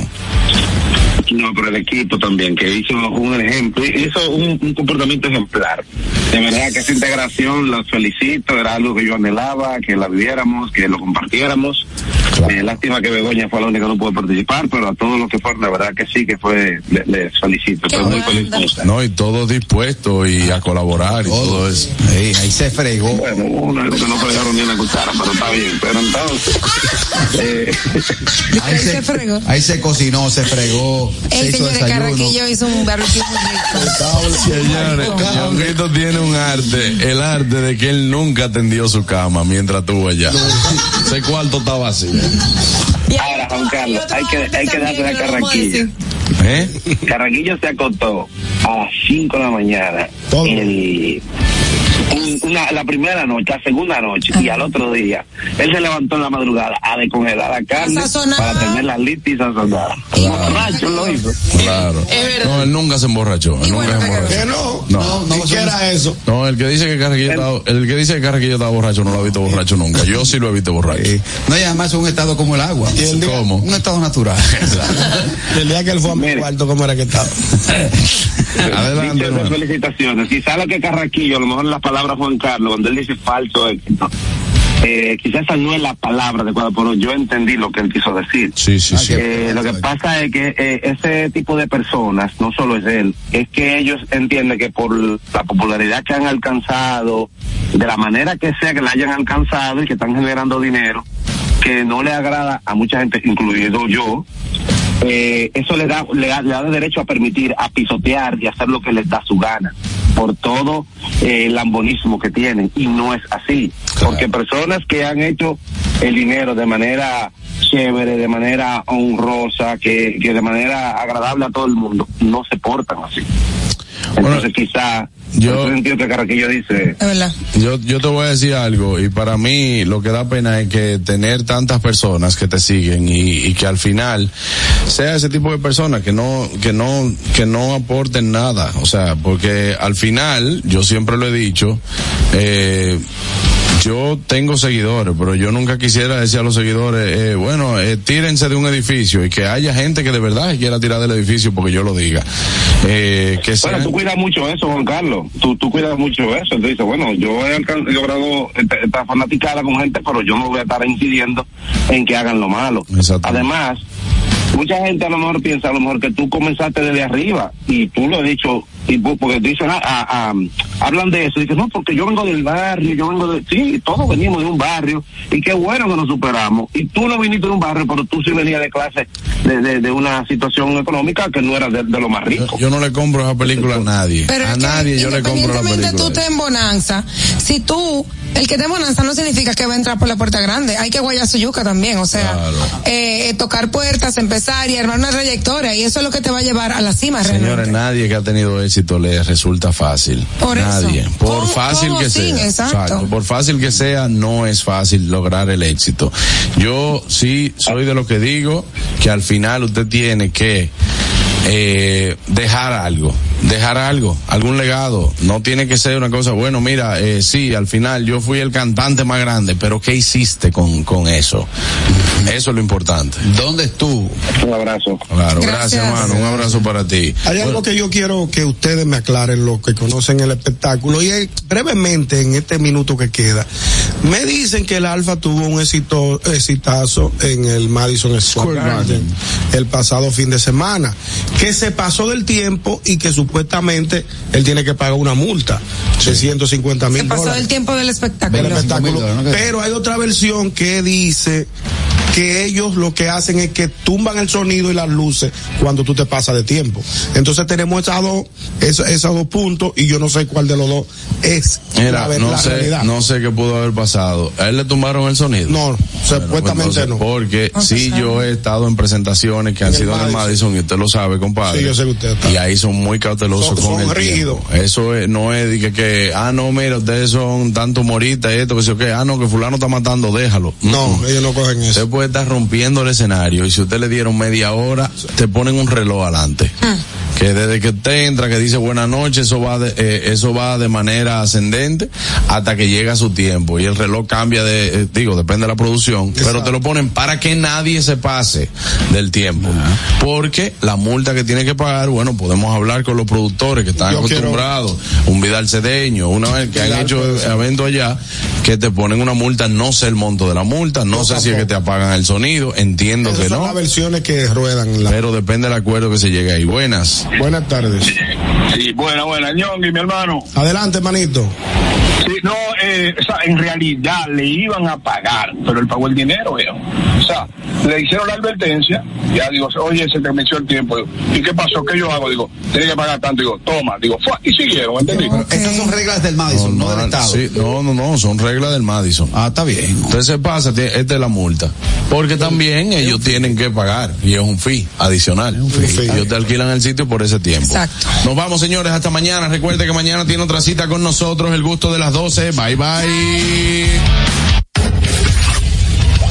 No, pero el equipo también, que hizo un ejemplo, hizo un, un comportamiento ejemplar. De verdad que esa integración, los felicito, era algo que yo anhelaba, que la viviéramos, que lo compartiéramos. Eh, lástima que Begoña fue la única que no pudo participar, pero a todos los que fueron, la verdad que sí, que fue, le- les felicito. Estoy muy feliz. No, y todos dispuestos y a colaborar y todo eso. ahí, ahí se fregó. Bueno, uno es que no fregaron ni una cuchara, pero está bien. Pero entonces, <laughs> eh, Ahí se, <laughs> fregó. ahí se cocinó, se fregó, se El señor desayuno. Carraquillo hizo un barbecue muy rico. Señores, Ñonguito tiene un arte, el arte de que él nunca atendió su cama mientras estuvo allá. Ese cuarto está vacío. ahora, Juan Carlos, hay que, hay que darse la carraquilla. ¿Eh? Carraquillo se acostó a las 5 de la mañana. El, un- una, la primera noche, la segunda noche y al otro día, él se levantó en la madrugada a descongelar la carne para tenerla lista y sazonada. Borracho lo hizo. Claro. No, él nunca se emborrachó. Él nunca se emborrachó. Que no, No. no, ¿qué era eso? No, el que dice que Carraquillo estaba, el que dice que Carraquillo estaba borracho no lo ha visto borracho nunca. Yo sí lo he visto borracho. No, y además es un estado como el agua. Y el día- ¿Cómo? Un estado natural. <laughs> El día que él fue a mi cuarto, ¿cómo era que estaba? <laughs> Adelante, felicitaciones. Y sabe que Carraquillo, a lo mejor la palabra Juan Carlos, cuando él dice falso éxito, eh, quizás esa no es la palabra adecuada, pero yo entendí lo que él quiso decir. Sí, sí, sí. Eh, lo que pasa es que eh, ese tipo de personas, no solo es él, es que ellos entienden que por la popularidad que han alcanzado, de la manera que sea que la hayan alcanzado y que están generando dinero, que no le agrada a mucha gente, incluido yo, eh, eso le da, le da le da derecho a permitir, a pisotear y hacer lo que les da su gana por todo eh, el lambonismo que tienen y no es así porque personas que han hecho el dinero de manera chévere, de manera honrosa, que, que de manera agradable a todo el mundo. No se portan así. Entonces quizá, yo- sentido que Carraquillo dice. Yo, yo te voy a decir algo y para mí lo que da pena es que tener tantas personas que te siguen y, y que al final sea ese tipo de personas que no, que no, que no aporten nada. O sea, porque al final, yo siempre lo he dicho, eh, yo tengo seguidores, pero yo nunca quisiera decir a los seguidores, eh, bueno, eh, tírense de un edificio y que haya gente que de verdad se quiera tirar del edificio porque yo lo diga. Eh, que Bueno, sean- tú cuidas mucho eso, Juan Carlos. Tú, tú cuidas mucho eso. Entonces dices, bueno, yo he logrado esta, esta fanaticada con gente, pero yo no voy a estar incidiendo en que hagan lo malo. Además, mucha gente a lo mejor piensa a lo mejor que tú comenzaste desde arriba y tú lo has dicho y porque dicen ah, ah, ah, hablan de eso dicen no porque yo vengo del barrio yo vengo de sí todos venimos de un barrio y qué bueno que nos superamos y tú no viniste de un barrio pero tú sí venías de clase de, de, de una situación económica que no era de, de lo más rico yo no le compro esa película a nadie. Pero a es que nadie yo le compro la película. tú estés en bonanza, si tú, el que esté en bonanza no significa que va a entrar por la puerta grande, hay que guayar su yuca también, o sea, eh, tocar puertas, empezar y armar una trayectoria y eso es lo que te va a llevar a la cima realmente. Señores, nadie que ha tenido éxito le resulta fácil. Por eso. nadie. Por Con- fácil que sin, sea. exacto. Por fácil que sea, no es fácil lograr el éxito. Yo sí soy de lo que digo que al final usted tiene que eh, dejar algo, dejar algo, algún legado. No tiene que ser una cosa, bueno, mira, eh, sí, al final yo fui el cantante más grande, pero ¿qué hiciste con, con eso? Eso es lo importante. ¿Dónde estuvo? Un abrazo. Claro, gracias, hermano. Un abrazo para ti. Hay algo que yo quiero que ustedes me aclaren, los que conocen el espectáculo, y es, brevemente en este minuto que queda. Me dicen que el Alfa tuvo un éxito, exitazo en el Madison Square Garden el pasado fin de semana, que se pasó del tiempo y que supuestamente él tiene que pagar una multa de 150 mil Pasó el tiempo del espectáculo. del espectáculo. Pero hay otra versión que dice que ellos lo que hacen es que tumban el sonido y las luces cuando tú te pasas de tiempo. Entonces tenemos esas dos, esos, esos dos puntos y yo no sé cuál de los dos es Mira, la, no la sé, realidad. no sé qué pudo haber pasado. ¿A él le tumbaron el sonido? No, supuestamente entonces, no. Porque No sí sabe. yo he estado en presentaciones que han En sido en el Madison. Y usted lo sabe, compadre. Sí, yo sé que usted está. Y ahí son muy cautelosos Son- con son el rígidos. Eso es- no es de que, que, ah, no, mira, ustedes son tanto humoristas y esto, que sé yo qué, ah, no, que fulano está matando, déjalo. No, ellos no cogen eso. Usted puede rompiendo el escenario y si usted le dieron media hora, te ponen un reloj adelante. Que desde que usted entra, que dice buenas noches, eso va de, eh, eso va de manera ascendente hasta que llega su tiempo. Y el reloj cambia de, eh, digo, depende de la producción, pero te lo ponen para que nadie se pase del tiempo. Porque la multa que tiene que pagar, bueno, podemos hablar con los productores que están Yo quiero- acostumbrados, un Vidal Cedeño, una vez que han hecho eventos allá, que te ponen una multa, no sé el monto de la multa, no sé si es que te apagan el sonido, entiendo Esas que son no. las versiones que ruedan. la- Pero depende del acuerdo que se llegue ahí. Buenas. Buenas tardes. Sí, buena, buena, Ñongui, mi hermano. Adelante, manito. Sí, no, eh, o sea, en realidad le iban a pagar, pero él pagó el dinero, veo. O sea, le hicieron la advertencia, ya digo, oye, se te venció el tiempo. Digo, ¿Y qué pasó? ¿Qué yo hago? Digo, tiene que pagar tanto. Digo, toma, digo, fue, y siguieron, ¿entendí? Esas son reglas del Madison, no, del Estado. Sí, no, no, no, son reglas del Madison. Ah, está bien. Entonces se pasa, esta es la multa. Porque también ellos tienen que pagar y es un fee adicional. Ellos te alquilan el sitio por ese tiempo. Exacto. Nos vamos, señores, hasta mañana. Recuerde que mañana tiene otra cita con nosotros, el gusto de las 12. Bye, bye.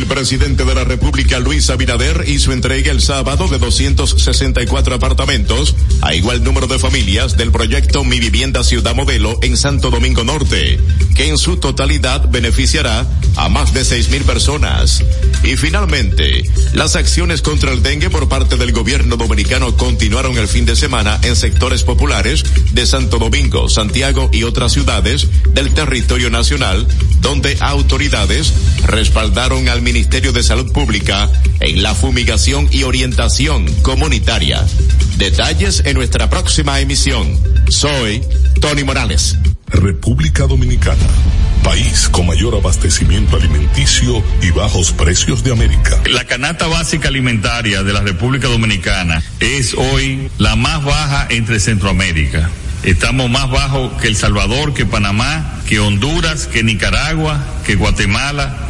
El presidente de la República, Luis Abinader, hizo entrega el sábado de 264 apartamentos a igual número de familias del proyecto Mi Vivienda Ciudad Modelo en Santo Domingo Norte, que en su totalidad beneficiará a más de seis mil personas. Y finalmente, las acciones contra el dengue por parte del gobierno dominicano continuaron el fin de semana en sectores populares de Santo Domingo, Santiago y otras ciudades del territorio nacional, donde autoridades respaldaron al Ministerio de Salud Pública en la fumigación y orientación comunitaria. Detalles en nuestra próxima emisión. Soy Tony Morales. República Dominicana, país con mayor abastecimiento alimenticio y bajos precios de América. La canasta básica alimentaria de la República Dominicana es hoy la más baja entre Centroamérica. Estamos más bajos que El Salvador, que Panamá, que Honduras, que Nicaragua, que Guatemala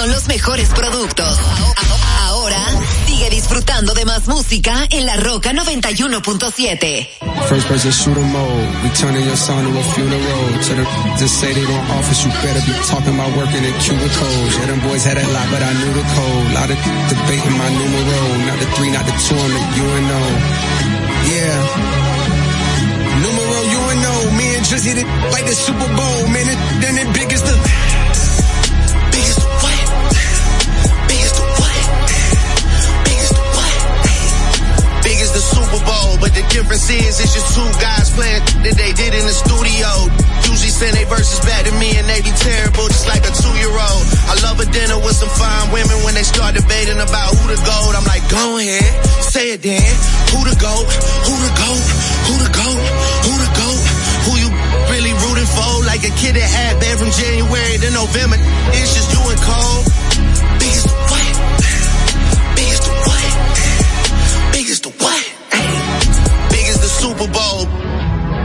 los mejores productos. Ahora sigue disfrutando de más música en La Roca 91.7. First person shooter mode, we turning your son to a funeral. To the just say they don't office, you better be talking about working in cubicles. Yeah, them boys had a lot, but I knew the code. Lot of debating my numero, not the three, not the two, I'm the UNO. Yeah. Numero UNO, me and Drizzy like the Super Bowl, man, it, then it big as the the Super Bowl, but the difference is it's just two guys playing that they did in the studio. Usually send they verses back to me and they be terrible, just like a two-year-old. I love a dinner with some fine women when they start debating about who the goat. I'm like, go ahead, say it then. Who the goat? Who the goat? Who the goat? Who the goat? Who you really rooting for? Like a kid that had been from January to November. It's just you and Cole. Super Bowl.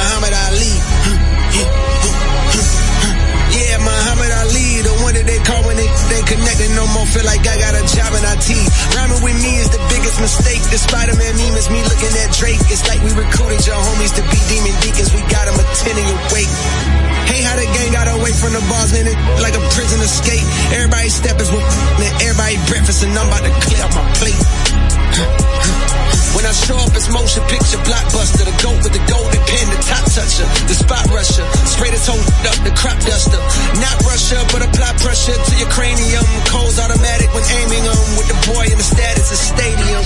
Muhammad Ali. Yeah, Muhammad Ali, the one that they call when they they connected no more. Feel like I got a job in IT. Rhyming with me is the biggest mistake. The Spider-Man meme is me looking at Drake. It's like we recruited your homies to be demon deacons. We got them attending your wake. Hey, how the gang got away from the bars, man, it like a prison escape. Everybody stepping with man, everybody breakfast, and I'm about to clear up my plate. When I show up, it's motion picture blockbuster. The goat with the golden pen, the top toucher, the spot rusher. Spray this whole up, the crop duster. Not Russia, but apply pressure to your cranium. Cold's automatic when aiming them with the boy in the status of stadium.